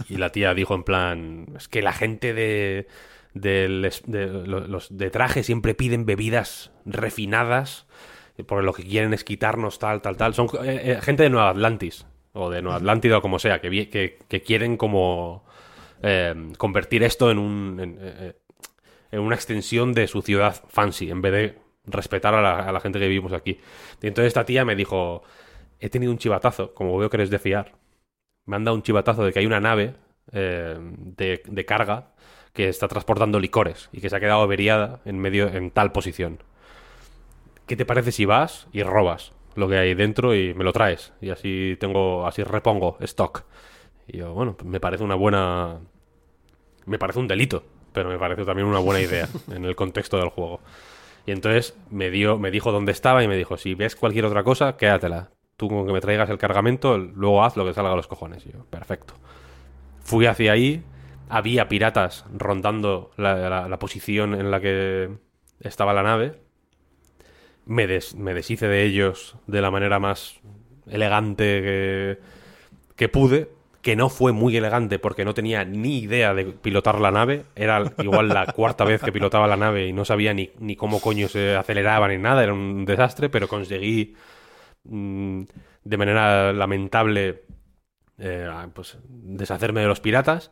Y la tía dijo en plan, es que la gente de, de, los de traje siempre piden bebidas refinadas, por lo que quieren es quitarnos tal, tal, tal. Son eh, eh, gente de Nueva Atlantis, o de Nueva Atlántida o como sea, que, que, quieren como eh, convertir esto en un... en, eh, en una extensión de su ciudad fancy, en vez de respetar a la, a la gente que vivimos aquí. Y entonces esta tía me dijo, he tenido un chivatazo, como veo que eres de fiar. Me han dado un chivatazo de que hay una nave eh, de, de carga que está transportando licores y que se ha quedado averiada en medio en tal posición. ¿Qué te parece si vas y robas lo que hay dentro y me lo traes? Y así tengo, así repongo stock. Y yo, bueno, me parece una buena. Me parece un delito, pero me parece también una buena idea en el contexto del juego. Y entonces me dio, me dijo dónde estaba y me dijo, si ves cualquier otra cosa, quédatela. Tú con que me traigas el cargamento, luego haz lo que salga a los cojones. Yo, perfecto. Fui hacia ahí, había piratas rondando la, posición en la que estaba la nave. Me deshice de ellos de la manera más elegante que, que pude, que no fue muy elegante porque no tenía ni idea de pilotar la nave. Era igual la cuarta vez que pilotaba la nave y no sabía ni, ni cómo coño se aceleraba ni nada, era un desastre, pero conseguí mm, de manera lamentable eh, pues, deshacerme de los piratas.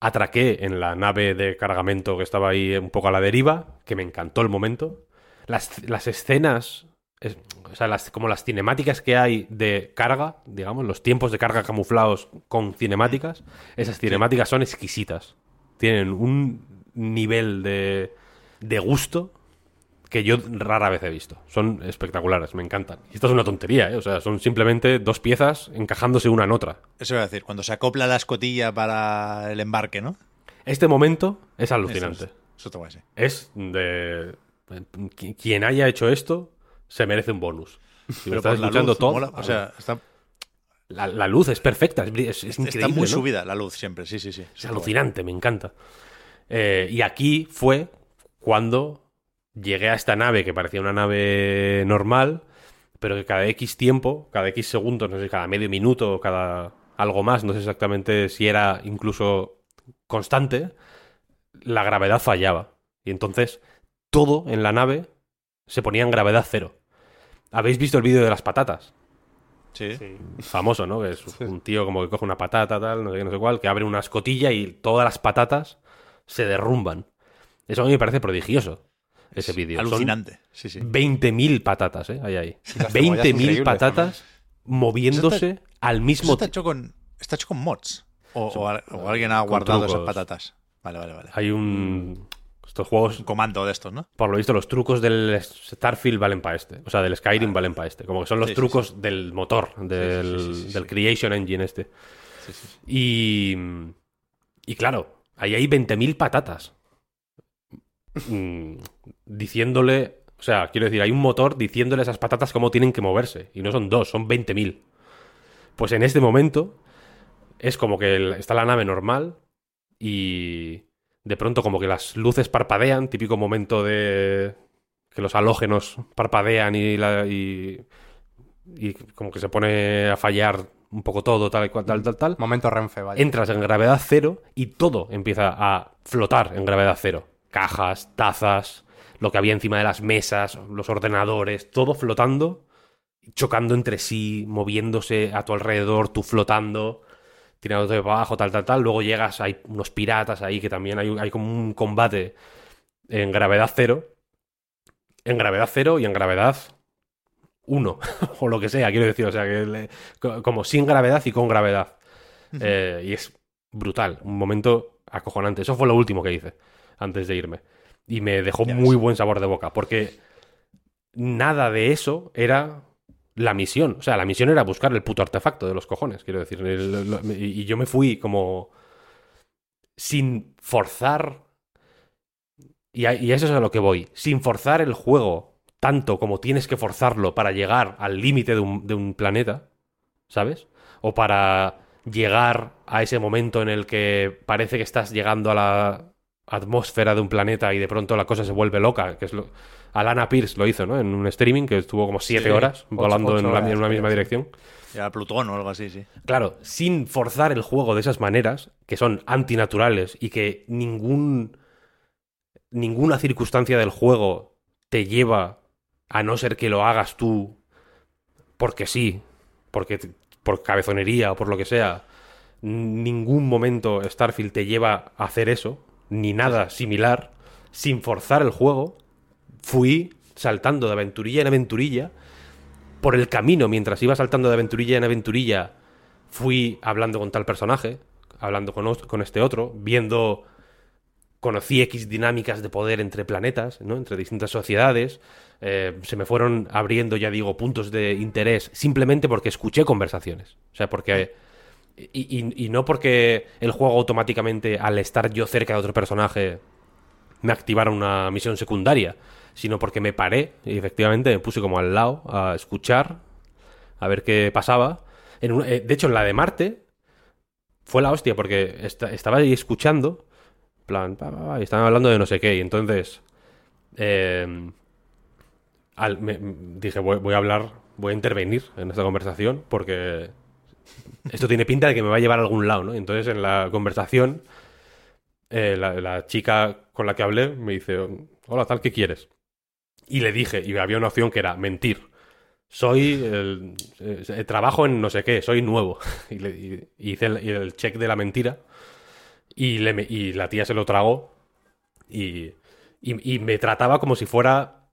Atraqué en la nave de cargamento que estaba ahí un poco a la deriva, que me encantó el momento. Las, las escenas, es- o sea, las, como las cinemáticas que hay de carga, digamos, los tiempos de carga camuflados con cinemáticas, esas cinemáticas son exquisitas. Tienen un nivel de, de gusto que yo rara vez he visto. Son espectaculares, me encantan. Y esto es una tontería, ¿eh? O sea, son simplemente dos piezas encajándose una en otra. Eso iba a decir, cuando se acopla la escotilla para el embarque, ¿no? Este momento es Eso alucinante. es, eso a decir. Es de... qui- Quien haya hecho esto se merece un bonus. Si me estás escuchando luz, todo, mola, o sea, está, la, la luz es perfecta, es, es- es increíble. está muy ¿no? subida la luz siempre, sí, sí, sí. Es alucinante, me encanta. Eh, y aquí fue cuando llegué a esta nave que parecía una nave normal, pero que cada X tiempo, cada X segundos, no sé, cada medio minuto, cada algo más, no sé exactamente si era incluso constante, la gravedad fallaba. Y entonces todo en la nave se ponía en gravedad cero. ¿Habéis visto el vídeo de las patatas? Sí. famoso, ¿no? Que es un tío como que coge una patata, tal, no sé qué, no sé cuál, que abre una escotilla y todas las patatas se derrumban. Eso a mí me parece prodigioso, ese Es vídeo. Son Alucinante. Sí, sí. 20.000 patatas, ¿eh? Ahí. cebollas 20.000 increíbles patatas moviéndose al mismo está tiempo. hecho con, está hecho con mods. O, o al- o alguien ha guardado esas patatas. Vale, vale, vale. Hay un... Estos juegos, Un comando de estos, ¿no? por lo visto, los trucos del Starfield valen para este. O sea, del Skyrim valen para este. Como que son los Sí, sí, trucos del motor, del, sí, sí, sí, del sí. Creation Engine este. Y, y claro, ahí hay 20.000 patatas. Mm, diciéndole, o sea, quiero decir, hay un motor diciéndole a esas patatas cómo tienen que moverse. Y no son dos, son 20.000. Pues en este momento es como que el- está la nave normal y de pronto como que las luces parpadean, típico momento de que los halógenos parpadean y, la, y, y como que se pone a fallar un poco todo, tal y cual, tal, tal, tal. Momento Renfe, vaya. Entras en gravedad cero y todo empieza a flotar en gravedad cero. Cajas, tazas, lo que había encima de las mesas, los ordenadores, todo flotando, chocando entre sí, moviéndose a tu alrededor, tú flotando, tirándote para abajo, tal, tal, tal. Luego llegas, hay unos piratas ahí que también hay, hay como un combate en gravedad cero. En gravedad cero y en gravedad 1, o lo que sea, quiero decir, o sea, que le- como sin gravedad y con gravedad. Eh, y es brutal, un momento acojonante. Eso fue lo último que hice antes de irme. Y me dejó Ya muy ves. buen sabor de boca, porque nada de eso era la misión. O sea, la misión era buscar el puto artefacto de los cojones, quiero decir. El- lo- y, yo me fui como sin forzar. Y, a- y eso es a lo que voy. Sin forzar el juego tanto como tienes que forzarlo para llegar al límite de un, de un planeta, ¿sabes? O para llegar a ese momento en el que parece que estás llegando a la atmósfera de un planeta y de pronto la cosa se vuelve loca, que es lo, Alana Pierce lo hizo, ¿no? En un streaming que estuvo como siete Sí, horas volando ocho en, la- horas, en una misma dirección. Era Plutón o algo así, sí. Claro, sin forzar el juego de esas maneras, que son antinaturales y que ningún. ninguna circunstancia del juego te lleva a no ser que lo hagas tú porque sí, porque por cabezonería o por lo que sea. Ningún momento Starfield te lleva a hacer eso, ni nada similar, sin forzar el juego. Fui saltando de aventurilla en aventurilla por el camino, mientras iba saltando de aventurilla en aventurilla, fui hablando con tal personaje, hablando con, este otro, viendo, conocí X dinámicas de poder entre planetas, ¿no? entre distintas sociedades, eh, se me fueron abriendo, ya digo, puntos de interés, simplemente porque escuché conversaciones. O sea, porque... Y, no porque el juego automáticamente, al estar yo cerca de otro personaje, me activara una misión secundaria, sino porque me paré y efectivamente me puse como al lado a escuchar, a ver qué pasaba. Eh, de hecho, en la de Marte fue la hostia, porque esta- estaba ahí escuchando, plan, pa, pa, pa, y estaban hablando de no sé qué, y entonces eh, al- me- m- dije, voy a hablar, voy a intervenir en esta conversación, porque esto tiene pinta de que me va a llevar a algún lado, ¿no? Entonces en la conversación eh, la, chica con la que hablé me dice, hola, tal, ¿qué quieres? Y le dije, y había una opción que era mentir. Soy, el, eh, trabajo en no sé qué, soy nuevo. Y, le, hice el, check de la mentira y, la tía se lo tragó y me trataba como si fuera,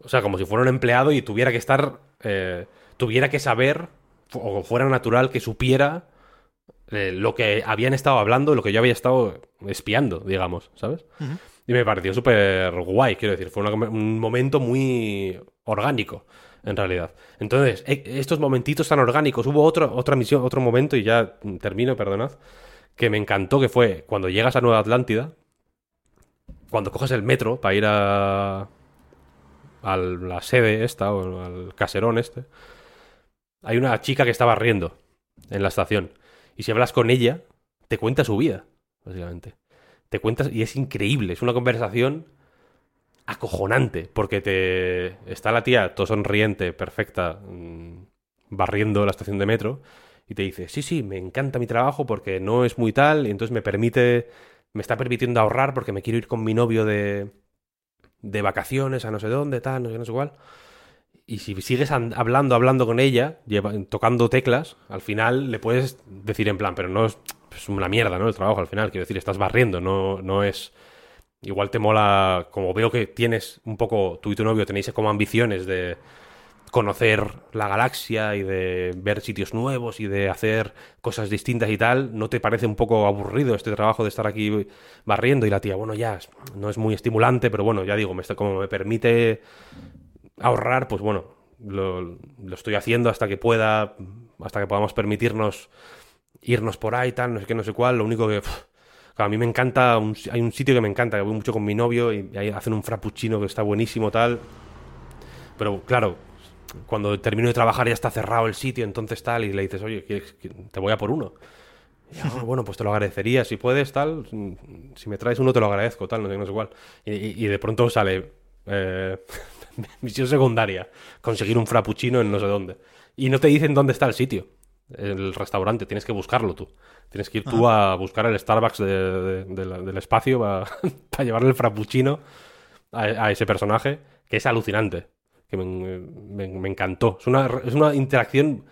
o sea, como si fuera un empleado y tuviera que estar, eh, tuviera que saber, o fuera natural que supiera eh, lo que habían estado hablando, lo que yo había estado espiando, digamos, ¿sabes? Y me pareció súper guay, quiero decir, fue una- un momento muy orgánico, en realidad. Entonces, e- estos momentitos tan orgánicos, hubo otro, otra misión, otro momento, y ya termino, perdonad, que me encantó, que fue cuando llegas a Nueva Atlántida, cuando coges el metro para ir a, a la sede esta, o al caserón este, hay una chica que estaba riendo en la estación. Y si hablas con ella, te cuenta su vida, básicamente. Te cuentas, y es increíble, es una conversación acojonante, porque te está la tía todo sonriente, perfecta, mm, barriendo la estación de metro, y te dice, sí, sí, me encanta mi trabajo porque no es muy tal, y entonces me permite, me está permitiendo ahorrar porque me quiero ir con mi novio de, de vacaciones a no sé dónde, tal, no sé, no sé cuál. Y si sigues an- hablando, hablando con ella, tocando teclas, al final le puedes decir en plan, pero no es, es una mierda, ¿no? El trabajo al final, quiero decir, estás barriendo, no, no es... Igual te mola, como veo que tienes un poco, tú y tu novio tenéis como ambiciones de conocer la galaxia y de ver sitios nuevos y de hacer cosas distintas y tal, ¿no te parece un poco aburrido este trabajo de estar aquí barriendo? Y la tía, bueno, ya, no es muy estimulante, pero bueno, ya digo, me está, como me permite ahorrar, pues bueno, lo, lo estoy haciendo hasta que pueda, hasta que podamos permitirnos irnos por ahí, tal, no sé qué, no sé cuál. Lo único que, a mí me encanta, hay un sitio que me encanta, que voy mucho con mi novio y ahí hacen un frappuccino que está buenísimo, tal. Pero claro, cuando termino de trabajar ya está cerrado el sitio, entonces tal, y le dices, oye, ¿quieres te voy a por uno. Y, "Ah, bueno, pues te lo agradecería, si puedes, tal, si me traes uno te lo agradezco, tal, no sé, no sé cuál. Y, y- y de pronto sale eh, misión secundaria, conseguir un frappuccino en no sé dónde. Y no te dicen dónde está el sitio, el restaurante, tienes que buscarlo tú. Tienes que ir tú a buscar el Starbucks de- de- de la- del espacio para llevarle el frappuccino a, a ese personaje, que es alucinante, que me, me- me encantó. Es una, es una interacción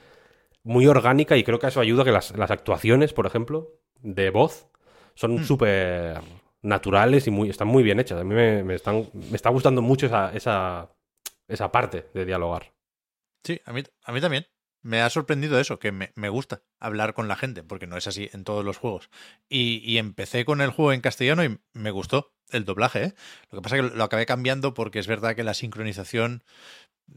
muy orgánica y creo que eso ayuda a que las, las actuaciones, por ejemplo, de voz, son súper naturales y muy, están muy bien hechas. A mí me, están, me está gustando mucho esa, esa, esa parte de dialogar. Sí, a mí, a mí también. Me ha sorprendido eso, que me, me gusta hablar con la gente, porque no es así en todos los juegos. Y, y empecé con el juego en castellano y me gustó el doblaje. ¿eh? Lo que pasa es que lo acabé cambiando porque es verdad que la sincronización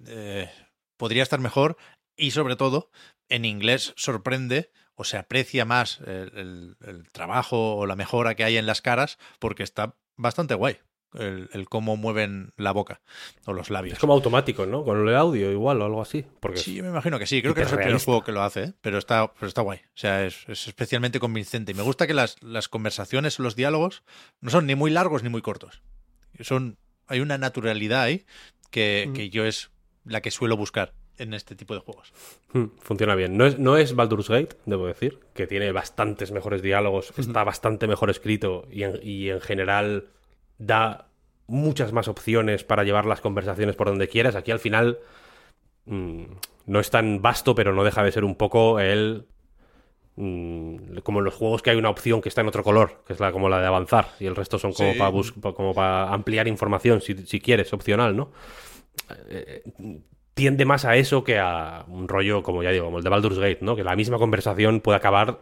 eh, podría estar mejor y sobre todo en inglés sorprende o se aprecia más el, el- el trabajo o la mejora que hay en las caras porque está bastante guay el, el cómo mueven la boca o los labios. Es como automático, ¿no? Con el audio igual o algo así. Porque Sí, yo me imagino que sí. Creo que no es el primer juego que lo hace, ¿eh? pero, está, pero está guay. O sea, es, es especialmente convincente. Y me gusta que las, las conversaciones o los diálogos no son ni muy largos ni muy cortos. Son hay una naturalidad ahí que, que yo es la que suelo buscar en este tipo de juegos. Hmm, Funciona bien. No es, no es Baldur's Gate, debo decir, que tiene bastantes mejores diálogos, está bastante mejor escrito y en, y en general da muchas más opciones para llevar las conversaciones por donde quieras. Aquí al final mm, no es tan vasto, pero no deja de ser un poco el... mm, como en los juegos que hay una opción que está en otro color, que es la, como la de avanzar, y el resto son como Sí. para como para ampliar información, si, si quieres, opcional, ¿no? Tiende más a eso que a un rollo, como ya digo, como el de Baldur's Gate, ¿no? Que la misma conversación puede acabar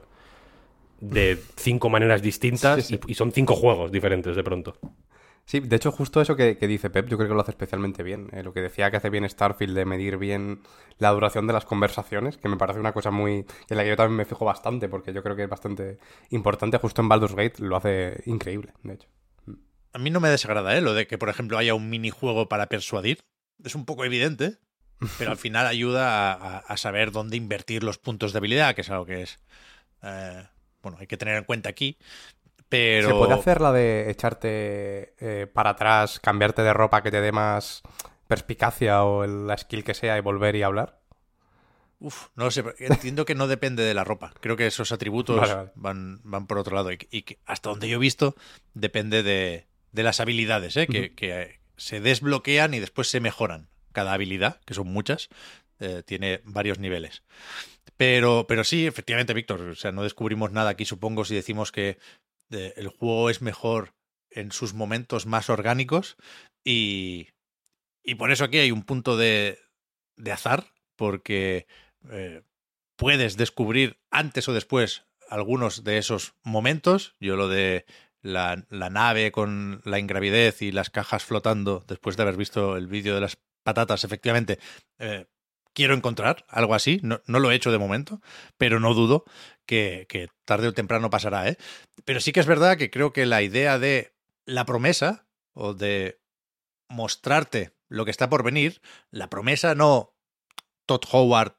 de cinco maneras distintas Sí, sí. Y, y son cinco juegos diferentes de pronto. Sí, de hecho, justo eso que, que dice Pep, yo creo que lo hace especialmente bien. Eh, lo que decía que hace bien Starfield de medir bien la duración de las conversaciones, que me parece una cosa muy. en la que yo también me fijo bastante, porque yo creo que es bastante importante. Justo en Baldur's Gate lo hace increíble, de hecho. A mí no me desagrada, ¿eh? Lo de que, por ejemplo, haya un minijuego para persuadir. Es un poco evidente, pero al final ayuda a, saber dónde invertir los puntos de habilidad, que es algo que es. eh, bueno, hay que tener en cuenta aquí. Pero. ¿Se puede hacer la de echarte eh, para atrás, cambiarte de ropa que te dé más perspicacia o el- la skill que sea y volver y hablar? Uf, no lo sé, entiendo que no depende de la ropa. Creo que esos atributos Vale, vale. Van, van por otro lado. Y, que- y que hasta donde yo he visto, depende de, de las habilidades, ¿eh? que, que se desbloquean y después se mejoran. Cada habilidad, que son muchas, eh, tiene varios niveles. Pero, pero sí, efectivamente, Víctor, o sea, no descubrimos nada aquí, supongo, si decimos que eh, el juego es mejor en sus momentos más orgánicos y, y por eso aquí hay un punto de, de azar, porque eh, puedes descubrir antes o después algunos de esos momentos. Yo lo de la, la nave con la ingravidez y las cajas flotando, después de haber visto el vídeo de las patatas, efectivamente, eh, quiero encontrar algo así. No, no lo he hecho de momento, pero no dudo que, que tarde o temprano pasará. ¿eh? Pero sí que es verdad que creo que la idea de la promesa o de mostrarte lo que está por venir, la promesa no Todd Howard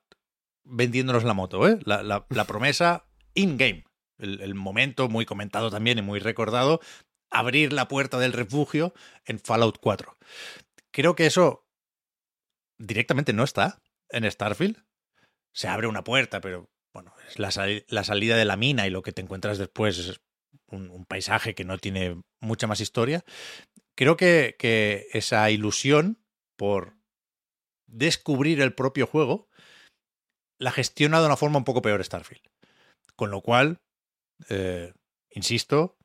vendiéndonos la moto, ¿eh? la, la- la promesa in-game. El, el momento muy comentado también y muy recordado, abrir la puerta del refugio en Fallout 4. Creo que eso directamente no está en Starfield. Se abre una puerta, pero bueno, es la, sali- la salida de la mina y lo que te encuentras después es un, un paisaje que no tiene mucha más historia. Creo que, que esa ilusión por descubrir el propio juego la gestiona de una forma un poco peor Starfield. Con lo cual, eh, insisto,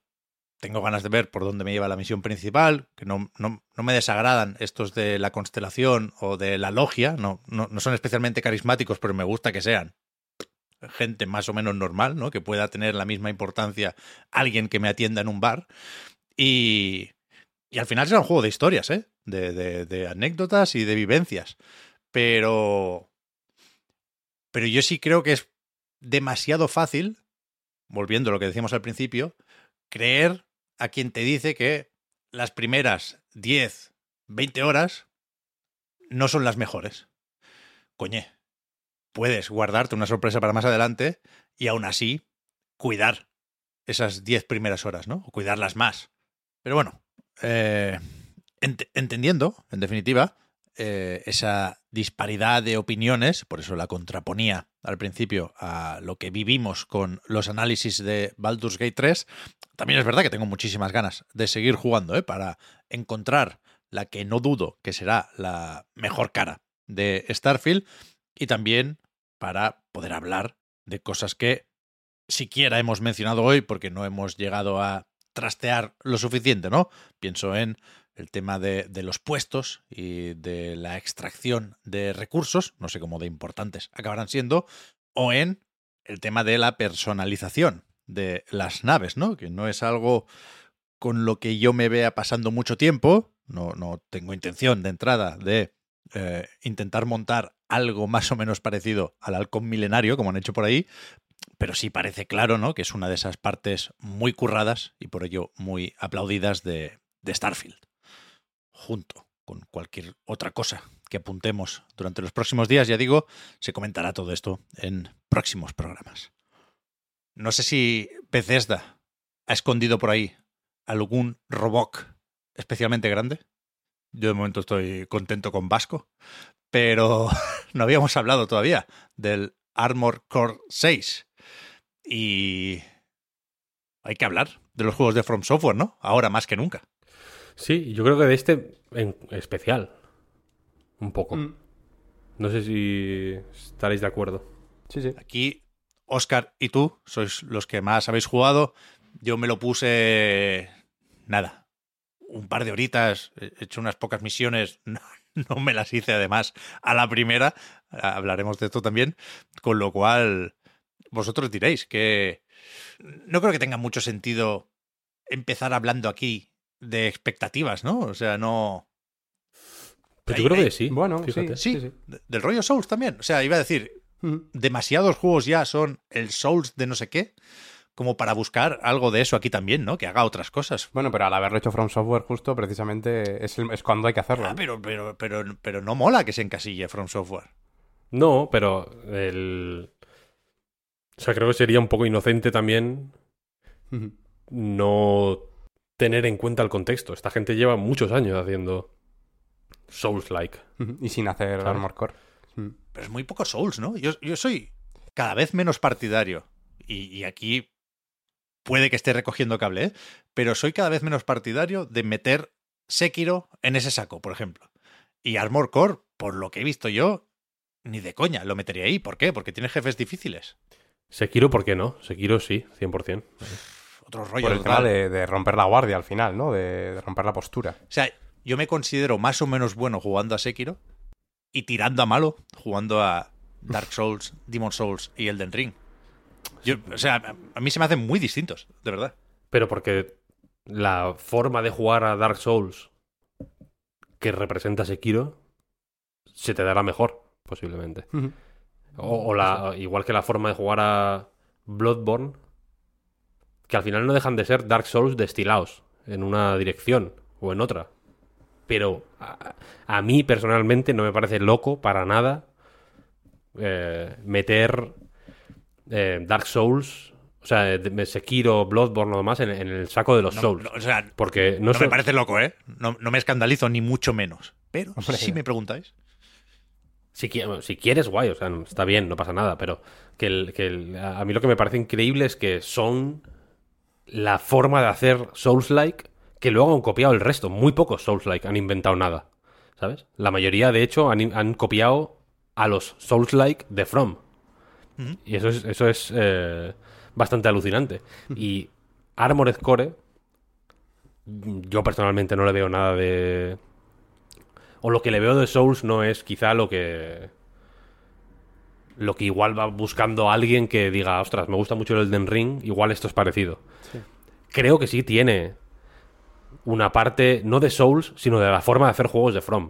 tengo ganas de ver por dónde me lleva la misión principal, que no, no, no me desagradan estos de la constelación o de la logia, no, no, no son especialmente carismáticos, pero me gusta que sean gente más o menos normal, ¿no? Que pueda tener la misma importancia alguien que me atienda en un bar. Y, y al final será un juego de historias, ¿eh? De, de, de anécdotas y de vivencias. Pero. Pero yo sí creo que es demasiado fácil, volviendo a lo que decíamos al principio, creer a quien te dice que las primeras 10, 20 horas no son las mejores. Coñe, puedes guardarte una sorpresa para más adelante y aún así cuidar esas 10 primeras horas, ¿no? Cuidarlas más. Pero bueno, eh, ent- entendiendo, en definitiva, eh, esa disparidad de opiniones, por eso la contraponía al principio a lo que vivimos con los análisis de Baldur's Gate 3, también es verdad que tengo muchísimas ganas de seguir jugando, ¿eh? Para encontrar la que no dudo que será la mejor cara de Starfield y también para poder hablar de cosas que siquiera hemos mencionado hoy porque no hemos llegado a trastear lo suficiente, ¿no? Pienso en el tema de, los puestos y de la extracción de recursos, no sé cómo de importantes acabarán siendo, o en el tema de la personalización de las naves, ¿no? Que no es algo con lo que yo me vea pasando mucho tiempo, no, no tengo intención de entrada de eh, intentar montar algo más o menos parecido al halcón milenario, como han hecho por ahí, pero sí parece claro, ¿no? Que es una de esas partes muy curradas y por ello muy aplaudidas de, de Starfield. Junto con cualquier otra cosa que apuntemos durante los próximos días, ya digo, se comentará todo esto en próximos programas. No sé si Bethesda ha escondido por ahí algún robot especialmente grande Yo de momento estoy contento con Vasco, pero no habíamos hablado todavía del Armor Core 6. Y hay que hablar de los juegos de From Software, ¿no? Ahora más que nunca. Sí, yo creo que de este en especial. Un poco. Mm. No sé si estaréis de acuerdo. Sí, sí. Aquí, Oscar y tú sois los que más habéis jugado. Yo me lo puse. Nada. Un par de horitas. He hecho unas pocas misiones. No, no me las hice además a la primera. Hablaremos de esto también. Con lo cual, vosotros diréis que. No creo que tenga mucho sentido empezar hablando aquí de expectativas, ¿no? O sea, no. Pero yo creo que sí. Bueno, fíjate. sí. Sí, de- del rollo Souls también. O sea, iba a decir, Mm. demasiados juegos ya son el Souls de no sé qué, como para buscar algo de eso aquí también, ¿no? Que haga otras cosas. Bueno, pero al haberlo hecho From Software justo, precisamente es, el- es cuando hay que hacerlo. Ah, pero, pero, pero, pero no mola que se encasille From Software. No, pero el. O sea, creo que sería un poco inocente también no tener en cuenta el contexto. Esta gente lleva muchos años haciendo Souls-like. Y sin hacer ¿Sabes? Armor Core. Pero es muy poco Souls, ¿no? Yo, yo soy cada vez menos partidario. Y, y aquí puede que esté recogiendo cable, ¿eh? Pero soy cada vez menos partidario de meter Sekiro en ese saco, por ejemplo. Y Armor Core, por lo que he visto yo, ni de coña lo metería ahí. ¿Por qué? Porque tiene jefes difíciles. Sekiro, ¿por qué no? Sekiro sí, 100%. Otro rollo. Por el tema de, de romper la guardia al final, ¿no? De, de romper la postura. O sea, yo me considero más o menos bueno jugando a Sekiro y tirando a malo jugando a Dark Souls, Demon Souls y Elden Ring. Yo, o sea, a- mí se me hacen muy distintos, de verdad. Pero porque la forma de jugar a Dark Souls que representa Sekiro se te dará mejor, posiblemente. O, o la, igual que la forma de jugar a Bloodborne, que al final no dejan de ser Dark Souls destilados en una dirección o en otra. Pero a, a mí personalmente no me parece loco para nada eh, meter eh, Dark Souls, o sea, Sekiro, Bloodborne o demás en, en el saco de los No, Souls. no, o sea, porque no, me parece loco, ¿eh? No, no me escandalizo ni mucho menos. Pero si me preguntáis. Si, quieres, guay, o sea, está bien, no pasa nada, pero que, el- que el- a a mí lo que me parece increíble es que son la forma de hacer Souls-like que luego han copiado el resto. Muy pocos Souls-like han inventado nada, ¿sabes? La mayoría, de hecho, han, han copiado a los Souls-like de From. Y eso es, eso es eh, bastante alucinante. Y Armored Core, yo personalmente no le veo nada de... O lo que le veo de Souls no es quizá lo que... Lo que igual va buscando alguien que diga, ostras, me gusta mucho el Elden Ring, igual esto es parecido. Creo que sí tiene una parte, no de Souls, sino de la forma de hacer juegos de From.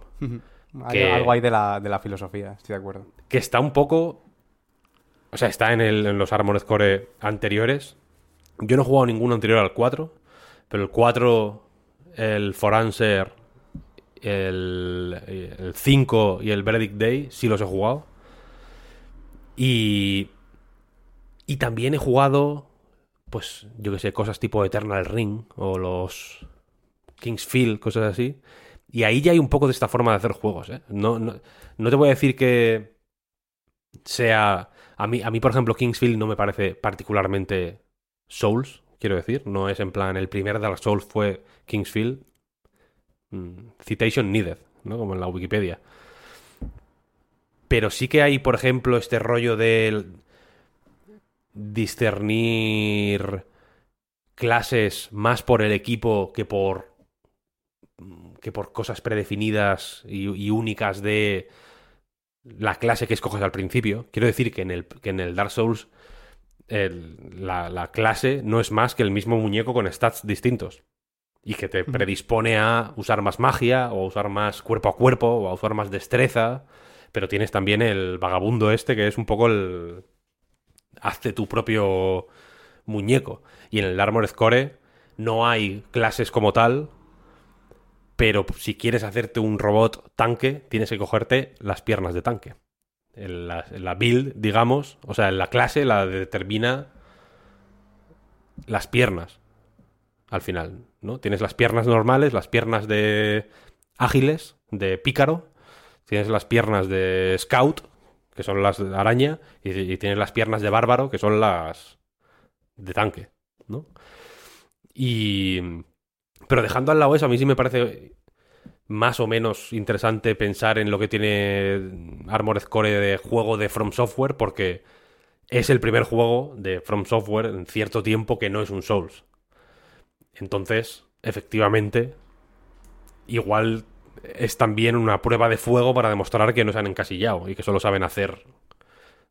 Hay Que- algo ahí de la, de la filosofía, estoy de acuerdo. que está un poco. O sea, está en, el, en los Armored Core anteriores. Yo no he jugado ninguno anterior al 4, pero el 4, el Foranser, el, el 5 y el Verdict Day sí los he jugado. Y. Y también he jugado, pues, yo que sé, cosas tipo Eternal Ring o los Kingsfield, cosas así. Y ahí ya hay un poco de esta forma de hacer juegos, ¿eh? No, no, no te voy a decir que sea... A mí, a mí, por ejemplo, Kingsfield no me parece particularmente Souls, quiero decir. No es en plan, el primer Dark Souls fue Kingsfield. Mm, Citation needed, ¿no? Como en la Wikipedia. Pero sí que hay, por ejemplo, este rollo de discernir clases más por el equipo que por que por cosas predefinidas y, y únicas de la clase que escoges al principio. Quiero decir que en el, que en el Dark Souls el- la, la clase no es más que el mismo muñeco con stats distintos. Y que te predispone a usar más magia, o a usar más cuerpo a cuerpo, o a usar más destreza. Pero tienes también el vagabundo este, que es un poco el... Hazte tu propio muñeco. Y en el Armored Core no hay clases como tal, pero si quieres hacerte un robot tanque, tienes que cogerte las piernas de tanque. La, la build, digamos, o sea, la clase la determina las piernas. Al final, ¿no? Tienes las piernas normales, las piernas de ágiles de pícaro, tienes las piernas de scout, que son las de araña, y, tienes las piernas de bárbaro, que son las de tanque, ¿no? Y... Pero dejando al lado eso, a mí sí me parece más o menos interesante pensar en lo que tiene Armored Core de juego de From Software, porque es el primer juego de From Software en cierto tiempo que no es un Souls. Entonces, efectivamente, igual es también una prueba de fuego para demostrar que no se han encasillado y que solo saben hacer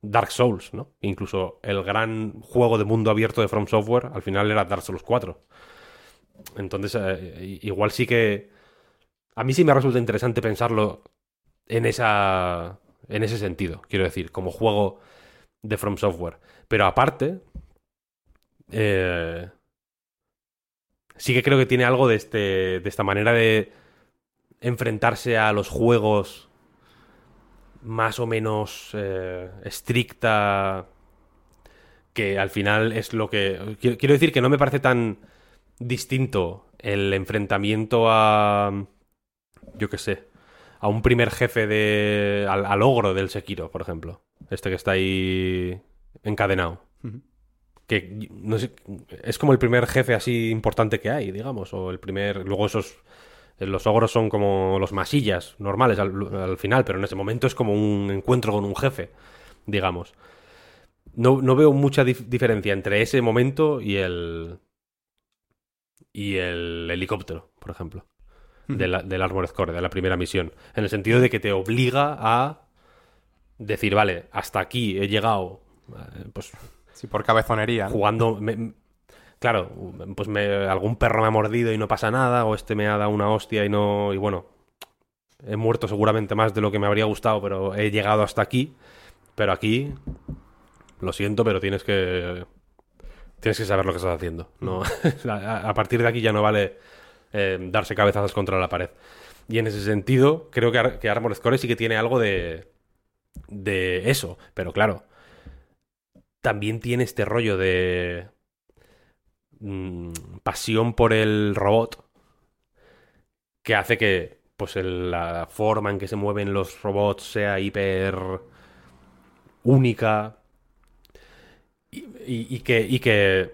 Dark Souls, ¿no? Incluso el gran juego de mundo abierto de From Software al final era Dark Souls 4. Entonces, eh, igual sí que... A mí sí me resulta interesante pensarlo en esa... En ese sentido, quiero decir, como juego de From Software. Pero aparte, eh, sí que creo que tiene algo de, este, de esta manera de enfrentarse a los juegos más o menos eh, estricta, que al final es lo que... Quiero, decir que no me parece tan distinto el enfrentamiento a... Yo qué sé. A un primer jefe de... Al, al ogro del Sekiro, por ejemplo. Este que está ahí encadenado. Que no sé, es como el primer jefe así importante que hay, digamos. O el primer. Luego esos. Los ogros son como los masillas normales al, al final, pero en ese momento es como un encuentro con un jefe, digamos. No, no veo mucha dif- diferencia entre ese momento y el. y el helicóptero, por ejemplo. de la- del Armored Core, de la primera misión. En el sentido de que te obliga a decir, vale, hasta aquí he llegado. eh, Pues Sí, por cabezonería. ¿no? jugando. me- claro, pues algún perro me ha mordido y no pasa nada, o este me ha dado una hostia y no. Y bueno, he muerto seguramente más de lo que me habría gustado, pero he llegado hasta aquí. Pero aquí, lo siento, pero tienes que. Tienes que saber lo que estás haciendo. No, a, partir de aquí ya no vale eh, darse cabezazos contra la pared. Y en ese sentido, creo que, que Armored Core sí que tiene algo de. de eso. Pero claro, también tiene este rollo de mm, pasión por el robot que hace que pues la forma en que se mueven los robots sea hiper única y que y que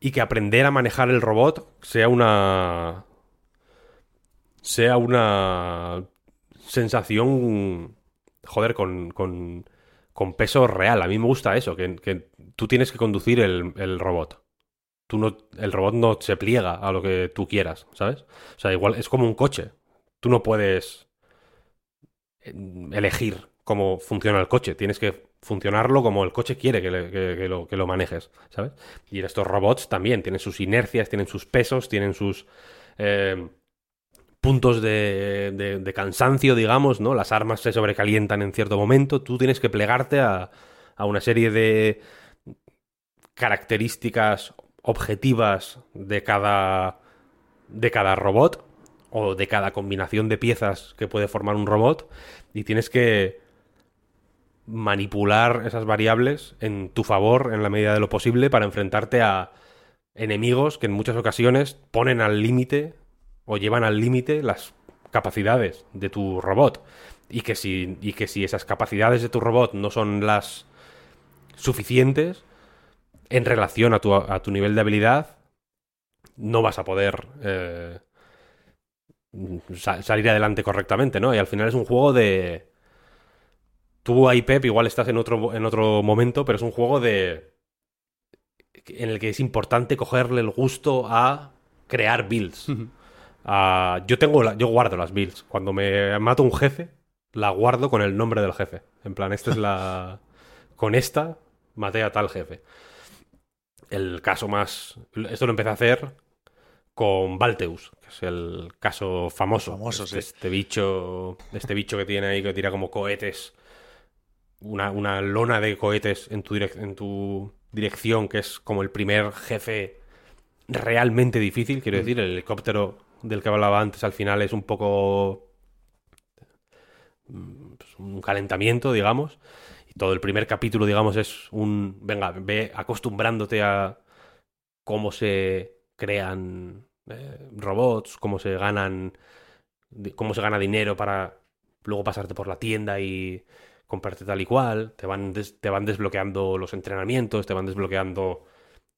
y que aprender a manejar el robot sea una sea una sensación joder con, con con peso real. A mí me gusta eso, que, que tú tienes que conducir el, el robot. Tú no, el robot no se pliega a lo que tú quieras, ¿sabes? O sea, igual es como un coche. Tú no puedes eh, elegir cómo funciona el coche. Tienes que funcionarlo como el coche quiere que, lo, que lo manejes, ¿sabes? Y estos robots también tienen sus inercias, tienen sus pesos, tienen sus eh, puntos de, de- de cansancio, digamos, ¿no? Las armas se sobrecalientan en cierto momento. Tú tienes que plegarte a, a una serie de características objetivas de cada de cada robot o de cada combinación de piezas que puede formar un robot y tienes que manipular esas variables en tu favor en la medida de lo posible para enfrentarte a enemigos que en muchas ocasiones ponen al límite o llevan al límite las capacidades de tu robot. Y que si y que si esas capacidades de tu robot no son las suficientes en relación a tu, a tu nivel de habilidad no vas a poder eh, sa- salir adelante correctamente, ¿no? Y al final es un juego de... Tú ahí, Pep, igual estás en otro, en otro momento, pero es un juego de... en el que es importante cogerle el gusto a crear builds. Yo tengo la- yo guardo las builds. Cuando me mato un jefe, la guardo con el nombre del jefe. En plan, esta es la. Con esta maté a tal jefe. El caso más. Esto lo empecé a hacer con Valteus, que es el caso famoso. Famoso, este, sí. este bicho. Este bicho que tiene ahí que tira como cohetes. Una, una lona de cohetes en tu, direc- en tu dirección, que es como el primer jefe realmente difícil. Quiero decir, el helicóptero del que hablaba antes al final es un poco mm, pues, un calentamiento, digamos. Y todo el primer capítulo, digamos, es un... Venga, ve acostumbrándote a cómo se crean eh, robots, cómo se ganan cómo se gana dinero para luego pasarte por la tienda y comprarte tal y cual, te van, des- te van desbloqueando los entrenamientos, te van desbloqueando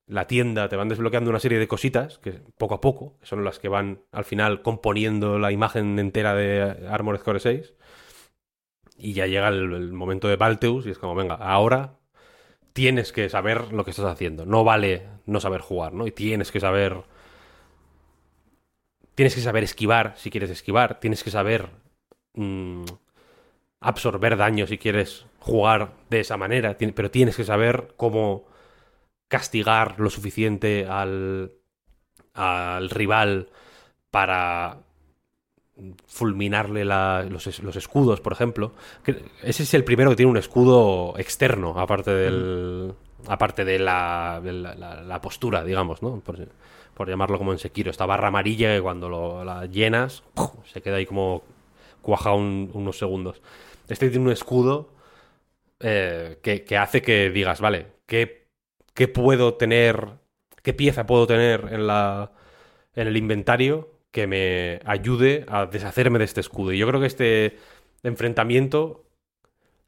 la tienda, te van desbloqueando una serie de cositas que poco a poco, son las que van al final componiendo la imagen entera de Armored Core 6. Y ya llega el, momento de Balteus y es como, venga, ahora tienes que saber lo que estás haciendo. No vale no saber jugar, ¿no? Y tienes que saber... Tienes que saber esquivar si quieres esquivar. Tienes que saber mm, absorber daño si quieres jugar de esa manera. Pero tienes que saber cómo castigar lo suficiente al, al rival para fulminarle los, es- los escudos, por ejemplo. Ese es el primero que tiene un escudo externo, aparte del. Aparte de la, postura, digamos, ¿no? Por, por llamarlo como en Sekiro. Esta barra amarilla que cuando lo, la llenas se queda ahí como cuaja un- unos segundos. Este tiene un escudo eh, que, que hace que digas, vale, ¿qué, qué puedo tener? ¿Qué pieza puedo tener en la en el inventario que me ayude a deshacerme de este escudo. Y yo creo que este enfrentamiento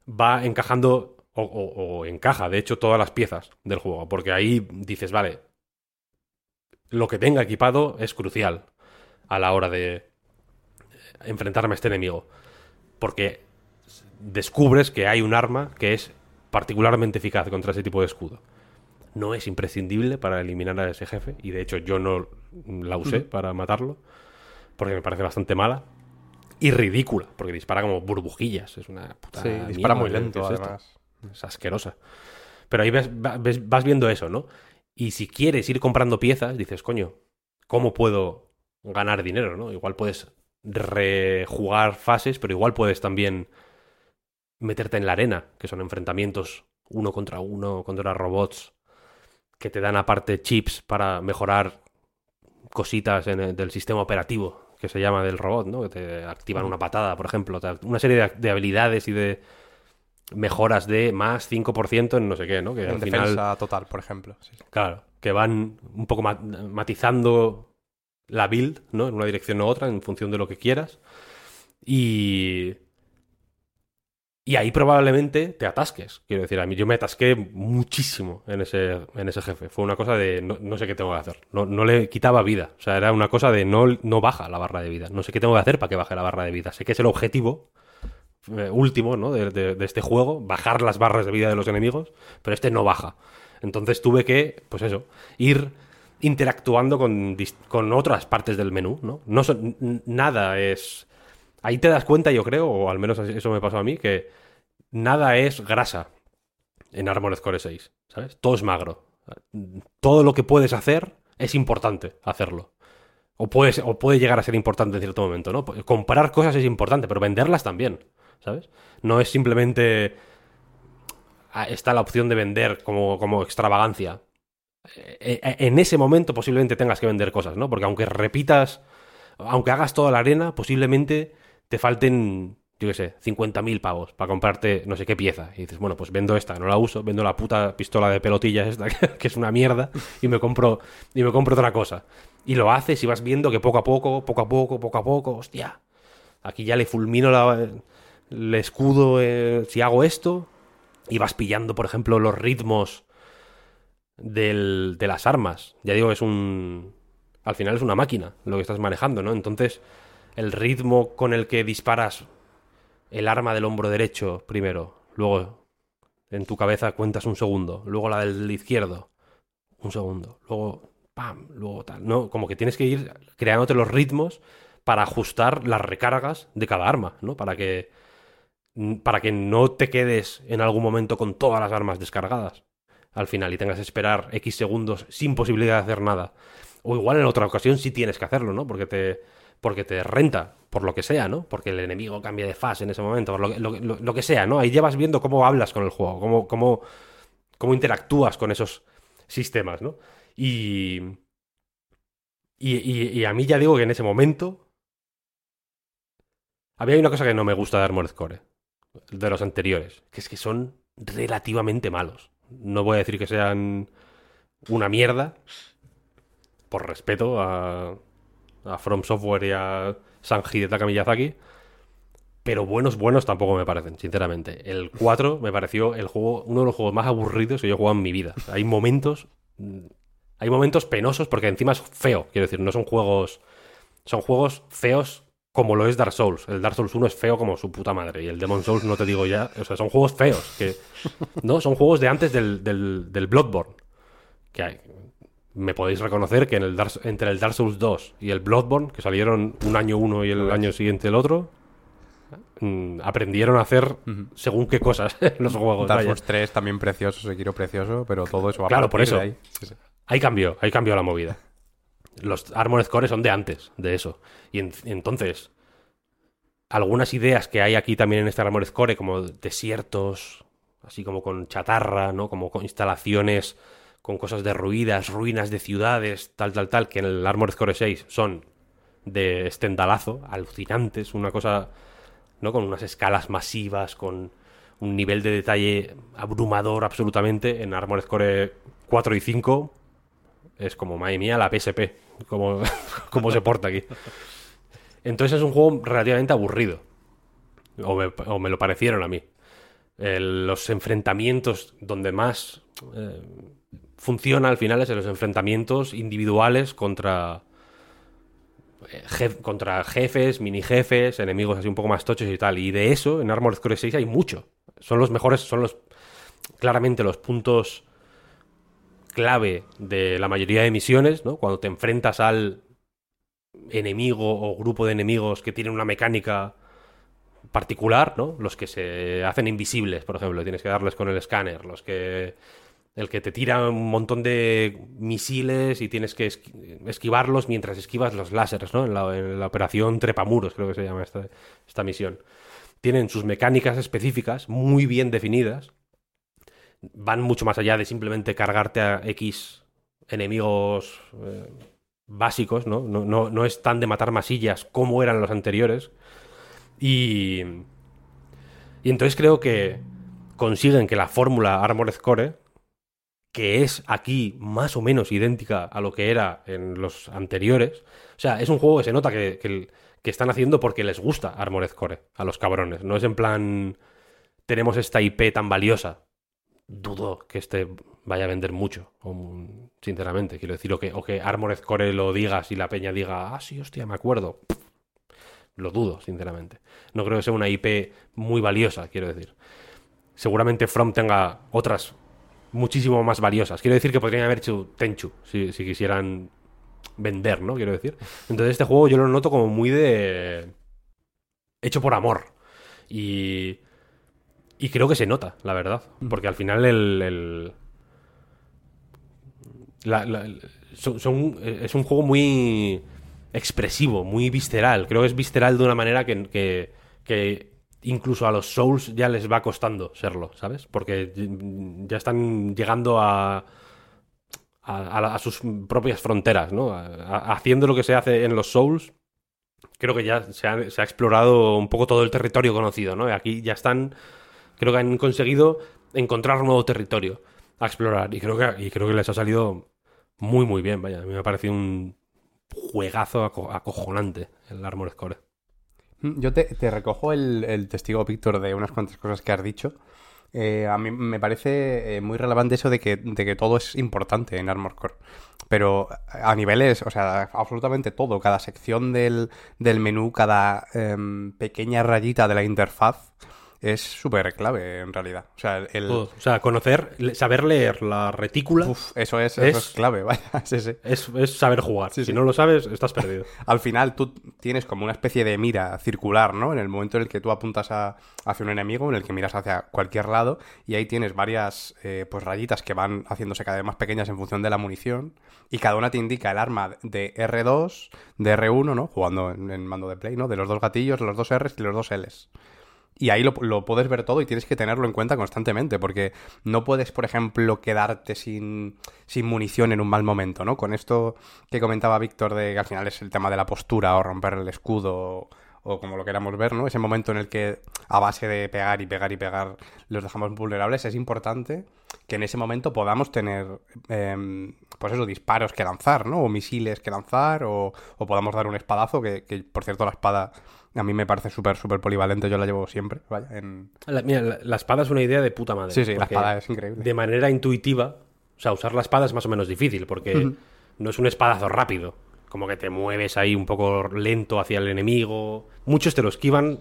va encajando, o, encaja, de hecho, todas las piezas del juego. Porque ahí dices, vale, lo que tenga equipado es crucial a la hora de enfrentarme a este enemigo. Porque descubres que hay un arma que es particularmente eficaz contra ese tipo de escudo no es imprescindible para eliminar a ese jefe y de hecho yo no la usé para matarlo porque me parece bastante mala y ridícula porque dispara como burbujillas es una puta Sí, dispara muy ¿qué lento, es esto? además. es asquerosa pero ahí ves, ves- vas viendo eso no y si quieres ir comprando piezas dices coño cómo puedo ganar dinero no igual puedes rejugar fases pero igual puedes también meterte en la arena que son enfrentamientos uno contra uno contra robots que te dan aparte chips para mejorar cositas en el- del sistema operativo que se llama del robot, ¿no? Que te activan una patada, por ejemplo. Una serie de, de habilidades y de mejoras de más 5% en no sé qué, ¿no? Que En al defensa final, total, por ejemplo. Sí, sí. claro, que van un poco ma- matizando la build, ¿no? En una dirección u otra, en función de lo que quieras. Y... Y ahí probablemente te atasques. Quiero decir, a mí yo me atasqué muchísimo en ese, en ese jefe. Fue una cosa de no, no sé qué tengo que hacer. No, no le quitaba vida. O sea, era una cosa de no, no baja la barra de vida. No sé qué tengo que hacer para que baje la barra de vida. Sé que es el objetivo eh, último ¿no? de, de- este juego, bajar las barras de vida de los enemigos, pero este no baja. Entonces tuve que, pues eso, ir interactuando con, con otras partes del menú, ¿no? no son- nada es... Ahí te das cuenta, yo creo, o al menos eso me pasó a mí, que nada es grasa en Armored Core 6, ¿sabes? Todo es magro. Todo lo que puedes hacer es importante hacerlo. O, puedes, o puede llegar a ser importante en cierto momento, ¿no? Comprar cosas es importante, pero venderlas también, ¿sabes? No es simplemente... ah, Está la opción de vender como, como extravagancia. Eh, eh, En ese momento posiblemente tengas que vender cosas, ¿no? Porque aunque repitas, aunque hagas toda la arena, posiblemente te falten, yo qué sé, 50.000 pavos para comprarte no sé qué pieza. Y dices, bueno, pues vendo esta, no la uso, vendo la puta pistola de pelotillas esta, que es una mierda, y me compro, y me compro otra cosa. Y lo haces y vas viendo que poco a poco, poco a poco, poco a poco, hostia, aquí ya le fulmino la- el escudo eh, si hago esto, y vas pillando, por ejemplo, los ritmos del- de las armas. Ya digo, es un... Al final es una máquina lo que estás manejando, ¿no? Entonces, el ritmo con el que disparas el arma del hombro derecho primero, luego en tu cabeza cuentas un segundo, luego la del izquierdo, un segundo, luego pam, luego tal, ¿no? Como que tienes que ir creándote los ritmos para ajustar las recargas de cada arma, ¿no? Para que para que no te quedes en algún momento con todas las armas descargadas al final y tengas que esperar X segundos sin posibilidad de hacer nada. O igual en otra ocasión sí tienes que hacerlo, ¿no? Porque te, porque te renta, por lo que sea, ¿no? Porque el enemigo cambia de fase en ese momento, por lo que, lo, que- sea, ¿no? Ahí ya vas viendo cómo hablas con el juego, cómo, cómo, cómo interactúas con esos sistemas, ¿no? Y, y, y- y a mí ya digo que en ese momento... A mí hay una cosa que no me gusta de Armored Core, de los anteriores, que es que son relativamente malos. No voy a decir que sean una mierda, por respeto a, a From Software y a San Hidetaka Miyazaki. Pero buenos, buenos tampoco me parecen, sinceramente. El 4 me pareció el juego, uno de los juegos más aburridos que yo he jugado en mi vida. Hay momentos. mm, Hay momentos penosos porque encima es feo. Quiero decir, no son juegos. Son juegos feos como lo es Dark Souls. El Dark Souls 1 es feo como su puta madre. Y el Demon Souls no te digo ya. O sea, son juegos feos. Que, no, son juegos de antes del, del, del Bloodborne. Que hay, me podéis reconocer que en el Dark- entre el Dark Souls 2 y el Bloodborne, que salieron un año uno y el año siguiente el otro, mm, aprendieron a hacer según qué cosas en los juegos. Dark. Souls 3 también precioso, Sekiro precioso, pero todo eso va a Claro, por partir eso. ahí. Sí, sí. Ahí cambió, ahí cambió la movida. Los Armored Core son de antes de eso. Y en- entonces, algunas ideas que hay aquí también en este Armored Core, como desiertos, así como con chatarra, ¿no? Como con instalaciones con cosas derruidas, ruinas de ciudades, tal, tal, tal, que en el Armored Core 6 son de estendalazo, alucinantes, una cosa, ¿no? Con unas escalas masivas, con un nivel de detalle abrumador absolutamente. En Armored Core 4 y 5 es como, madre mía, la PSP, como, se porta aquí. Entonces es un juego relativamente aburrido. O me, o me lo parecieron a mí. Los enfrentamientos donde más eh, funciona al final es en los enfrentamientos individuales contra, eh, jef- contra jefes, mini jefes, enemigos así un poco más tochos y tal. Y de eso en Armored Core 6 hay mucho. Son los mejores, son los claramente los puntos clave de la mayoría de misiones, ¿no? Cuando te enfrentas al enemigo o grupo de enemigos que tienen una mecánica particular, ¿no? Los que se hacen invisibles, por ejemplo, tienes que darles con el escáner, los que el que te tira un montón de misiles y tienes que esqui- esquivarlos mientras esquivas los láseres, ¿no? En la, en la operación Trepamuros, creo que se llama esta, esta misión. Tienen sus mecánicas específicas muy bien definidas. Van mucho más allá de simplemente cargarte a X enemigos eh, básicos, ¿no? No, no, no es tan de matar masillas como eran los anteriores. Y, y entonces creo que consiguen que la fórmula Armored Core, que es aquí más o menos idéntica a lo que era en los anteriores, o sea, es un juego que se nota que, que están haciendo porque les gusta Armored Core a los cabrones. No es en plan, tenemos esta IP tan valiosa. Dudo que este vaya a vender mucho, sinceramente, quiero decir, o que, o que Armored Core lo digas y la peña diga, ah, sí, hostia, me acuerdo. Lo dudo, sinceramente. No creo que sea una IP muy valiosa, quiero decir. Seguramente From tenga otras muchísimo más valiosas. Quiero decir que podrían haber hecho Tenchu, si, si quisieran vender, ¿no? Quiero decir. Entonces este juego yo lo noto como muy de... hecho por amor. Y... Y creo que se nota, la verdad. Porque al final el... el- la- la- el- son- son- es un juego muy expresivo, muy visceral. Creo que es visceral de una manera que, que, que incluso a los Souls ya les va costando serlo, ¿sabes? Porque ya están llegando a, a, sus propias fronteras, ¿no? Haciendo lo que se hace en los Souls, creo que ya se ha, explorado un poco todo el territorio conocido, ¿no? Aquí ya están, creo que han conseguido encontrar un nuevo territorio a explorar. Y creo que, y creo que les ha salido muy, muy bien, vaya. A mí me ha parecido un juegazo aco- acojonante el Armored Core. Mm, Yo te, te recojo el, el testigo, Víctor, de unas cuantas cosas que has dicho. Eh, a mí me parece eh, muy relevante eso de que, de que todo es importante en Armor Core. Pero a niveles, o sea, absolutamente todo. Cada sección del, del menú, cada em, pequeña rayita de la interfaz es súper clave en realidad. O sea, el. O sea, conocer, saber leer la retícula uf, eso, es, Es- eso es clave, vaya. sí, sí. es, es saber jugar. Sí, si no lo sabes, estás perdido. Al final tú tienes como una especie de mira circular, ¿no? En el momento en el que tú apuntas a- hacia un enemigo, en el que miras hacia cualquier lado, y ahí tienes varias eh, pues rayitas que van haciéndose cada vez más pequeñas en función de la munición, y cada una te indica el arma de R2, de R1, ¿no? Jugando en, en mando de play, ¿no? De los dos gatillos, los dos Rs y los dos Ls. Y ahí lo, lo puedes ver todo y tienes que tenerlo en cuenta constantemente, porque no puedes, por ejemplo, quedarte sin, sin munición en un mal momento, ¿no? Con esto que comentaba Víctor de que al final es el tema de la postura o romper el escudo o como lo queramos ver, ¿no? Ese momento en el que a base de pegar y pegar y pegar los dejamos vulnerables, es importante que en ese momento podamos tener, em, pues eso, disparos que lanzar, ¿no? O misiles que lanzar, o, o podamos dar un espadazo, que, que, por cierto la espada a mí me parece súper, súper polivalente, yo la llevo siempre, vaya, en... La, mira, la, la espada es una idea de puta madre. Sí, sí, la espada es increíble. De manera intuitiva, o sea, usar la espada es más o menos difícil, porque no es un espadazo rápido. Como que te mueves ahí un poco lento hacia el enemigo. Muchos te lo esquivan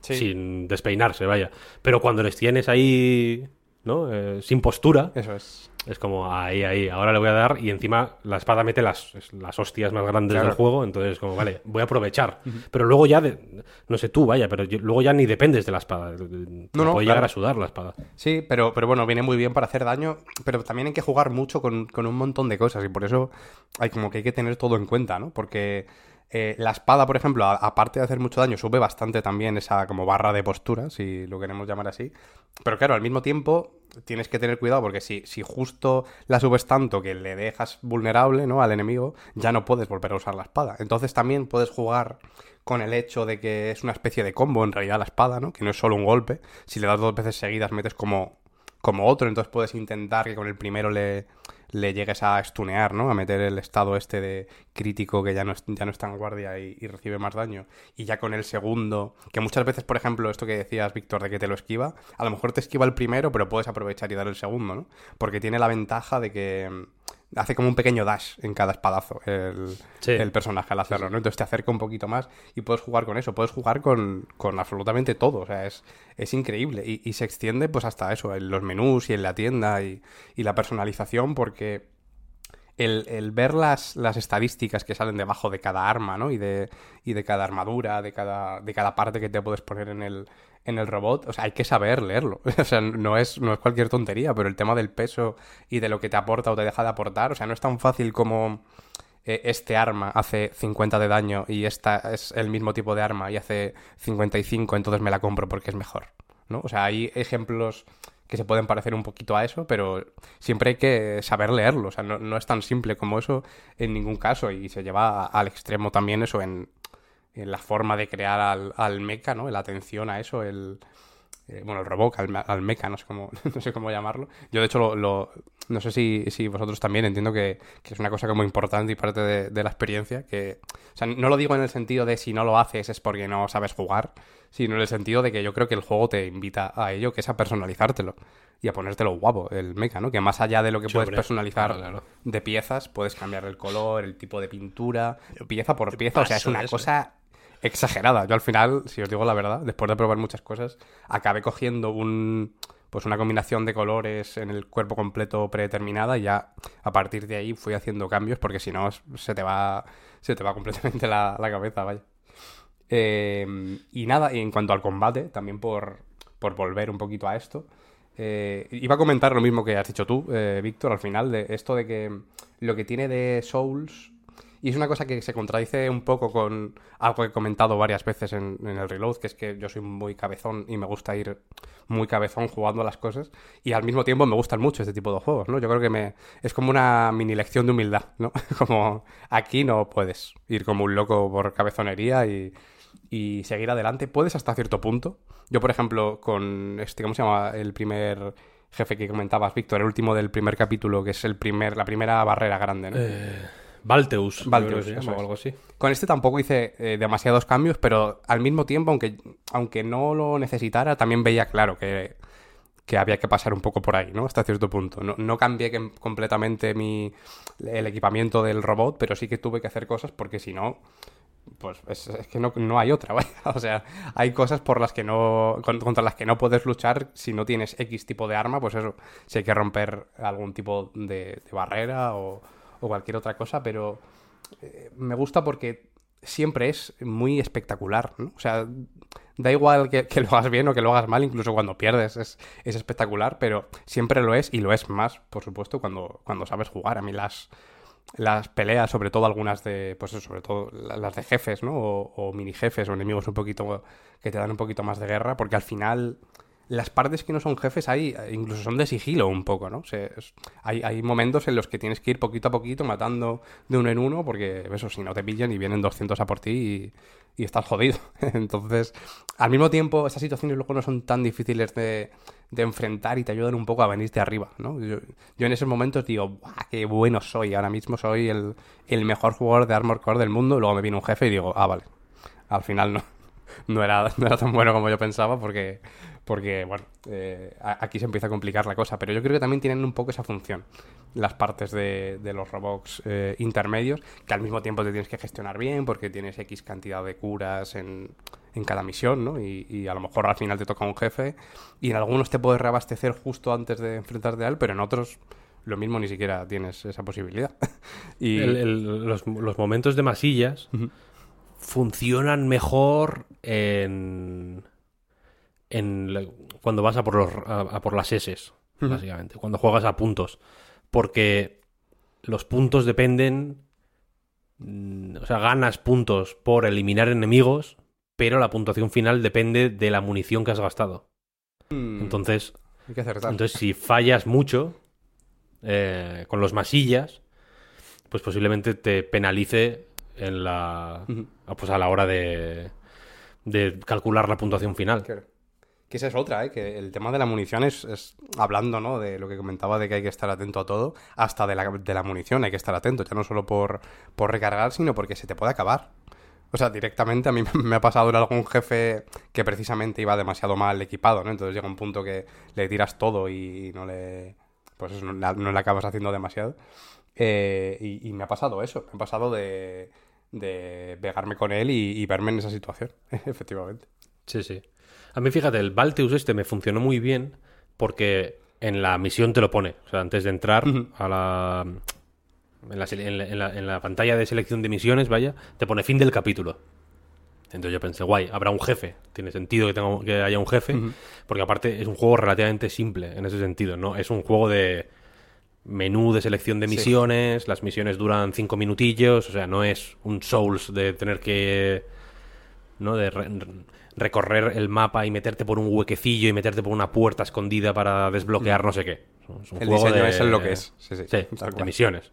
Sí. sin despeinarse, vaya. Pero cuando les tienes ahí, ¿no? Eh, sin postura, Eso es. Es como ahí, ahí, ahora le voy a dar y encima la espada mete las, las hostias más grandes Claro. del juego, entonces como, vale, voy a aprovechar. Pero luego ya, de- no sé tú, vaya, pero yo- luego ya ni dependes de la espada. Te No, no, puede llegar a sudar la espada. Sí, pero, pero bueno, viene muy bien para hacer daño, pero también hay que jugar mucho con, con un montón de cosas y por eso hay como que hay que tener todo en cuenta, ¿no? Porque eh, la espada, por ejemplo, aparte de hacer mucho daño, sube bastante también esa como barra de postura, si lo queremos llamar así. Pero claro, al mismo tiempo tienes que tener cuidado porque si, si justo la subes tanto que le dejas vulnerable, ¿no? Al enemigo, ya no puedes volver a usar la espada. Entonces también puedes jugar con el hecho de que es una especie de combo en realidad la espada, ¿no? Que no es solo un golpe. Si le das dos veces seguidas metes como, como otro, entonces puedes intentar que con el primero le, le llegues a stunear, ¿no? A meter el estado este de crítico que ya no, es- ya no está en guardia y, y recibe más daño. Y ya con el segundo, que muchas veces, por ejemplo, esto que decías, Víctor, de que te lo esquiva, a lo mejor te esquiva el primero, pero puedes aprovechar y dar el segundo, ¿no? Porque tiene la ventaja de que hace como un pequeño dash en cada espadazo el, Sí. el personaje al hacerlo, ¿no? Entonces te acerca un poquito más y puedes jugar con eso, puedes jugar con, con absolutamente todo, o sea, es, es increíble y, y se extiende pues hasta eso, en los menús y en la tienda y, y la personalización porque el, el ver las, las estadísticas que salen debajo de cada arma, ¿no? Y de, y de cada armadura, de cada, de cada parte que te puedes poner en el, en el robot, o sea, hay que saber leerlo. O sea, no es, no es cualquier tontería, pero el tema del peso y de lo que te aporta o te deja de aportar, o sea, no es tan fácil como eh, este arma hace 50 de daño y esta es el mismo tipo de arma y hace 55, entonces me la compro porque es mejor, ¿no? O sea, hay ejemplos que se pueden parecer un poquito a eso, pero siempre hay que saber leerlo, o sea, no, no es tan simple como eso en ningún caso y se lleva al extremo también eso en la forma de crear al, al mecha, ¿no? La atención a eso, el... eh, bueno, el robot, al, al mecha, no sé cómo, no sé cómo llamarlo. Yo, de hecho, lo, lo- no sé si, si vosotros también entiendo que, que es una cosa como importante y parte de, de la experiencia. Que, o sea, no lo digo en el sentido de si no lo haces es porque no sabes jugar, sino en el sentido de que yo creo que el juego te invita a ello, que es a personalizártelo y a ponértelo guapo, el mecha, ¿no? Que más allá de lo que Sí, puedes hombre. personalizar Claro, claro. de piezas, puedes cambiar el color, el tipo de pintura, pieza por pieza, o sea, es una eso, cosa exagerada. Yo al final, si os digo la verdad, después de probar muchas cosas, acabé cogiendo un pues una combinación de colores en el cuerpo completo predeterminada y ya a partir de ahí fui haciendo cambios porque si no se te va se te va completamente la, cabeza, vaya. Eh, y nada, y en cuanto al combate, también por, por volver un poquito a esto, eh, iba a comentar lo mismo que has dicho tú, eh, Víctor, al final, de esto de que lo que tiene de Souls, y es una cosa que se contradice un poco con algo que he comentado varias veces en, el reload, que es que yo soy muy cabezón y me gusta ir muy cabezón jugando a las cosas, y al mismo tiempo me gustan mucho este tipo de juegos, ¿no? Yo creo que me, es como una mini lección de humildad, ¿no? como aquí no puedes ir como un loco por cabezonería y, y seguir adelante. Puedes hasta cierto punto. Yo, por ejemplo, con este, ¿cómo se llama? El primer jefe que comentabas, Víctor, el último del primer capítulo, que es el primer, la primera barrera grande, ¿no? Valteus. Se llama, o algo así. Con este tampoco hice eh, demasiados cambios, pero al mismo tiempo, aunque, aunque no lo necesitara, también veía claro que, que había que pasar un poco por ahí, ¿no? Hasta cierto punto. No, no cambié que- completamente mi, el equipamiento del robot, pero sí que tuve que hacer cosas porque si no, pues es, es que no, no hay otra, vaya. O sea, hay cosas por las que no, con- contra las que no puedes luchar si no tienes X tipo de arma, pues eso, si hay que romper algún tipo de, de barrera o, o cualquier otra cosa, pero eh, me gusta porque siempre es muy espectacular, ¿no? O sea, da igual que, lo hagas bien o que lo hagas mal, incluso cuando pierdes es, es espectacular, pero siempre lo es y lo es más, por supuesto, cuando, cuando sabes jugar. A mí las, las peleas, sobre todo algunas de, pues sobre todo la- las de jefes, ¿no? O, o mini jefes o enemigos un poquito que te dan un poquito más de guerra, porque al final las partes que no son jefes hay, incluso son de sigilo un poco, ¿no? O sea, es- hay, hay momentos en los que tienes que ir poquito a poquito matando de uno en uno porque eso, si no te pillan y vienen 200 a por ti y, y estás jodido. Entonces, al mismo tiempo, esas situaciones luego no son tan difíciles de, de enfrentar y te ayudan un poco a venirte arriba, ¿no? Yo, yo en esos momentos digo, ¡buah, qué bueno soy! Ahora mismo soy el, el mejor jugador de Armor Core del mundo. Luego me viene un jefe y digo, ah, vale. Al final no, no, era, no era tan bueno como yo pensaba porque, porque bueno, eh, aquí se empieza a complicar la cosa. Pero yo creo que también tienen un poco esa función las partes de, de los robots eh, intermedios, que al mismo tiempo te tienes que gestionar bien porque tienes X cantidad de curas en, en cada misión, ¿no? Y, y a lo mejor al final te toca un jefe y en algunos te puedes reabastecer justo antes de enfrentarte a él, pero en otros lo mismo ni siquiera tienes esa posibilidad. y El- el- los, los momentos de masillas funcionan mejor en, en cuando vas a por, los, a, a por las S, básicamente, cuando juegas a puntos. Porque los puntos dependen, mm, o sea, ganas puntos por eliminar enemigos, pero la puntuación final depende de la munición que has gastado. Mm, Entonces, hay que acertar. entonces, si fallas mucho eh, con los masillas, pues posiblemente te penalice en la, pues a la hora de, de calcular la puntuación final. Claro. Que esa es otra, ¿eh? Que el tema de la munición es, es- hablando, ¿no? De lo que comentaba de que hay que estar atento a todo, hasta de la, de la munición hay que estar atento, ya no solo por, por recargar, sino porque se te puede acabar. O sea, directamente a mí me ha pasado en algún jefe que precisamente iba demasiado mal equipado, ¿no? Entonces llega un punto que le tiras todo y no le... Pues eso, no, le acabas haciendo demasiado. Eh, y, y me ha pasado eso, me ha pasado de, de pegarme con él y, y verme en esa situación, efectivamente. Sí, sí. A mí, fíjate, el Balteus este me funcionó muy bien porque en la misión te lo pone. O sea, antes de entrar a la en, la, en la- en la- pantalla de selección de misiones, vaya, te pone fin del capítulo. Entonces yo pensé, guay, habrá un jefe. Tiene sentido que, tenga, que haya un jefe, porque aparte es un juego relativamente simple en ese sentido, ¿no? Es un juego de menú de selección de Sí. misiones, las misiones duran cinco minutillos, o sea, no es un Souls de tener que ¿no? De re- recorrer el mapa y meterte por un huequecillo y meterte por una puerta escondida para desbloquear no sé qué. Es un El juego diseño de- es lo que es. Sí, sí, Sí, de misiones.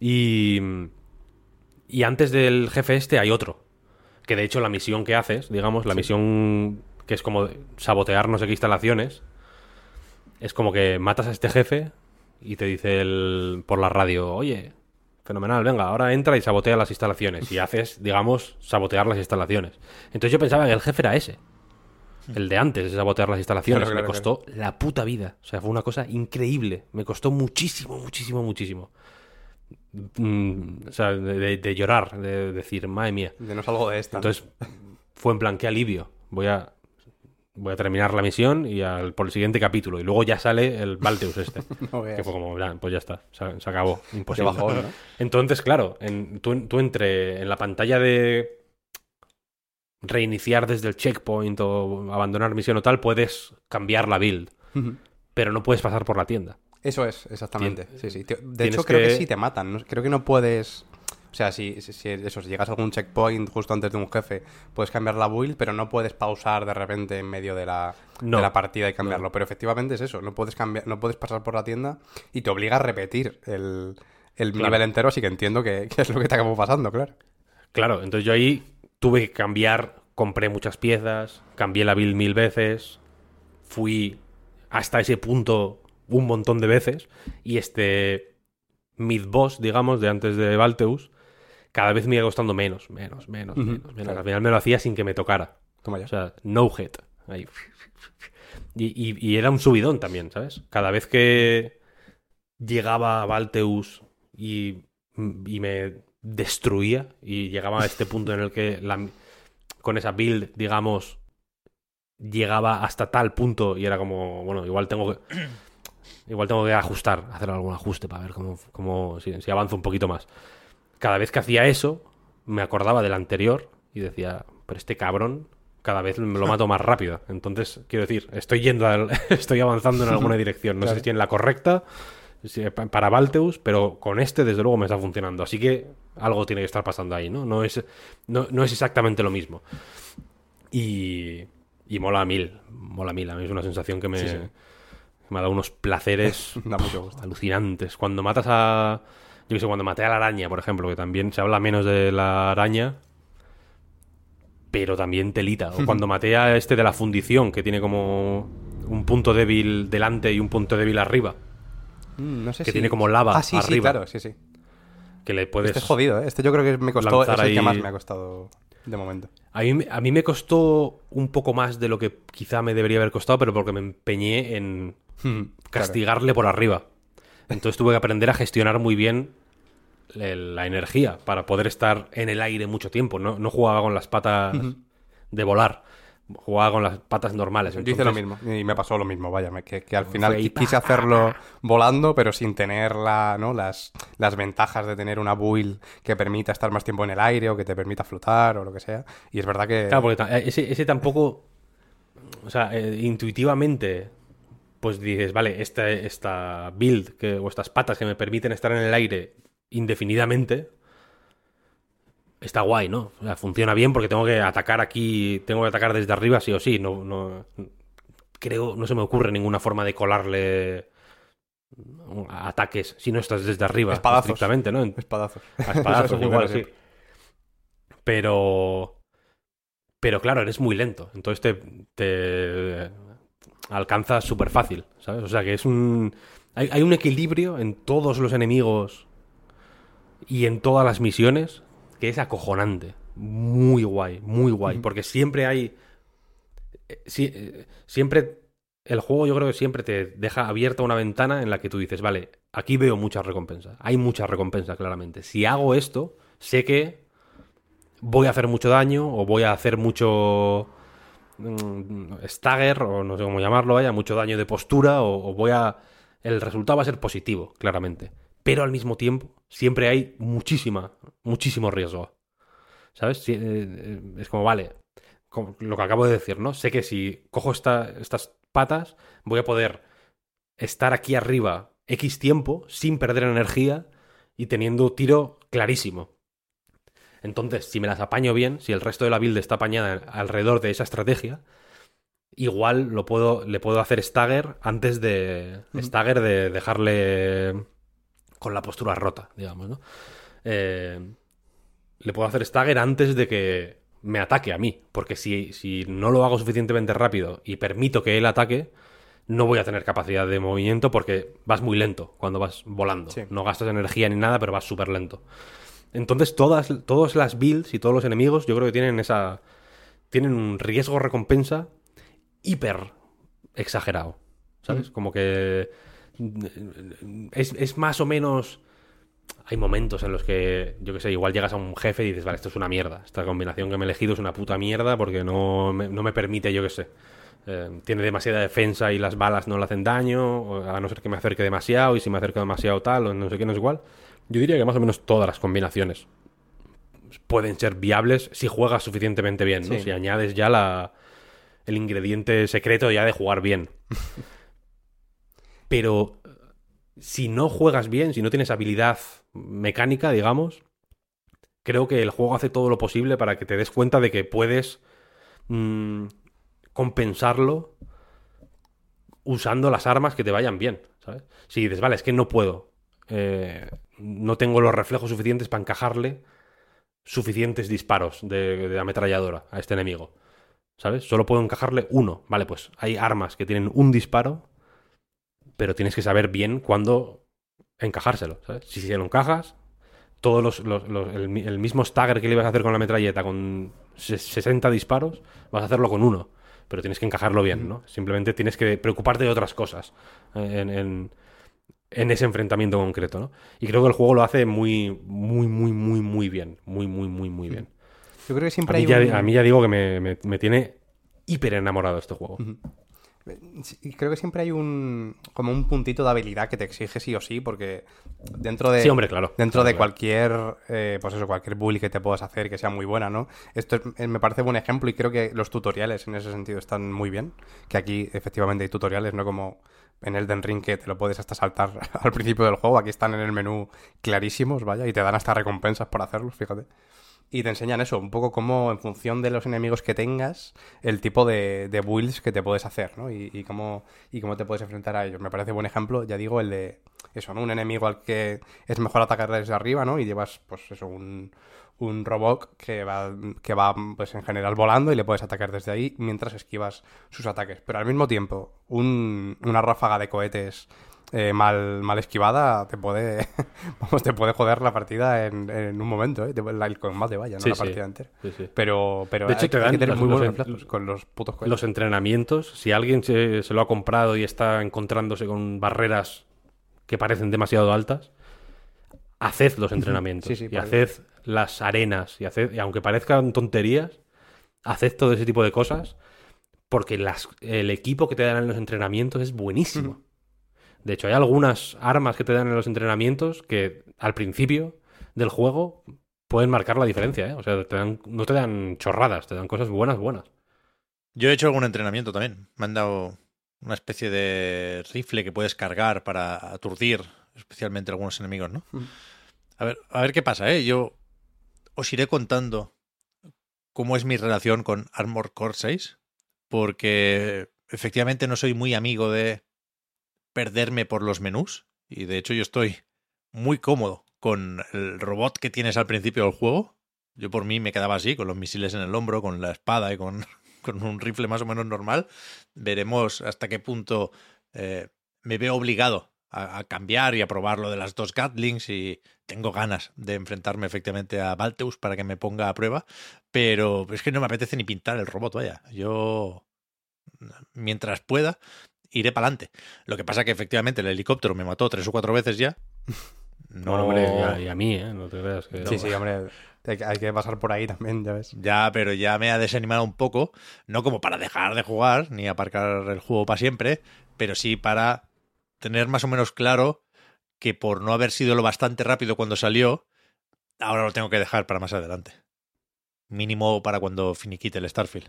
Y, y antes del jefe este hay otro. Que de hecho la misión que haces, digamos, la misión que es como sabotear no sé qué instalaciones, es como que matas a este jefe y te dice el, por la radio, oye, fenomenal, venga, ahora entra y sabotea las instalaciones. Y haces, digamos, sabotear las instalaciones. Entonces yo pensaba que el jefe era ese. El de antes de sabotear las instalaciones. Claro, claro, Me costó la puta vida. O sea, fue una cosa increíble. Me costó muchísimo, muchísimo, muchísimo. Mm, o sea, de, de- de llorar, de decir, madre mía. De no salgo de esta. Entonces fue en plan, qué alivio. Voy a, voy a terminar la misión y al, por el siguiente capítulo. Y luego ya sale el Balteus este. No que fue como, "Ya, pues ya está, se, se acabó. Imposible. Entonces, claro, en, tú, tú entre en la pantalla de reiniciar desde el checkpoint o abandonar misión o tal, puedes cambiar la build, pero no puedes pasar por la tienda. Eso es, exactamente. Tien- Sí, sí. De hecho, creo que sí te matan. Creo que no puedes. O sea, si, si, si eso, si llegas a algún checkpoint justo antes de un jefe, puedes cambiar la build, pero no puedes pausar de repente en medio de la, No. de la partida y cambiarlo. Pero efectivamente es eso, no puedes cambiar, no puedes pasar por la tienda y te obliga a repetir el, el Claro. nivel entero, así que entiendo que, que es lo que te acabó pasando, claro. Claro, entonces yo ahí tuve que cambiar, compré muchas piezas, cambié la build mil veces, fui hasta ese punto un montón de veces y este mid-boss, digamos, de antes de Valteus, cada vez me iba costando menos, menos, menos, menos, menos. Al final me lo hacía sin que me tocara. Toma ya. O sea, no hit. Ahí. Y, y- y era un subidón también, ¿sabes? Cada vez que llegaba a Valteus y, y me destruía y llegaba a este punto en el que la- con esa build, digamos, llegaba hasta tal punto y era como, bueno, igual tengo que... Igual tengo que ajustar, hacer algún ajuste para ver cómo, cómo si, si avanzo un poquito más. Cada vez que hacía eso, me acordaba del anterior y decía, pero este cabrón cada vez me lo mato más rápido. Entonces, quiero decir, estoy yendo al- estoy avanzando en alguna dirección. No sé si en la correcta para Valteus, pero con este desde luego me está funcionando. Así que algo tiene que estar pasando ahí, ¿no? No es, no, no es exactamente lo mismo. Y, Y mola a mil, mola a mil. A mí es una sensación que me, Sí, sí. me ha dado unos placeres alucinantes. Cuando matas a. Yo qué sé, cuando maté a la araña, por ejemplo, que también se habla menos de la araña, pero también telita. O cuando maté a este de la fundición, que tiene como un punto débil delante y un punto débil arriba, Mm, no sé que si- tiene como lava Ah, sí, sí, arriba. claro, sí, sí. que le puedes. Este es jodido, ¿eh? Este yo creo que me costó, es el que más me ha costado de momento. A mí, a mí me costó un poco más de lo que quizá me debería haber costado, pero porque me empeñé en castigarle por arriba. Entonces tuve que aprender a gestionar muy bien la energía para poder estar en el aire mucho tiempo. No, no jugaba con las patas de volar, jugaba con las patas normales. Yo hice lo mismo y me pasó lo mismo, vaya, que, que al final quise hacerlo volando, pero sin tener la, ¿no? las, las ventajas de tener una build que permita estar más tiempo en el aire o que te permita flotar o lo que sea. Y es verdad que... Claro, porque ta- ese, ese tampoco. O sea, eh, intuitivamente, pues dices, vale, esta, esta build que, o estas patas que me permiten estar en el aire indefinidamente. Está guay, ¿no? O sea, funciona bien porque tengo que atacar aquí, tengo que atacar desde arriba sí o sí. No, no, creo, no se me ocurre ninguna forma de colarle ataques si no estás desde arriba. Espadazos. estrictamente, ¿no? Espadazos. A espadazos, igual, sí. Pero. Pero claro, eres muy lento. Entonces te. te alcanzas súper fácil, ¿sabes? O sea que es un. Hay, hay un equilibrio en todos los enemigos y en todas las misiones que es acojonante. Muy guay, muy guay. Porque siempre hay. eh, sí, eh, siempre. El juego yo creo que siempre te deja abierta una ventana en la que tú dices, vale, aquí veo mucha recompensa. Hay mucha recompensa, claramente. Si hago esto, sé que voy a hacer mucho daño o voy a hacer mucho stagger o no sé cómo llamarlo, vaya, mucho daño de postura o, voy a... El resultado va a ser positivo, claramente. Pero al mismo tiempo, siempre hay muchísima, muchísimo riesgo. ¿Sabes? Eh, eh, es como, vale, lo que acabo de decir, ¿no? Sé que si cojo esta- estas patas, voy a poder estar aquí arriba X tiempo sin perder energía y teniendo tiro clarísimo. Entonces, si me las apaño bien, si el resto de la build está apañada alrededor de esa estrategia, igual lo puedo, le puedo hacer stagger antes de. Stagger de dejarle con la postura rota, digamos, ¿no? Eh, le puedo hacer stagger antes de que me ataque a mí. Porque si, si no lo hago suficientemente rápido y permito que él ataque, no voy a tener capacidad de movimiento porque vas muy lento cuando vas volando. Sí. No gastas energía ni nada, pero vas súper lento. Entonces, todas, todas las builds y todos los enemigos, yo creo que tienen esa. Tienen un riesgo-recompensa hiper exagerado. ¿Sabes? Como que. Es, es más o menos. Hay momentos en los que, yo que sé, igual llegas a un jefe y dices, vale, esto es una mierda. Esta combinación que me he elegido es una puta mierda porque no me, no me permite, yo que sé. eh, tiene demasiada defensa y las balas no le hacen daño, a no ser que me acerque demasiado y si me acerco demasiado tal, o no sé qué, no es igual. Yo diría que más o menos todas las combinaciones pueden ser viables si juegas suficientemente bien, ¿no? Sí. Si añades ya la, el ingrediente secreto ya de jugar bien. Pero si no juegas bien, si no tienes habilidad mecánica, digamos, creo que el juego hace todo lo posible para que te des cuenta de que puedes mm, compensarlo usando las armas que te vayan bien, ¿sabes? Si dices, vale, es que no puedo, eh, no tengo los reflejos suficientes para encajarle suficientes disparos de, de ametralladora a este enemigo, ¿sabes? Solo puedo encajarle uno, vale, pues hay armas que tienen un disparo, pero tienes que saber bien cuándo encajárselo, ¿sabes? Si se lo encajas, todos los, los- los- el, mi- el mismo stagger que le ibas a hacer con la metralleta con se- 60 disparos, vas a hacerlo con uno. Pero tienes que encajarlo bien, ¿no? Simplemente tienes que preocuparte de otras cosas eh, en, en- en ese enfrentamiento concreto, ¿no? Y creo que el juego lo hace muy, muy, muy, muy, muy bien. Muy, muy, muy, muy bien. Yo creo que A siempre mí, hay ya, un... a mí ya digo que me, me- me tiene hiper enamorado este juego. Sí, creo que siempre hay un como un puntito de habilidad que te exige sí o sí porque dentro de Sí, hombre, claro. dentro Claro, de claro. cualquier eh, pues eso cualquier bully que te puedas hacer que sea muy buena no esto es- eh, me parece buen ejemplo y creo que los tutoriales en ese sentido están muy bien que aquí efectivamente hay tutoriales no como en Elden Ring que te lo puedes hasta saltar al principio del juego aquí están en el menú clarísimos vaya y te dan hasta recompensas por hacerlos fíjate Y te enseñan eso, un poco cómo en función de los enemigos que tengas, el tipo de, de builds que te puedes hacer, ¿no? Y, y cómo, y cómo te puedes enfrentar a ellos. Me parece buen ejemplo, ya digo, el de eso, ¿no? Un enemigo al que es mejor atacar desde arriba, ¿no? Y llevas, pues eso, un, un robot que va, que va, pues en general volando y le puedes atacar desde ahí mientras esquivas sus ataques. Pero al mismo tiempo, un- una ráfaga de cohetes eh, mal, mal esquivada te puede, vamos, te puede joder la partida en, en un momento, ¿eh? La- el combate, vaya, no Sí, la sí. partida entera. Sí. Pero, pero De hecho, hay, te hay dan que tener los- muy los- buenos reflejos con los putos cohetes. Los entrenamientos, si alguien se, se lo ha comprado y está encontrándose con barreras que parecen demasiado altas, haced los entrenamientos y haced las arenas y haced, y aunque parezcan tonterías, haced todo ese tipo de cosas porque las, el equipo que te dan en los entrenamientos es buenísimo. De hecho, hay algunas armas que te dan en los entrenamientos que al principio del juego pueden marcar la diferencia, ¿eh? O sea, te dan- no te dan chorradas, te dan cosas buenas, buenas. Yo he hecho algún entrenamiento también. Me han dado una especie de rifle que puedes cargar para aturdir especialmente algunos enemigos, ¿no? Mm. A ver, a ver qué pasa, ¿eh? Yo os iré contando cómo es mi relación con Armor Core 6, porque efectivamente no soy muy amigo de perderme por los menús, y de hecho yo estoy muy cómodo con el robot que tienes al principio del juego. Yo por mí me quedaba así, con los misiles en el hombro, con la espada y con, con un rifle más o menos normal. Veremos hasta qué punto eh, me veo obligado a, a cambiar y a probar lo de las dos Gatlings y tengo ganas de enfrentarme efectivamente a Balteus para que me ponga a prueba, pero es que no me apetece ni pintar el robot, vaya. Yo, mientras pueda, iré para adelante. Lo que pasa que efectivamente el helicóptero me mató tres o cuatro veces ya. No, Bueno, hombre, y a, y a mí, ¿eh? No te creas que... Sí, sí, hombre. Hay que pasar por ahí también, ya ves. Ya, pero ya me ha desanimado un poco, no como para dejar de jugar ni aparcar el juego para siempre, pero sí para tener más o menos claro que por no haber sido lo bastante rápido cuando salió, ahora lo tengo que dejar para más adelante. Mínimo para cuando finiquite el Starfield.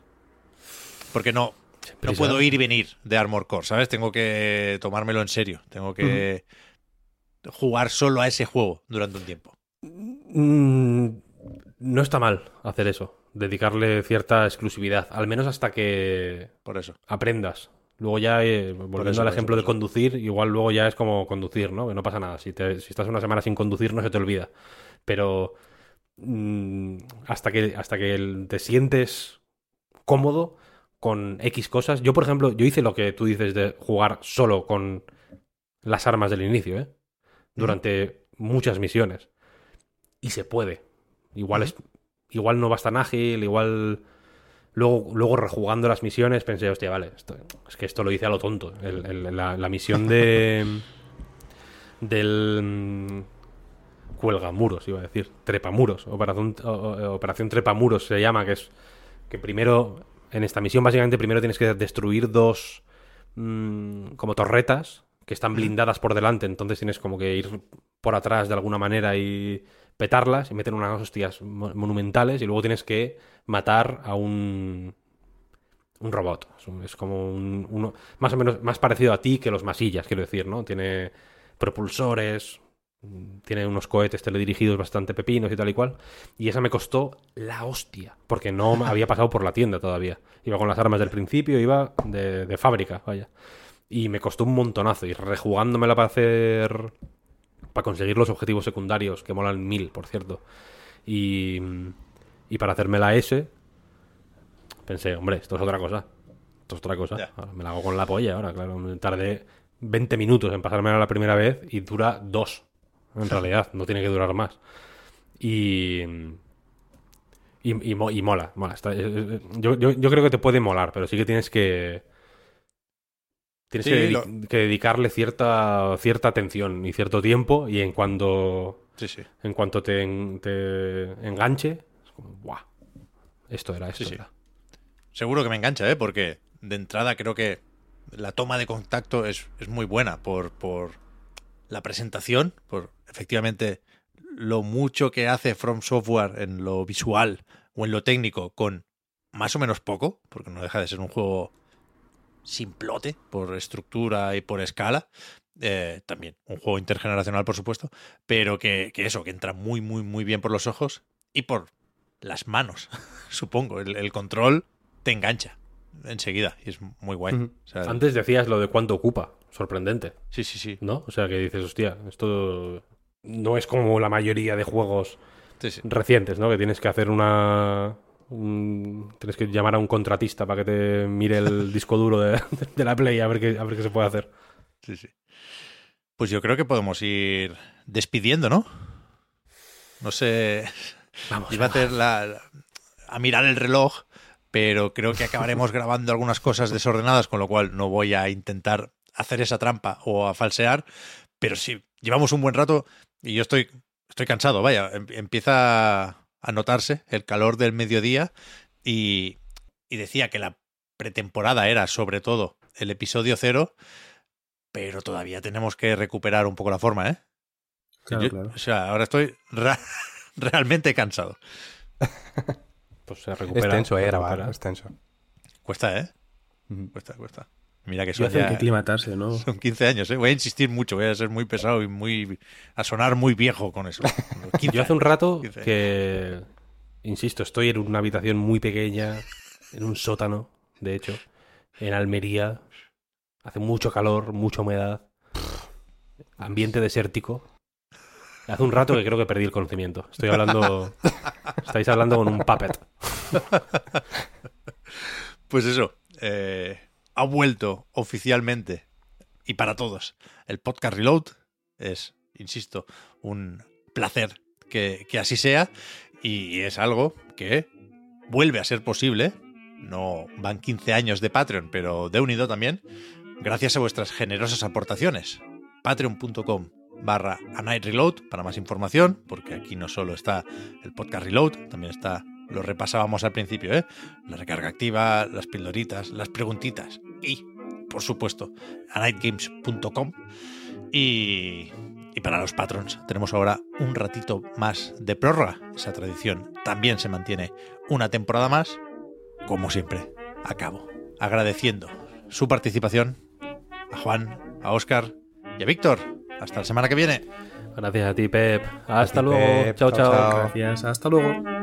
Porque no, no puedo ir y venir de Armor Core, ¿sabes? Tengo que tomármelo en serio. Tengo que jugar solo a ese juego durante un tiempo. Mm, no está mal hacer eso, dedicarle cierta exclusividad, al menos hasta que Por eso. aprendas. Luego ya, eh, volviendo eso, al ejemplo eso, de conducir, igual luego ya es como conducir, ¿no? Que no pasa nada. Si, te- si estás una semana sin conducir no se te olvida. Pero mm, hasta que, hasta que el- te sientes cómodo con X cosas. Yo, por ejemplo, yo hice lo que tú dices de jugar solo con las armas del inicio, ¿eh? Durante muchas misiones. Y se puede. Igual es. Igual no vas tan ágil, igual. Luego, luego rejugando las misiones pensé, hostia, vale, esto- es que esto lo hice a lo tonto. El- el- la, la misión de. del. Cuelgamuros, iba a decir. Trepamuros. Operación, operación Trepamuros se llama, que es. Que primero. En esta misión, básicamente, primero tienes que destruir dos. mm, como torretas que están blindadas por delante, entonces tienes como que ir por atrás de alguna manera y petarlas y meter unas hostias mo- monumentales y luego tienes que matar a un un robot. Es, como un, uno más o menos más parecido a ti que los masillas, quiero decir, ¿no? Tiene propulsores, tiene unos cohetes teledirigidos bastante pepinos y tal y cual. Y esa me costó la hostia, porque no había pasado por la tienda todavía. Iba con las armas del principio, iba de, de fábrica, vaya. Y me costó un montonazo. Y rejugándomela para hacer. Para conseguir los objetivos secundarios, que molan mil, por cierto. Y. Y para hacerme la S. Pensé, hombre, esto es otra cosa. Esto es otra cosa. Ahora me la hago con la polla ahora, claro. Tardé 20 minutos en pasármela la primera vez y dura dos. En realidad, no tiene que durar más. Y. Y, y mo- y mola, mola. Está- eh, eh, yo, yo, yo creo que te puede molar, pero sí que tienes que. Tienes Sí, que, dedi- lo- que dedicarle cierta, cierta atención y cierto tiempo. Y en cuanto, Sí, sí. en cuanto te, te enganche, es como, ¡buah! Esto era, esto era. Seguro que me engancha, ¿eh? Porque de entrada creo que la toma de contacto es, es muy buena por, por la presentación, por efectivamente lo mucho que hace From Software en lo visual o en lo técnico con más o menos poco, porque no deja de ser un juego simplote por estructura y por escala. Eh, también un juego intergeneracional, por supuesto, pero que, que eso, que entra muy, muy, muy bien por los ojos y por las manos, supongo. El, el control te engancha enseguida y es muy guay. Ujú. O sea, Antes decías lo de cuánto ocupa. Sorprendente, sí, sí, sí. ¿no? O sea, que dices, hostia, esto no es como la mayoría de juegos Sí, sí. recientes, ¿no? Que tienes que hacer una... un- tienes que llamar a un contratista para que te mire el disco duro de, de la Play a ver, qué, a ver qué se puede hacer. Sí, sí. Pues yo creo que podemos ir despidiendo, ¿no? No sé. Vamos. Iba a hacer la, la- a mirar el reloj, pero creo que acabaremos grabando algunas cosas desordenadas, con lo cual no voy a intentar hacer esa trampa o a falsear. Pero sí, llevamos un buen rato y yo estoy, estoy cansado. Vaya, em- empieza a notarse el calor del mediodía y, y decía que la pretemporada era sobre todo el episodio cero, pero todavía tenemos que recuperar un poco la forma, ¿eh? Claro, Yo- claro. O sea, ahora estoy realmente cansado. Pues se Es recupera. tenso, eh, grabar. Es tenso. Cuesta, ¿eh? Cuesta, cuesta. Mira que son hace ya que aclimatarse, ¿no? son 15 años, ¿eh? Voy a insistir mucho, voy a ser muy pesado y muy a sonar muy viejo con eso. 15 Yo hace un rato 15 años. que, insisto, estoy en una habitación muy pequeña, en un sótano, de hecho, en Almería. Hace mucho calor, mucha humedad, ambiente desértico. Hace un rato que creo que perdí el conocimiento. Estoy hablando, estáis hablando con un puppet. Pues eso, eh, ha vuelto oficialmente y para todos el podcast Reload. Es, insisto, un placer que, que así sea y es algo que vuelve a ser posible. No van 15 años de Patreon, pero de unido también, gracias a vuestras generosas aportaciones. Patreon.com barra A Night Reload para más información, porque aquí no solo está el podcast Reload, también está, lo repasábamos al principio, ¿eh? la recarga activa, las pildoritas, las preguntitas y, por supuesto, anightgames.com. Y, y para los patrons tenemos ahora un ratito más de prórroga. Esa tradición también se mantiene una temporada más, como siempre, a cabo. Agradeciendo su participación a Juan, a Óscar y a Víctor. Hasta la semana que viene. Gracias a ti, Pep. Hasta ti, luego. Pep. chao. Chao, chao. chao. Gracias, hasta luego.